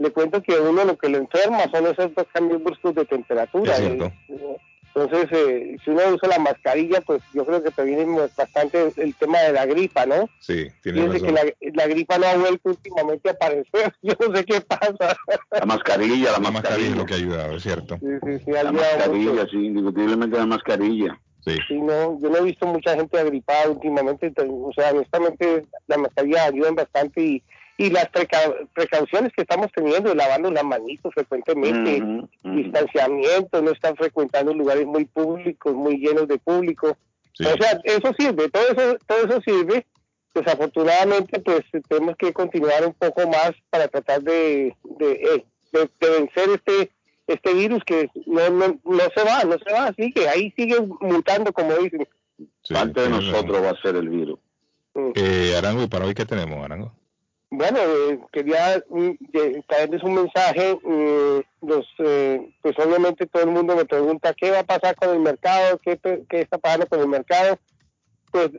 le cuento que a uno lo que lo enferma son esos dos cambios bruscos de temperatura. Es cierto. Eh, Entonces, eh, si uno usa la mascarilla, pues yo creo que previene bastante el tema de la gripa, ¿no? Sí, tiene Fíjense que razón. la, la gripa no ha vuelto últimamente a aparecer. Yo no sé qué pasa. La mascarilla, la, La mascarilla mascarilla. es lo que ha ayudado, es cierto. Sí, sí, sí, ha La mascarilla, mucho. sí, indiscutiblemente la mascarilla. Sí. Sí, no, yo no he visto mucha gente agripada últimamente, entonces, o sea, honestamente las mascarillas ayudan bastante y, y las preca- precauciones que estamos teniendo, lavando las manitos frecuentemente, distanciamiento, no están frecuentando lugares muy públicos, muy llenos de público. Sí. O sea, eso sirve, todo eso, todo eso sirve. Desafortunadamente, pues tenemos que continuar un poco más para tratar de, de, eh, de- de vencer este este virus que no, no, no se va, no se va, sigue, ahí sigue mutando, como dicen. Sí, Parte de nosotros va a ser el virus. razón. Eh, Arango, ¿y para hoy qué tenemos, Arango? Bueno, eh, quería de- traerles un mensaje. mm, los, eh, pues obviamente todo el mundo me pregunta qué va a pasar con el mercado, qué, qué está pasando con el mercado. Pues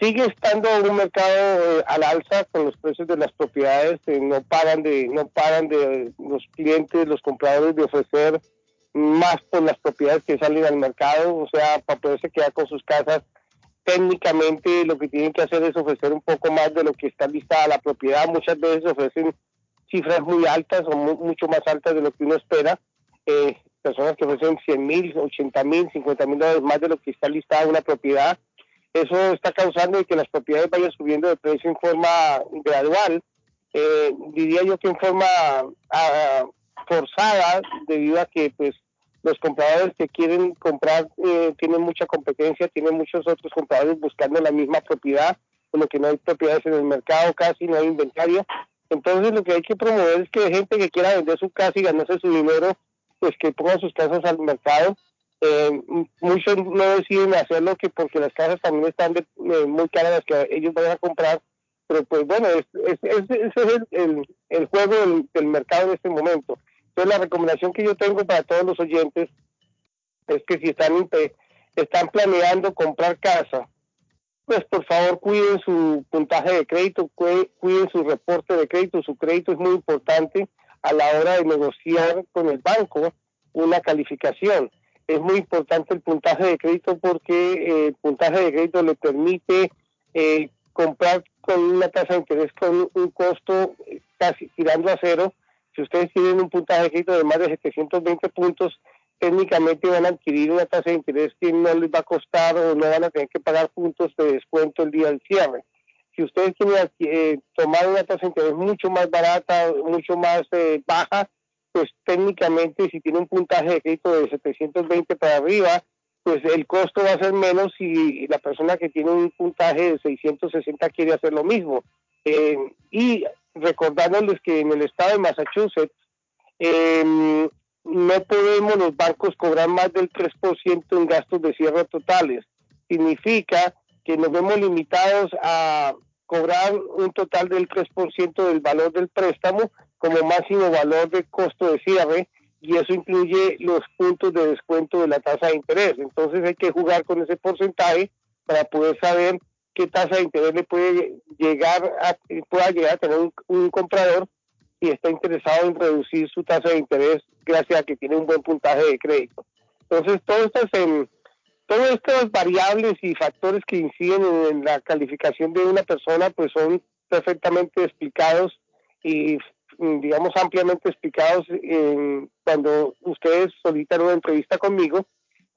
sigue estando un mercado eh, al alza con los precios de las propiedades. eh, no paran de, no paran de los clientes, los compradores de ofrecer más por las propiedades que salen al mercado, o sea, para poderse quedar con sus casas técnicamente lo que tienen que hacer es ofrecer un poco más de lo que está listada la propiedad. Muchas veces ofrecen cifras muy altas o mu- mucho más altas de lo que uno espera. Eh, personas que ofrecen 100 mil, 80 mil, 50 mil dólares más de lo que está listada una propiedad. Eso está causando que las propiedades vayan subiendo de precio en forma gradual. Eh, diría yo que en forma ah, forzada debido a que pues los compradores que quieren comprar eh, tienen mucha competencia, tienen muchos otros compradores buscando la misma propiedad, por lo que no hay propiedades en el mercado casi, no hay inventario. Entonces lo que hay que promover es que gente que quiera vender su casa y ganarse su dinero, pues que ponga sus casas al mercado. Eh, muchos no deciden hacerlo que porque las casas también están de- eh, muy caras las que ellos vayan a comprar, pero pues bueno, es, es- es- ese es el, juego del mercado en este momento. Entonces la recomendación que yo tengo para todos los oyentes es que si están, inte- están planeando comprar casa, pues por favor cuiden su puntaje de crédito, cuiden su reporte de crédito, su crédito es muy importante a la hora de negociar con el banco una calificación. Es muy importante el puntaje de crédito porque eh, el puntaje de crédito le permite eh, comprar con una tasa de interés con un costo eh, casi tirando a cero. Si ustedes tienen un puntaje de crédito de más de 720 puntos, técnicamente van a adquirir una tasa de interés que no les va a costar o no van a tener que pagar puntos de descuento el día del cierre. Si ustedes quieren eh, tomar una tasa de interés mucho más barata, mucho más eh, baja, pues técnicamente si tiene un puntaje de crédito de 720 para arriba, pues el costo va a ser menos si la persona que tiene un puntaje de 660 quiere hacer lo mismo. Eh, y recordándoles que en el estado de Massachusetts eh, no podemos los bancos cobrar más del 3% en gastos de cierre totales. Significa que nos vemos limitados a cobrar un total del 3% del valor del préstamo como máximo valor de costo de cierre y eso incluye los puntos de descuento de la tasa de interés. Entonces hay que jugar con ese porcentaje para poder saber qué tasa de interés le puede llegar a, pueda llegar a tener un, comprador si está interesado en reducir su tasa de interés gracias a que tiene un buen puntaje de crédito. Entonces, todas estas, en, todas estas variables y factores que inciden en, la calificación de una persona, pues son perfectamente explicados y digamos ampliamente explicados cuando ustedes solicitan una entrevista conmigo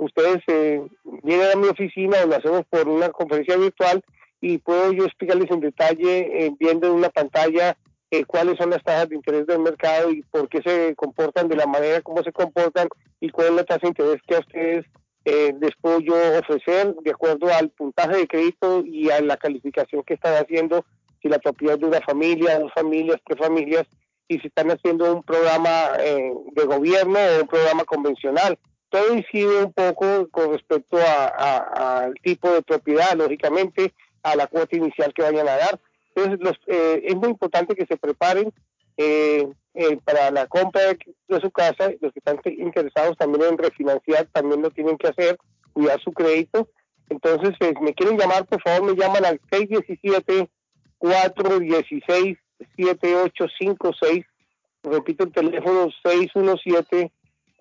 ustedes eh, vienen a mi oficina o lo hacemos por una conferencia virtual y puedo yo explicarles en detalle, eh, viendo en una pantalla, eh, cuáles son las tasas de interés del mercado y por qué se comportan de la manera como se comportan y cuál es la tasa de interés que a ustedes les puedo yo ofrecer de acuerdo al puntaje de crédito y a la calificación que están haciendo, si la propiedad de una familia, dos familias, tres familias, y si están haciendo un programa de gobierno o un programa convencional todo incide un poco con respecto al tipo de propiedad, lógicamente, a la cuota inicial que vayan a dar. Entonces, eh, es muy importante que se preparen eh, eh, para la compra de, su casa. Los que están interesados también en refinanciar también lo tienen que hacer, cuidar su crédito. Entonces, me quieren llamar, por favor, me llaman al 617-416-7856. Repito el teléfono 617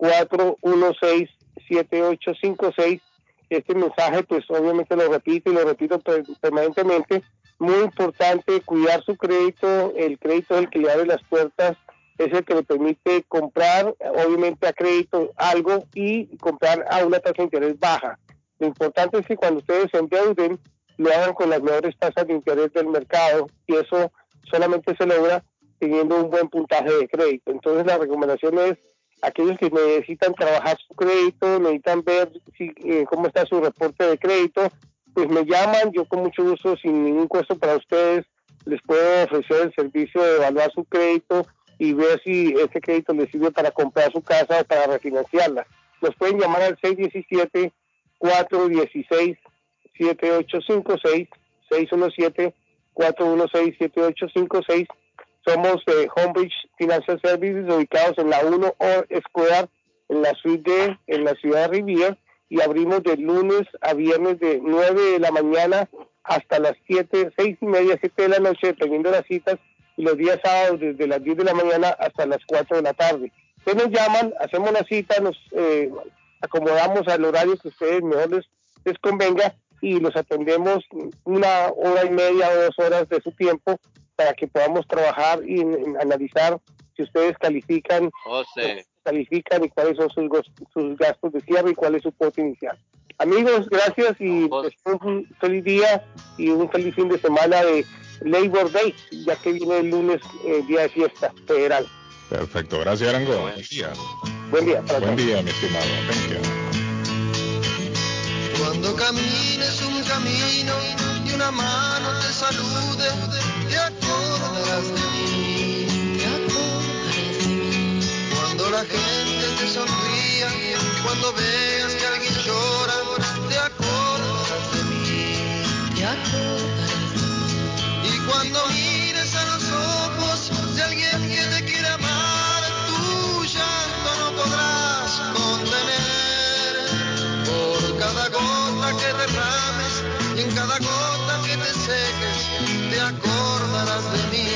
416-7856. Este mensaje, pues obviamente lo repito y lo repito permanentemente. Muy importante cuidar su crédito. El crédito es el que le abre las puertas, es el que le permite comprar, obviamente a crédito, algo y comprar a una tasa de interés baja. Lo importante es que cuando ustedes se endeuden, lo hagan con las mejores tasas de interés del mercado y eso solamente se logra teniendo un buen puntaje de crédito. Entonces la recomendación es aquellos que necesitan trabajar su crédito, necesitan ver si, eh, cómo está su reporte de crédito, pues me llaman, yo con mucho gusto, sin ningún costo para ustedes, les puedo ofrecer el servicio de evaluar su crédito y ver si ese crédito les sirve para comprar su casa o para refinanciarla. Nos pueden llamar al 617-416-7856, 617-416-7856 somos de Homebridge Financial Services, ubicados en la 1 Square, en la suite D, en la ciudad de Riviera, y abrimos de lunes a viernes de 9 de la mañana hasta las 7, 6 y media, 7 de la noche, dependiendo de las citas, y los días sábados desde las 10 de la mañana hasta las 4 de la tarde. Ustedes nos llaman, hacemos la cita, nos eh, acomodamos al horario que ustedes mejor les, les convenga y los atendemos una hora y media o dos horas de su tiempo para que podamos trabajar y analizar si ustedes califican, califican y cuáles son sus, sus gastos de cierre y cuál es su cuota inicial. Amigos, gracias y un feliz día y un feliz fin de semana de Labor Day, ya que viene el lunes, eh, día de fiesta federal. Perfecto, gracias Arango. Buen día. Buen día. Buen día, mi estimado. Cuando camines un camino y una mano te salude, te acordarás de mí. Te. Cuando la gente te sonría, cuando veas que alguien llora, te acordarás de mí. Te acordarás de mí. Y cuando mires a los ojos de alguien que te quiere amar, tu llanto no podrás contener cada gota que derrames y en cada gota que te seques, te acordarás de mí.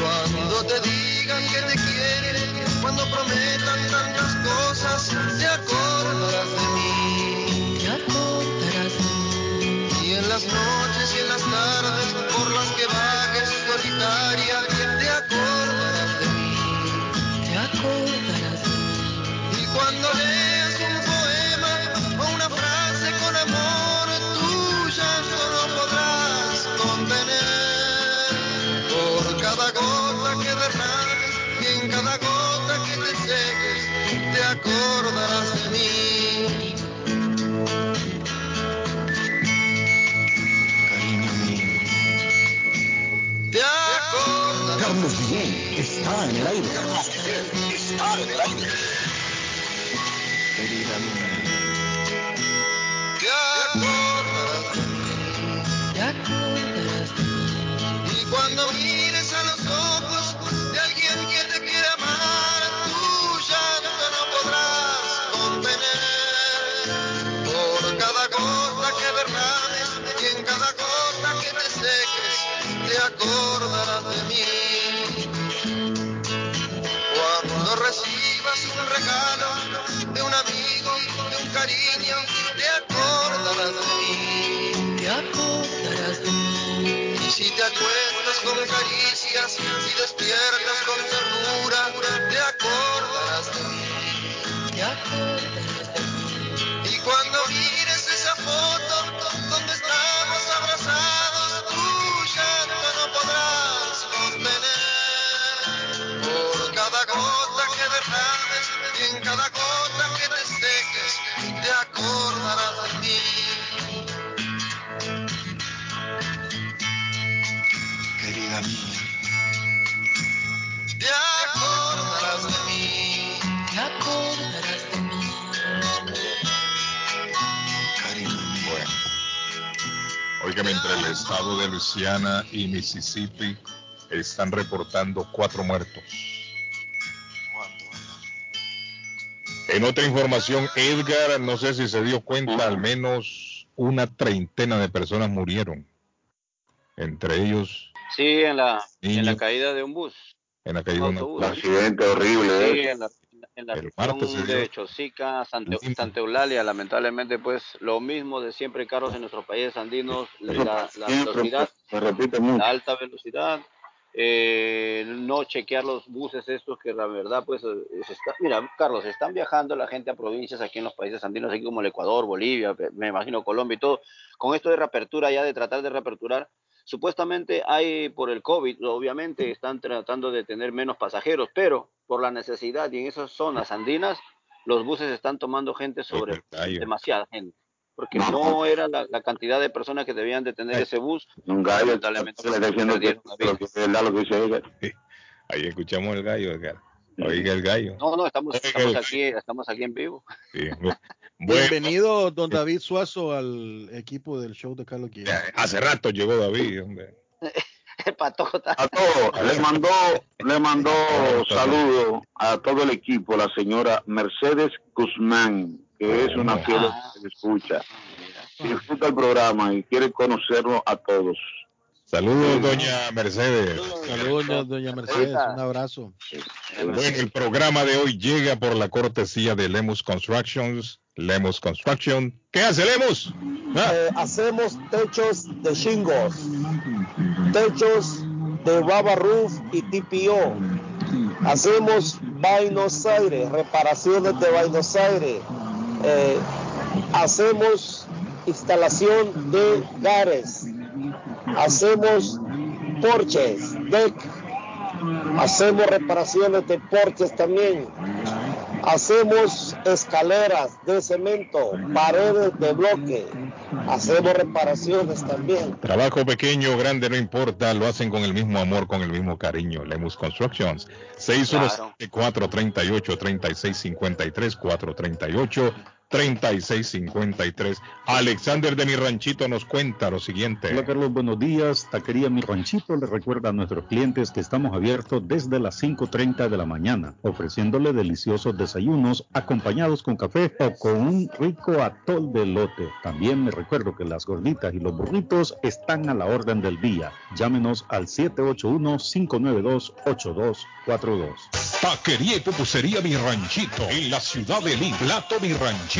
Cuando te digan que te quieren, cuando prometan tantas cosas, te acordarás de mí. Te acordarás de mí. Y en las noches y en las tardes por las que vagues solitaria, te acordarás de mí. Te acordarás de mí. Y cuando le Luisiana y Mississippi están reportando cuatro muertos. En otra información, Edgar, no sé si se dio cuenta, al menos una treintena de personas murieron. Entre ellos, Sí, en la, en la Niños. caída de un bus. en la caída de autobús. accidente horrible. Sí, ¿eh? en la, en la El región de Chosica, Santa, Santa Eulalia, lamentablemente, pues lo mismo de siempre, carros en nuestros países andinos, la, la Siempre velocidad, la alta velocidad, eh, no chequear los buses estos que la verdad, pues, eh, se está, mira, Carlos, están viajando la gente a provincias aquí en los países andinos, aquí como el Ecuador, Bolivia, me imagino Colombia y todo, con esto de reapertura ya, de tratar de reaperturar, supuestamente hay por el COVID, obviamente están tratando de tener menos pasajeros, pero por la necesidad y en esas zonas andinas, los buses están tomando gente sobre demasiada gente, porque no era la, la cantidad de personas que debían de tener ese bus. Un gallo lamentablemente le diciendo que, lo lo dice. Ahí escuchamos el gallo, Edgar. Oiga el gallo. No, no, estamos, estamos aquí, estamos aquí en vivo. Sí. Bienvenido, don David Suazo, al equipo del show de Carlos Guillén. Hace rato llegó David, hombre. A todos, le mandó, le mandó saludo a todo el equipo, la señora Mercedes Guzmán, que es una fiel que escucha. Disfruta el programa y quiere conocerlo a todos. Saludos, doña Mercedes. Saludos, doña Mercedes, un abrazo. Bueno, el programa de hoy llega por la cortesía de Lemus Constructions. Lemus Construction. ¿Qué hace Lemus? Ah. Eh, hacemos techos de shingles, techos de Rubber Roof y TPO. Hacemos Buenos Aires, reparaciones de Buenos Aires. Eh, hacemos instalación de gares. Hacemos porches, deck. Hacemos reparaciones de porches también. Hacemos escaleras de cemento, paredes de bloque. Hacemos reparaciones también. Trabajo pequeño grande, no importa, lo hacen con el mismo amor, con el mismo cariño. Lemus Constructions. 617-438-3653, 438-3653. Alexander de mi ranchito nos cuenta lo siguiente. Hola Carlos, buenos días. Taquería Mi Ranchito le recuerda a nuestros clientes que estamos abiertos desde las 5.30 de la mañana, ofreciéndole deliciosos desayunos acompañados con café o con un rico atol de lote. También le recuerdo que las gorditas y los burritos están a la orden del día. Llámenos al 781-592-8242. Taquería y pupusería Mi Ranchito en la ciudad de Lima. Plato Mi Ranchito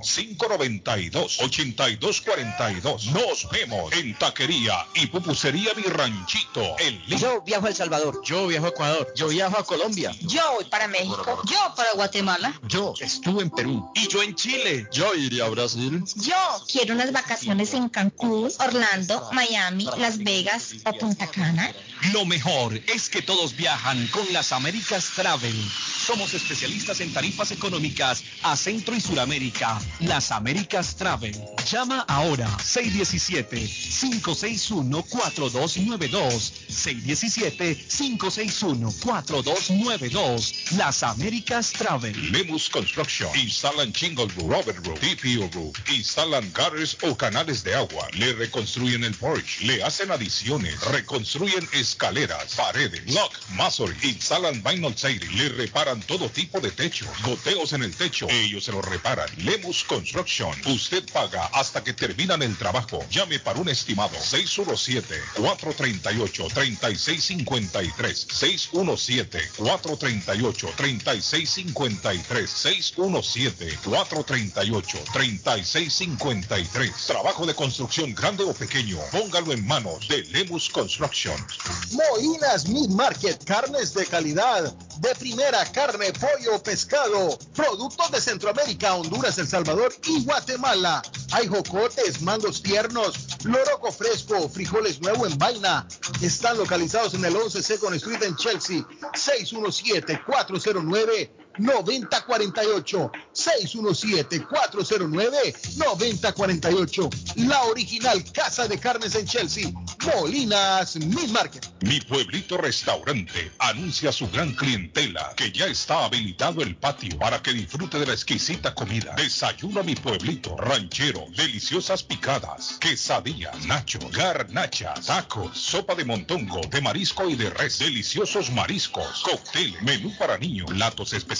592-8242. Nos vemos en Taquería y Pupusería Mi Ranchito. El Yo viajo a El Salvador. Yo viajo a Ecuador. Yo viajo a Colombia. Yo voy para México. Yo para Guatemala. Yo estuve en Perú. Y yo en Chile. Yo iría a Brasil. Yo quiero unas vacaciones en Cancún, Orlando, Miami, Las Vegas o Punta Cana. Lo mejor es que todos viajan con las Américas Travel. Somos especialistas en tarifas económicas a Centro y Suramérica. Las Américas Travel. Llama ahora 617-561-4292. 617-561-4292. Las Américas Travel. Lemus Construction. Instalan Chingle Roof, Robert Roof, TPO Roof. Instalan gutters o canales de agua. Le reconstruyen el porch. Le hacen adiciones. Reconstruyen escaleras, paredes, lock, masonry. Instalan vinyl siding. Le reparan todo tipo de techo. Goteos en el techo. Ellos se lo reparan. Lemus Construction. Usted paga hasta que terminan el trabajo. Llame para un estimado. 617-438-3653. 617-438-3653. 617-438-3653. Trabajo de construcción grande o pequeño. Póngalo en manos de Lemus Construction. Molinas Meat Market, carnes de calidad, de primera carne, pollo, pescado, productos de Centroamérica, Honduras, El Salvador y Guatemala. Hay jocotes, mangos tiernos, loroco fresco, frijoles nuevo en vaina. Están localizados en el 11 Second Street en Chelsea, 617-409. 9048 617-409-9048 La original Casa de Carnes en Chelsea Molinas Meat Market Mi pueblito restaurante anuncia a su gran clientela que ya está habilitado el patio para que disfrute de la exquisita comida. Desayuno a mi pueblito ranchero, deliciosas picadas, quesadillas, nachos, garnachas, tacos, sopa de montongo, de marisco y de res, deliciosos mariscos, cóctel, menú para niños, platos especiales,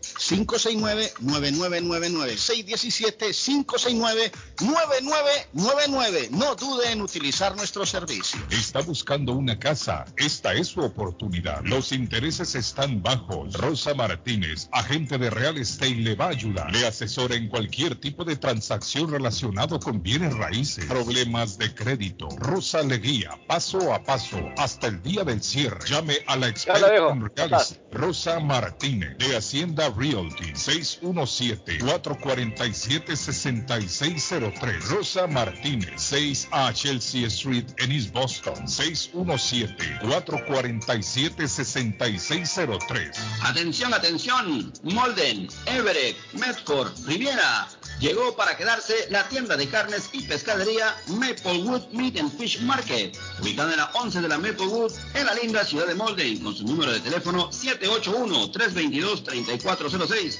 617-569-9999. 617-569-9999. No dude en utilizar nuestro servicio. ¿Está buscando una casa? Esta es su oportunidad. Los intereses están bajos. Rosa Martínez, agente de Real Estate, le va a ayudar. Le asesora en cualquier tipo de transacción relacionado con bienes raíces, problemas de crédito. Rosa le guía paso a paso hasta el día del cierre. Llame a la experta en Real Estate, Rosa Martínez, de Hacienda Realty, 617-447-6603. Rosa Martínez, 6 a Chelsea Street en East Boston, 617-447-6603. Atención, atención, Molden, Everett, Medford, Riviera. Llegó para quedarse la tienda de carnes y pescadería Maplewood Meat and Fish Market, ubicada en la 11 de la Maplewood, en la linda ciudad de Molden, con su número de teléfono 781-322-3406.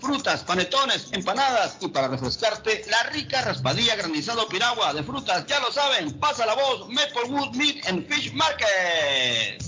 frutas, panetones, empanadas y para refrescarte la rica raspadilla granizado piragua de frutas. Ya lo saben, pasa la voz Maplewood Meat and Fish Market.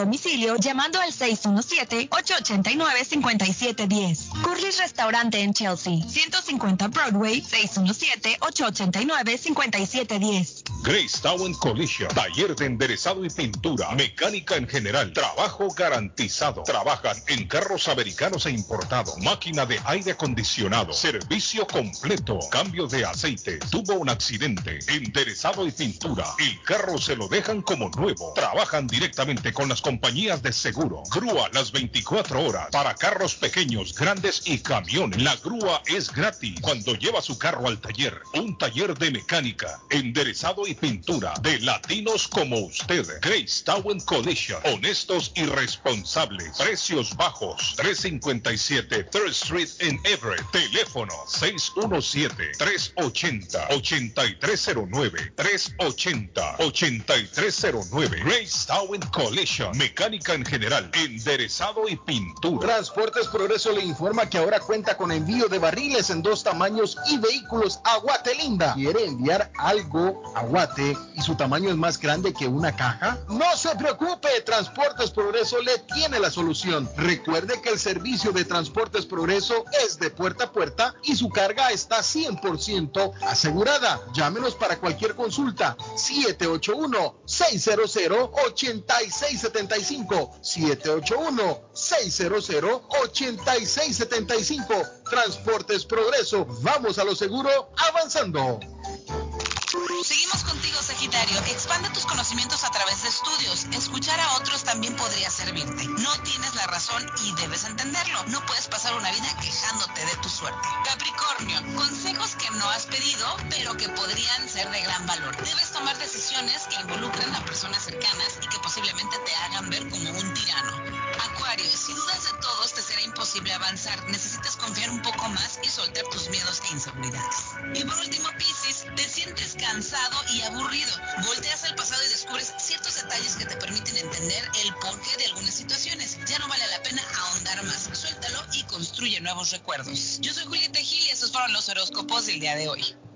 domicilio llamando al 617-889-5710. Curly's Restaurante en Chelsea, 150 Broadway, 617-889-5710. Grace Town Collision, taller de enderezado y pintura, mecánica en general, trabajo garantizado. Trabajan en carros americanos e importados, máquina de aire acondicionado, servicio completo, cambio de aceite, tuvo un accidente, enderezado y pintura. El carro se lo dejan como nuevo. Trabajan directamente con las compañías de seguro. Grúa las 24 horas para carros pequeños, grandes y camiones. La grúa es gratis cuando lleva su carro al taller. Un taller de mecánica, enderezado y pintura de latinos como usted. Grace Town Collision. Honestos y responsables. Precios bajos. 357 Third Street en Everett. Teléfono 617-380-8309. 380-8309. Grace Town Collision. Mecánica en general. Enderezado y pintura. Transportes Progreso le informa que ahora cuenta con envío de barriles en dos tamaños y vehículos a Guatelinda. ¿Quiere enviar algo a Guate y su tamaño es más grande que una caja? No se preocupe, Transportes Progreso le tiene la solución. Recuerde que el servicio de Transportes Progreso es de puerta a puerta y su carga está 100% asegurada. Llámenos para cualquier consulta. 781-600-8675. 781-600-8675. Transportes Progreso. Vamos a lo seguro avanzando. Seguimos contigo, Sagitario. Expande tus conocimientos a través de estudios. Escuchar a otros también podría servirte. No tienes la razón y debes entenderlo. No puedes pasar una vida quejándote de tu suerte. Capricornio, consejos que no has pedido, pero que podrían ser de gran valor. Debes tomar decisiones que involucren a personas cercanas y que posiblemente te hagan ver como un tirano. Acuario, si dudas de todos, te será imposible avanzar. Necesitas confiar un poco más y soltar tus miedos e inseguridades. Y por último, Piscis, te sientes cansado y aburrido. Volteas al pasado y descubres ciertos detalles que te permiten entender el porqué de algunas situaciones. Ya no vale la pena ahondar más. Suéltalo y construye nuevos recuerdos. Yo soy Julieta Gil y estos fueron los horóscopos del día de hoy.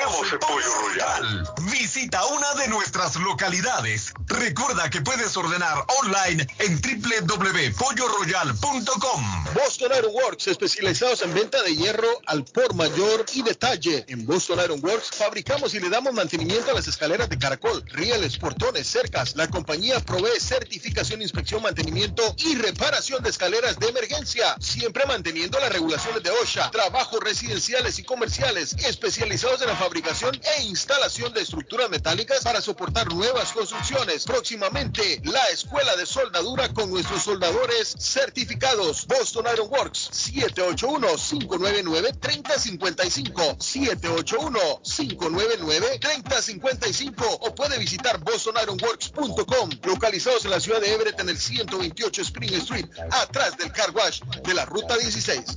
Royal. Visita una de nuestras localidades. Recuerda que puedes ordenar online en www.polloroyal.com. Boston Iron Works, especializados en venta de hierro al por mayor y detalle. En Boston Iron Works fabricamos y le damos mantenimiento a las escaleras de caracol, rieles, portones, cercas. La compañía provee certificación, inspección, mantenimiento y reparación de escaleras de emergencia, siempre manteniendo las regulaciones de OSHA. Trabajos residenciales y comerciales especializados en la fabricación e instalación de estructuras metálicas para soportar nuevas construcciones. Próximamente, la escuela de soldadura con nuestros soldadores certificados. Boston Iron Works 781-599-3055. 781-599-3055 o puede visitar bostonironworks.com localizados en la ciudad de Everett en el 128 Spring Street, atrás del car wash de la ruta 16.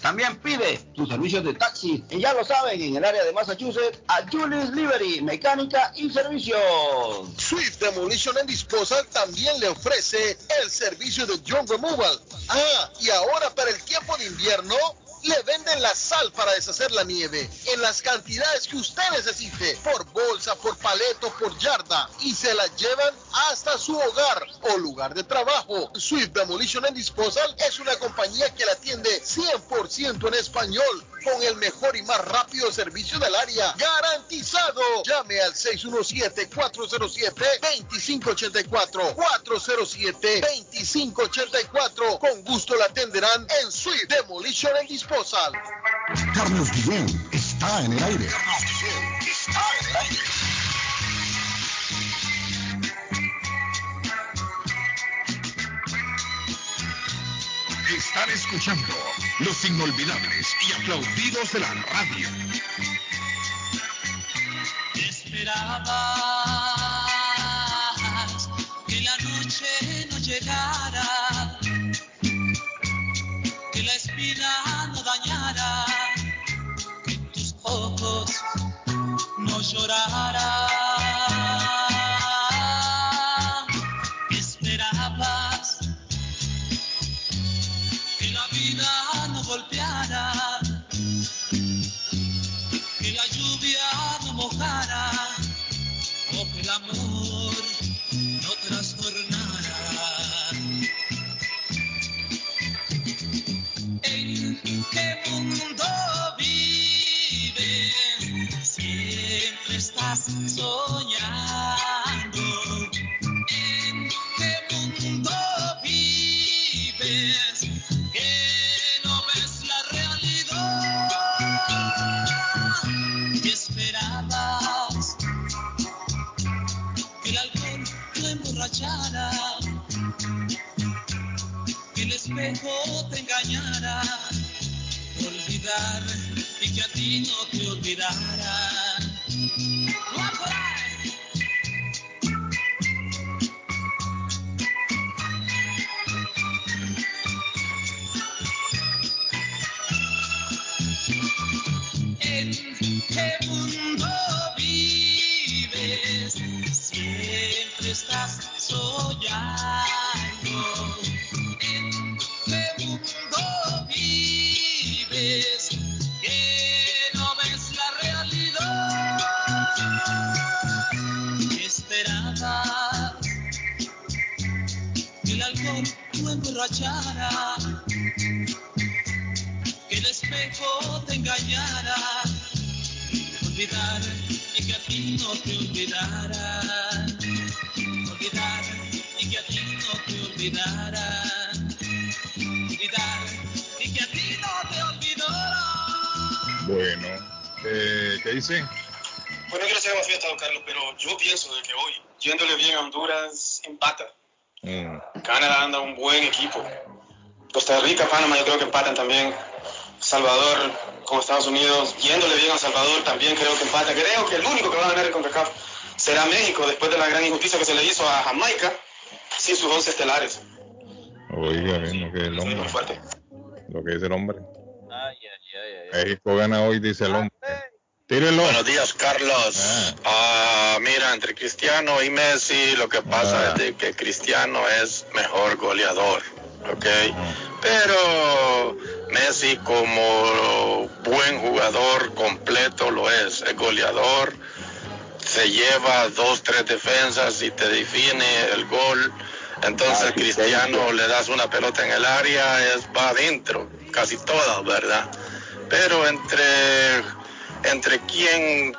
También pide sus servicios de taxi. Y ya lo saben, en el área de Massachusetts, a Julius Liberty, mecánica y servicios. Swift Demolition and Disposal también le ofrece el servicio de John Removal. Ah, y ahora para el tiempo de invierno, le venden la sal para deshacer la nieve en las cantidades que usted necesite, por bolsa, por paleto, por yarda, y se la llevan hasta su hogar o lugar de trabajo. Swift Demolition and Disposal es una compañía que la atiende 100% en español con el mejor y más rápido servicio del área. Garantizado. Llame al 617-407-2584. 407-2584. Con gusto la atenderán en Swift Demolition and Disposal. Carlos Guillén está en el aire. Carlos Guillén está en el aire. Están escuchando los inolvidables y aplaudidos de la radio. Esperabas que la noche no llegara, que la espina no dañara, que tus ojos no lloraran. No te olvidara. ¡Va por ahí! ¿En qué mundo vives? Siempre estás soñando. ¿En olvidar y que a ti no te olvidara, olvidar y que a ti no te olvidara, olvidar y que a ti no te olvidara. Bueno, eh, ¿qué dice? Pues no quiero ser más fiesta, don Carlos, pero yo pienso de que hoy, yéndole bien a Honduras, empata. Mm, Canadá anda un buen equipo. Costa Rica, Panamá, yo creo que empatan también. Salvador con Estados Unidos, yéndole bien a Salvador, también creo que empata. Creo que el único que va a ganar el CONCACAF será México, después de la gran injusticia que se le hizo a Jamaica, sin sus 11 estelares. Oiga, bien, lo que el hombre. Lo que dice el hombre. México gana hoy, dice el hombre. Tírenlo. Buenos días, Carlos. Ah, mira, entre Cristiano y Messi, lo que pasa es de que Cristiano es mejor goleador, ¿ok? Pero Messi como buen jugador completo lo es, es goleador, se lleva dos, tres defensas y te define el gol. Entonces Cristiano le das una pelota en el área, es va adentro, casi todas, ¿verdad? Pero entre entre quién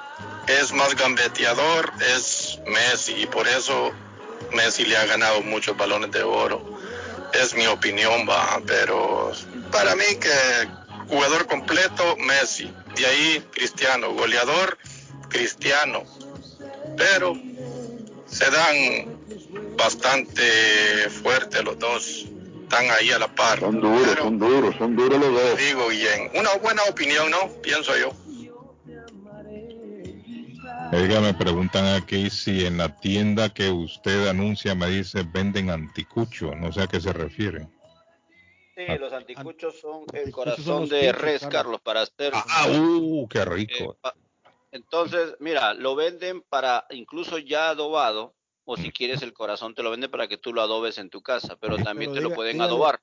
es más gambeteador es Messi y por eso Messi le ha ganado muchos balones de oro. Es mi opinión, va, pero para mí que jugador completo Messi, de ahí Cristiano, goleador Cristiano, pero se dan bastante fuerte los dos, están ahí a la par. Son duros, son duros, son duros los dos. Digo bien, una buena opinión, ¿no? Pienso yo. Oiga, me preguntan aquí si en la tienda que usted anuncia me dice venden anticucho, no sé a qué se refiere. Sí, los anticuchos son el corazón de res, Carlos. Carlos, para hacer. Ah, uh, qué rico. Entonces, mira, lo venden para incluso ya adobado, o Mm. si quieres el corazón te lo venden para que tú lo adobes en tu casa, pero también te lo pueden dígale- adobar.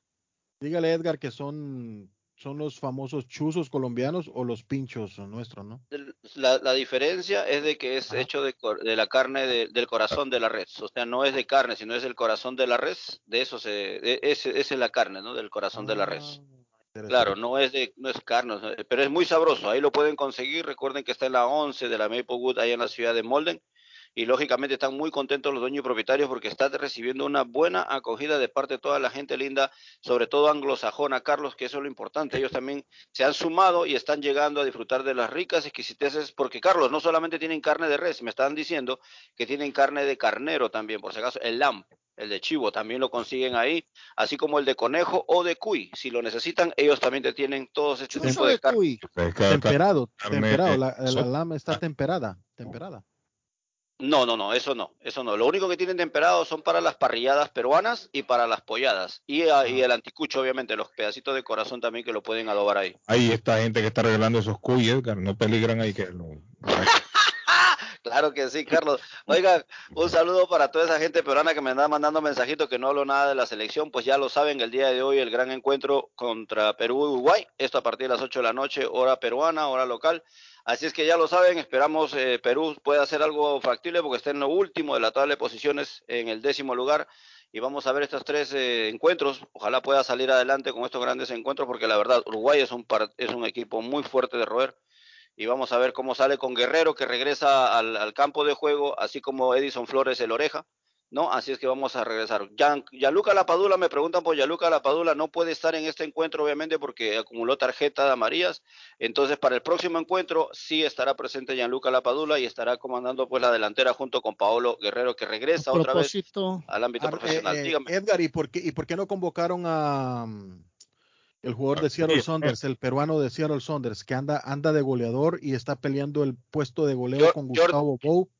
Dígale, Edgar, que son, son los famosos chuzos colombianos o los pinchos nuestros, ¿no? La, la diferencia es de que es hecho de, de la carne de- del corazón de la res, o sea, no es de carne, sino es el corazón de la res, de eso se, de- ese, esa es la carne, ¿no? Del corazón de la res. Claro, no es de, no es carne, pero es muy sabroso. Ahí lo pueden conseguir. Recuerden que está en la 11 de la Maplewood, ahí en la ciudad de Molden. Y lógicamente están muy contentos los dueños y propietarios porque está recibiendo una buena acogida de parte de toda la gente linda, sobre todo anglosajona, Carlos, que eso es lo importante. Ellos también se han sumado y están llegando a disfrutar de las ricas exquisiteces, porque Carlos, no solamente tienen carne de res, me están diciendo que tienen carne de carnero también, por si acaso, el lamb, el de chivo, también lo consiguen ahí, así como el de conejo o de cuy. Si lo necesitan, ellos también te tienen todos este tipo de carne. Temperado, carne, temperado. eh, La, la lama está temperada, temperada. No, no, no, eso no, eso no. Lo único que tienen temperado son para las parrilladas peruanas y para las polladas. Y, ah, y el anticucho, obviamente, los pedacitos de corazón también que lo pueden adobar ahí. Hay esta gente que está regalando esos cuy, Edgar, no peligran ahí que no. Claro que sí, Carlos. Oiga, un saludo para toda esa gente peruana que me anda mandando mensajitos que no hablo nada de la selección. Pues ya lo saben, el día de hoy el gran encuentro contra Perú y Uruguay. Esto a partir de las 8 de la noche, hora peruana, hora local. Así es que ya lo saben, esperamos eh, Perú pueda hacer algo factible porque está en lo último de la tabla de posiciones, en el décimo lugar. Y vamos a ver estos tres eh, encuentros. Ojalá pueda salir adelante con estos grandes encuentros porque la verdad, Uruguay es un, par- es un equipo muy fuerte de roer y vamos a ver cómo sale con Guerrero que regresa al, al campo de juego, así como Edison Flores el Oreja, ¿no? Así es que vamos a regresar. Gian- Gianluca Lapadula, me preguntan por Gianluca Lapadula, no puede estar en este encuentro obviamente porque acumuló tarjeta de amarillas, entonces para el próximo encuentro sí estará presente Gianluca Lapadula y estará comandando pues la delantera junto con Paolo Guerrero que regresa A otra vez al ámbito Ar- eh, profesional. eh, Dígame. Edgar, ¿y por, qué, ¿y por qué no convocaron a mm, el jugador de Seattle sí, Saunders, el peruano de Seattle Saunders, que anda, anda de goleador y está peleando el puesto de goleo con Gustavo Bou?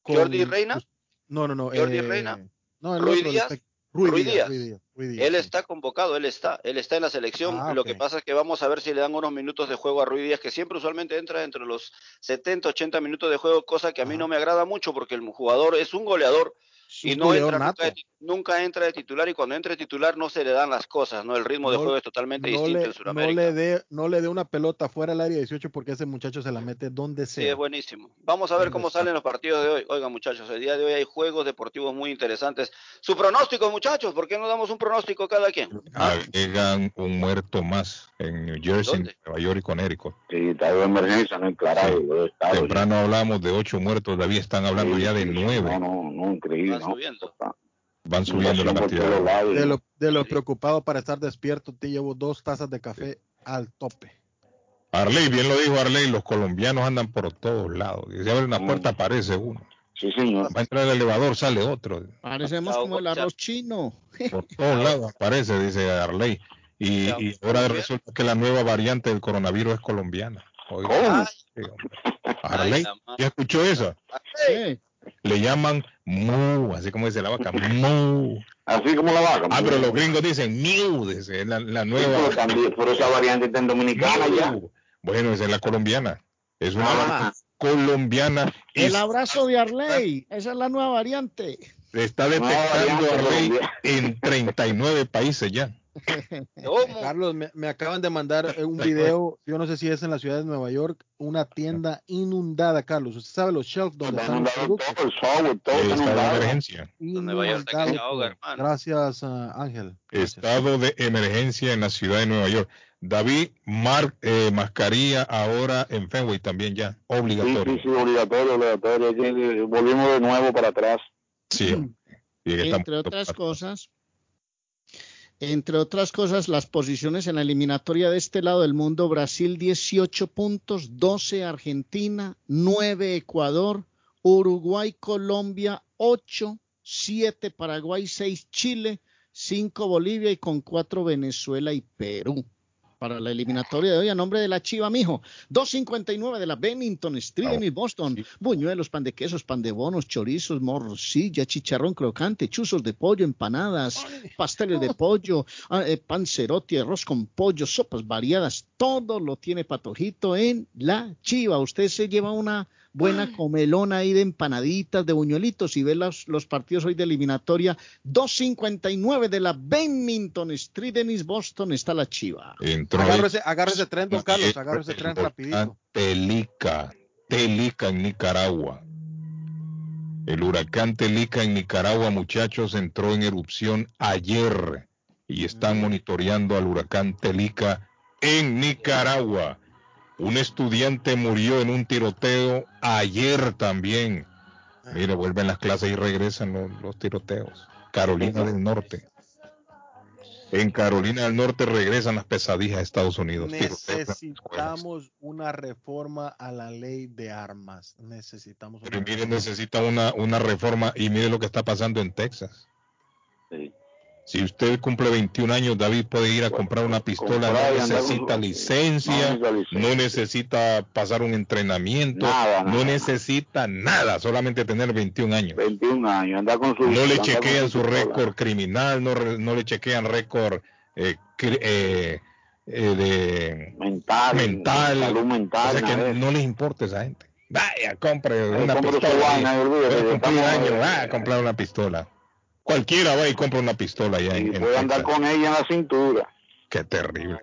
con Jordi Reina? No, no, no. Jordi eh, Reina. No, el Rui otro, el Díaz. pe- Rui, Rui Díaz, Él está convocado, él está, él está en la selección. Ah, Lo que pasa es que vamos a ver si le dan unos minutos de juego a Rui Díaz, que siempre usualmente entra entre los 70, 80 minutos de juego, cosa que a mí no me agrada mucho porque el jugador es un goleador y no entra nunca, nunca entra de titular y cuando entra de titular no se le dan las cosas, ¿no? El ritmo de No- juego es totalmente no distinto le, en no Sudamérica. le dé no le dé una pelota fuera del área 18 porque ese muchacho se la mete donde Sí, sea. es buenísimo. Vamos a ver cómo salen los partidos de hoy. Oigan, muchachos, el día de hoy hay juegos deportivos muy interesantes. Su pronóstico, muchachos, ¿por qué no damos un pronóstico cada quien? Agregan un muerto más en New Jersey, Nueva York y Connecticut. Sí, estado de emergencia, no. Temprano hablamos de ocho muertos, todavía están hablando Sí, ya de sí, nueve. No, no, no, increíble. Van subiendo la cantidad. De lo, de lo preocupado para estar despierto, te llevo dos tazas de café al tope. Arley, bien lo dijo Arley, los colombianos andan por todos lados. Y se abre una puerta, aparece uno. Sí, señor. Va a entrar el elevador, sale otro. parecemos como el arroz chino. Por todos lados aparece, dice Arley. Y, y ahora resulta que la nueva variante del coronavirus es colombiana. Oiga. Arley, ¿ya escuchó eso? Sí. Le llaman mu, así como dice la vaca, mu. Así como la vaca. Ah, pero los gringos dicen miu, dice, la, la Sí, nueva. pero también, pero esa variante está en Dominicana ya. Bueno, esa es la colombiana. Es una Ah. variante colombiana y El abrazo de Arley, esa es la nueva variante. se está Nueva detectando variante Arley en 39 países ya. Carlos, me, me acaban de mandar eh, un video, yo no sé si es en la ciudad de Nueva York, una tienda inundada, Carlos. Usted sabe los shelves donde están los productos. Todo el software, todo está Estado de emergencia. Nueva York está que se Inundado ahoga, todo. hermano. Gracias, ah, Ángel. Estado de emergencia en la ciudad de Nueva York. David, mar, eh, mascarilla ahora en Fenway también ya, Sí, obligatorio. sí, sí, obligatorio, obligatorio. Eh, Volvimos de nuevo para atrás. Sí. Y que estamos- Entre otras cosas, entre otras cosas, las posiciones en la eliminatoria de este lado del mundo, Brasil 18 puntos, 12 Argentina, 9 Ecuador, Uruguay, Colombia 8, 7 Paraguay, 6 Chile, 5 Bolivia y con 4 Venezuela y Perú. Para la eliminatoria de hoy, a nombre de la Chiva, mijo. 259 de la Bennington Street en East Boston. Buñuelos, pan de quesos, pan de bonos, chorizos, morcilla, chicharrón crocante, chuzos de pollo, empanadas, pasteles de pollo, ah, eh, panzerotti, arroz con pollo, sopas variadas. Todo lo tiene Patojito en la Chiva. Usted se lleva una buena comelona ahí de empanaditas, de buñuelitos y ve los, los partidos hoy de eliminatoria. 259 de la Bennington Street en East Boston está la Chiva. Entró Agárrese, agárrese tren, don Carlos, agárrese tren rapidito. Telica, Telica en Nicaragua. El huracán Telica en Nicaragua, muchachos, entró en erupción ayer y están monitoreando al huracán Telica en Nicaragua. Un estudiante murió en un tiroteo ayer también. Mire, vuelven las clases y regresan los, los tiroteos. Carolina del Norte. En Carolina del Norte regresan las pesadillas de Estados Unidos. Necesitamos una reforma a la ley de armas. Necesitamos una Pero mire, reforma. necesita una, una reforma y mire lo que está pasando en Texas. Si usted cumple 21 años, David puede ir a comprar una pistola, Comprar no necesita licencia, no necesita licencia. no necesita pasar un entrenamiento, Nada, no necesita nada, solamente tener 21 años. 21 años, anda con su. No le chequean su récord criminal, no, re- no le chequean récord eh, eh, eh, de Mental, mental. salud mental, O sea que no les importa esa gente. Vaya, compre una pistola. vaina y olvídate, años, va a comprar una pistola. Cualquiera va y compra una pistola ya Y en puede andar con ella en la cintura. Qué terrible.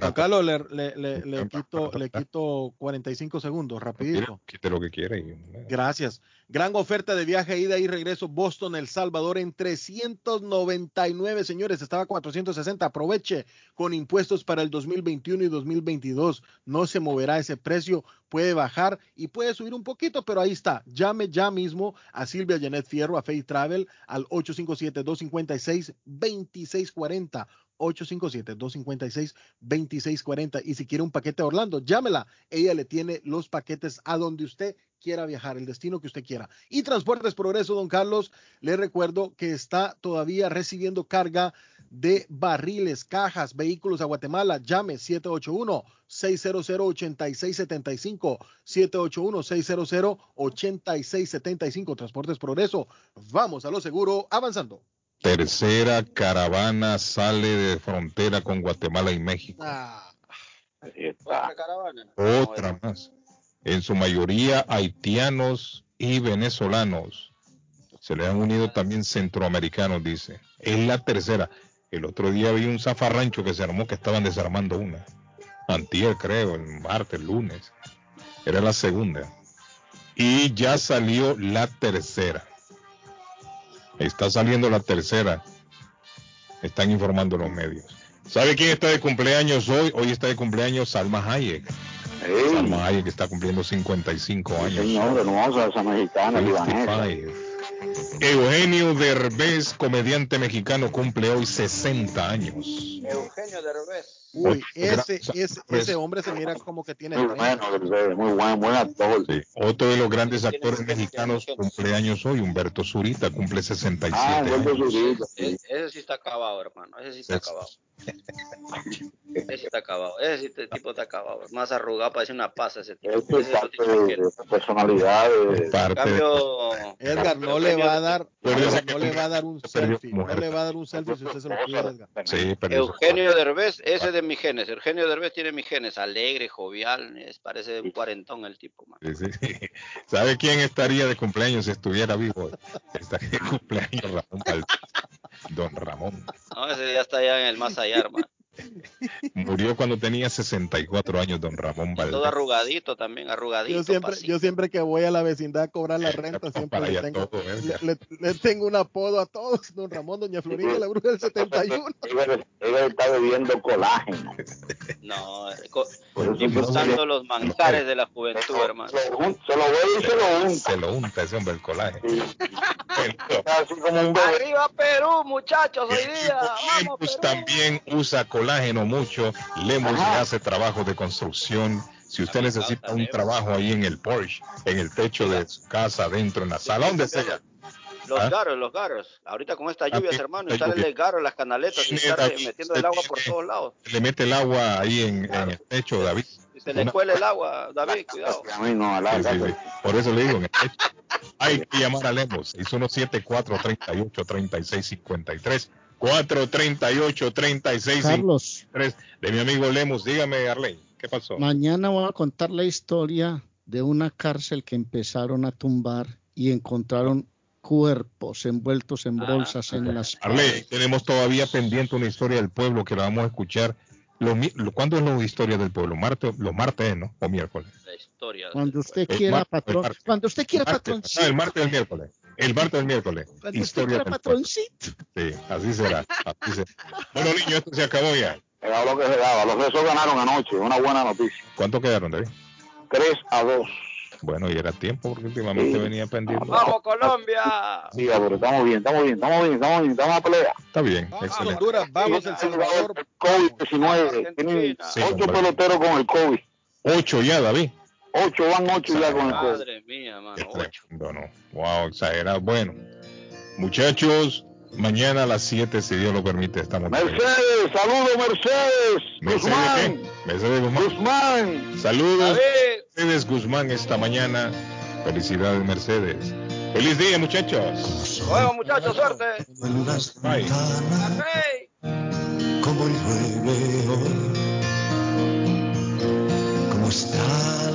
Don Carlos, le, le, le, le quito, le quito 45 segundos, rapidito. Quite lo que quiere. y- Gracias. Gran oferta de viaje, ida y regreso Boston, El Salvador en 399, señores. Estaba 460. Aproveche con impuestos para el 2021 y 2022. No se moverá ese precio. Puede bajar y puede subir un poquito, pero ahí está. Llame ya mismo a Silvia Janet Fierro, a Faith Travel, al 857-256-2640. 857-256-2640. Y si quiere un paquete a Orlando, llámela. Ella le tiene los paquetes a donde usted quiera viajar, el destino que usted quiera. Y Transportes Progreso, don Carlos, le recuerdo que está todavía recibiendo carga de barriles, cajas, vehículos a Guatemala. Llame 781-600-8675. 781-600-8675. Transportes Progreso. Vamos a lo seguro, avanzando. Tercera caravana sale de frontera con Guatemala y México. Otra caravana. Otra más. En su mayoría haitianos y venezolanos. Se le han unido también centroamericanos, dice. Es la tercera. El otro día vi un zafarrancho que se armó que estaban desarmando una. Antier, creo, el martes, el lunes. Era la segunda. Y ya salió la tercera. Está saliendo la tercera. Están informando los medios. ¿Sabe quién está de cumpleaños hoy? Hoy está de cumpleaños Salma Hayek. Salma Hayek está cumpliendo 55 años. Señor, hermosa esa mexicana, libanesa. 55. Eugenio Derbez, comediante mexicano, cumple hoy 60 años. Uy, Otro ese, gran- ese, ese hombre se mira como que tiene Muy 30. bueno, muy buen, buen actor. Sí. Otro de los grandes actores mexicanos cumple años hoy, Humberto Zurita, cumple 67 Ah, Humberto años. Zurita. E- Ese sí está acabado, hermano. Ese sí está Es- acabado. Ese sí está acabado. Ese tipo está acabado. Más arrugado, parece una pasa ese tipo. Este Ese parte de, de su personalidad. de- Parte de- cambio, Edgar, no le va a dar, no le va a dar un selfie, no le va a dar un selfie si usted se lo pide, Edgar. Sí, pero Eugenio Derbez, ese es de mis genes. Eugenio Derbez tiene mis genes. Alegre, jovial. es- parece un cuarentón el tipo, man. Sí, sí. ¿Sabe quién estaría de cumpleaños si estuviera vivo? Estaría de cumpleaños Ramón Valdés. Don Ramón. No, ese ya está allá en el más allá, hermano. Murió cuando tenía 64 años, don Ramón Todo Valdés. arrugadito también, arrugadito. Yo siempre, pasito. yo siempre que voy a la vecindad a cobrar la renta, siempre le tengo, todo, le, Edgar. le- le tengo un apodo a todos, don Ramón, doña Florinda, la bruja del 71. Ella, está bebiendo colágeno. No, eh, disfrutando los manjares de la juventud, hermano. Se lo un- se lo ve y se lo unta. Se lo unta ese hombre el colágeno. Está así como un bebé. ¡Arriba Perú, muchachos, hoy día! ¡Vamos, Perú! también usa colágeno mucho. Lemus le hace trabajo de construcción. Si usted necesita un trabajo ahí en el Porsche, en el techo de su casa, adentro, en la sala, donde sea. Los ¿Ah? garos, los garos. Ahorita con esta lluvia, sí, hermano, el garo, las canaletas y estar metiendo el agua por todos lados. Le mete el agua ahí en, en el techo, David. Si se le cuela el agua, David, cuidado. A mí no, a la Sí, sí. Por eso le digo, en el techo. Hay que llamar a Lemos. 617 38 36 53 438 36 Carlos, de mi amigo Lemos. Dígame, Arley, ¿qué pasó? mañana voy a contar la historia de una cárcel que empezaron a tumbar y encontraron cuerpos envueltos en bolsas en las Arley, tenemos todavía pendiente una historia del pueblo que la vamos a escuchar. Lo, mi- lo- ¿Cuándo es la historia del pueblo? Martes, los martes, ¿no? O miércoles. La historia. Cuando usted quiera, patrón. martes. Cuando usted quiera, no, el martes o el miércoles. El martes miércoles. Cuando Historia del patroncito. Sí, así será. así será. Bueno, niños, esto se acabó ya. Era lo que se daba. Los Rezos ganaron anoche. Una buena noticia. ¿Cuánto quedaron, David? 3 a 2. Bueno, y era tiempo porque últimamente venía pendiente. ¡Vamos, Colombia! Sí, pero estamos bien, estamos bien, estamos bien, estamos bien, estamos a pelea. Está bien, Vamos, excelente. Honduras, vamos, El Salvador. COVID-19. Tienen Sí, ocho hombre. peloteros con el COVID. Ocho ya, David. Ocho van ocho ya con el COVID. Madre mía, mano. Ocho. tremendo, ¿no? Wow, exagerado. Bueno, muchachos, mañana a las 7, si Dios lo permite, estamos. Mercedes, saludos Mercedes. ¿Mercedes Guzmán. qué? Mercedes Guzmán. Guzmán. Saludos. Mercedes Guzmán, esta mañana. Felicidades, Mercedes. Feliz día, muchachos. Vemos, muchachos, suerte. Las Bye.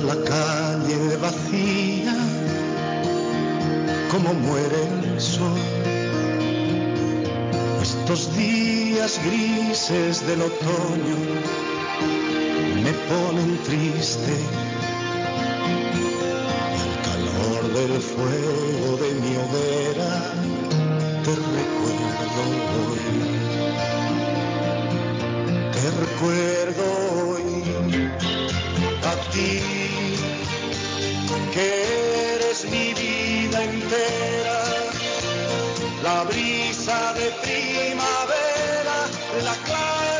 La calle vacía, como muere el sol. Estos días grises del otoño me ponen triste. El calor del fuego de mi hoguera, te recuerdo hoy. Te recuerdo a ti, que eres mi vida entera, la brisa de primavera, la claridad.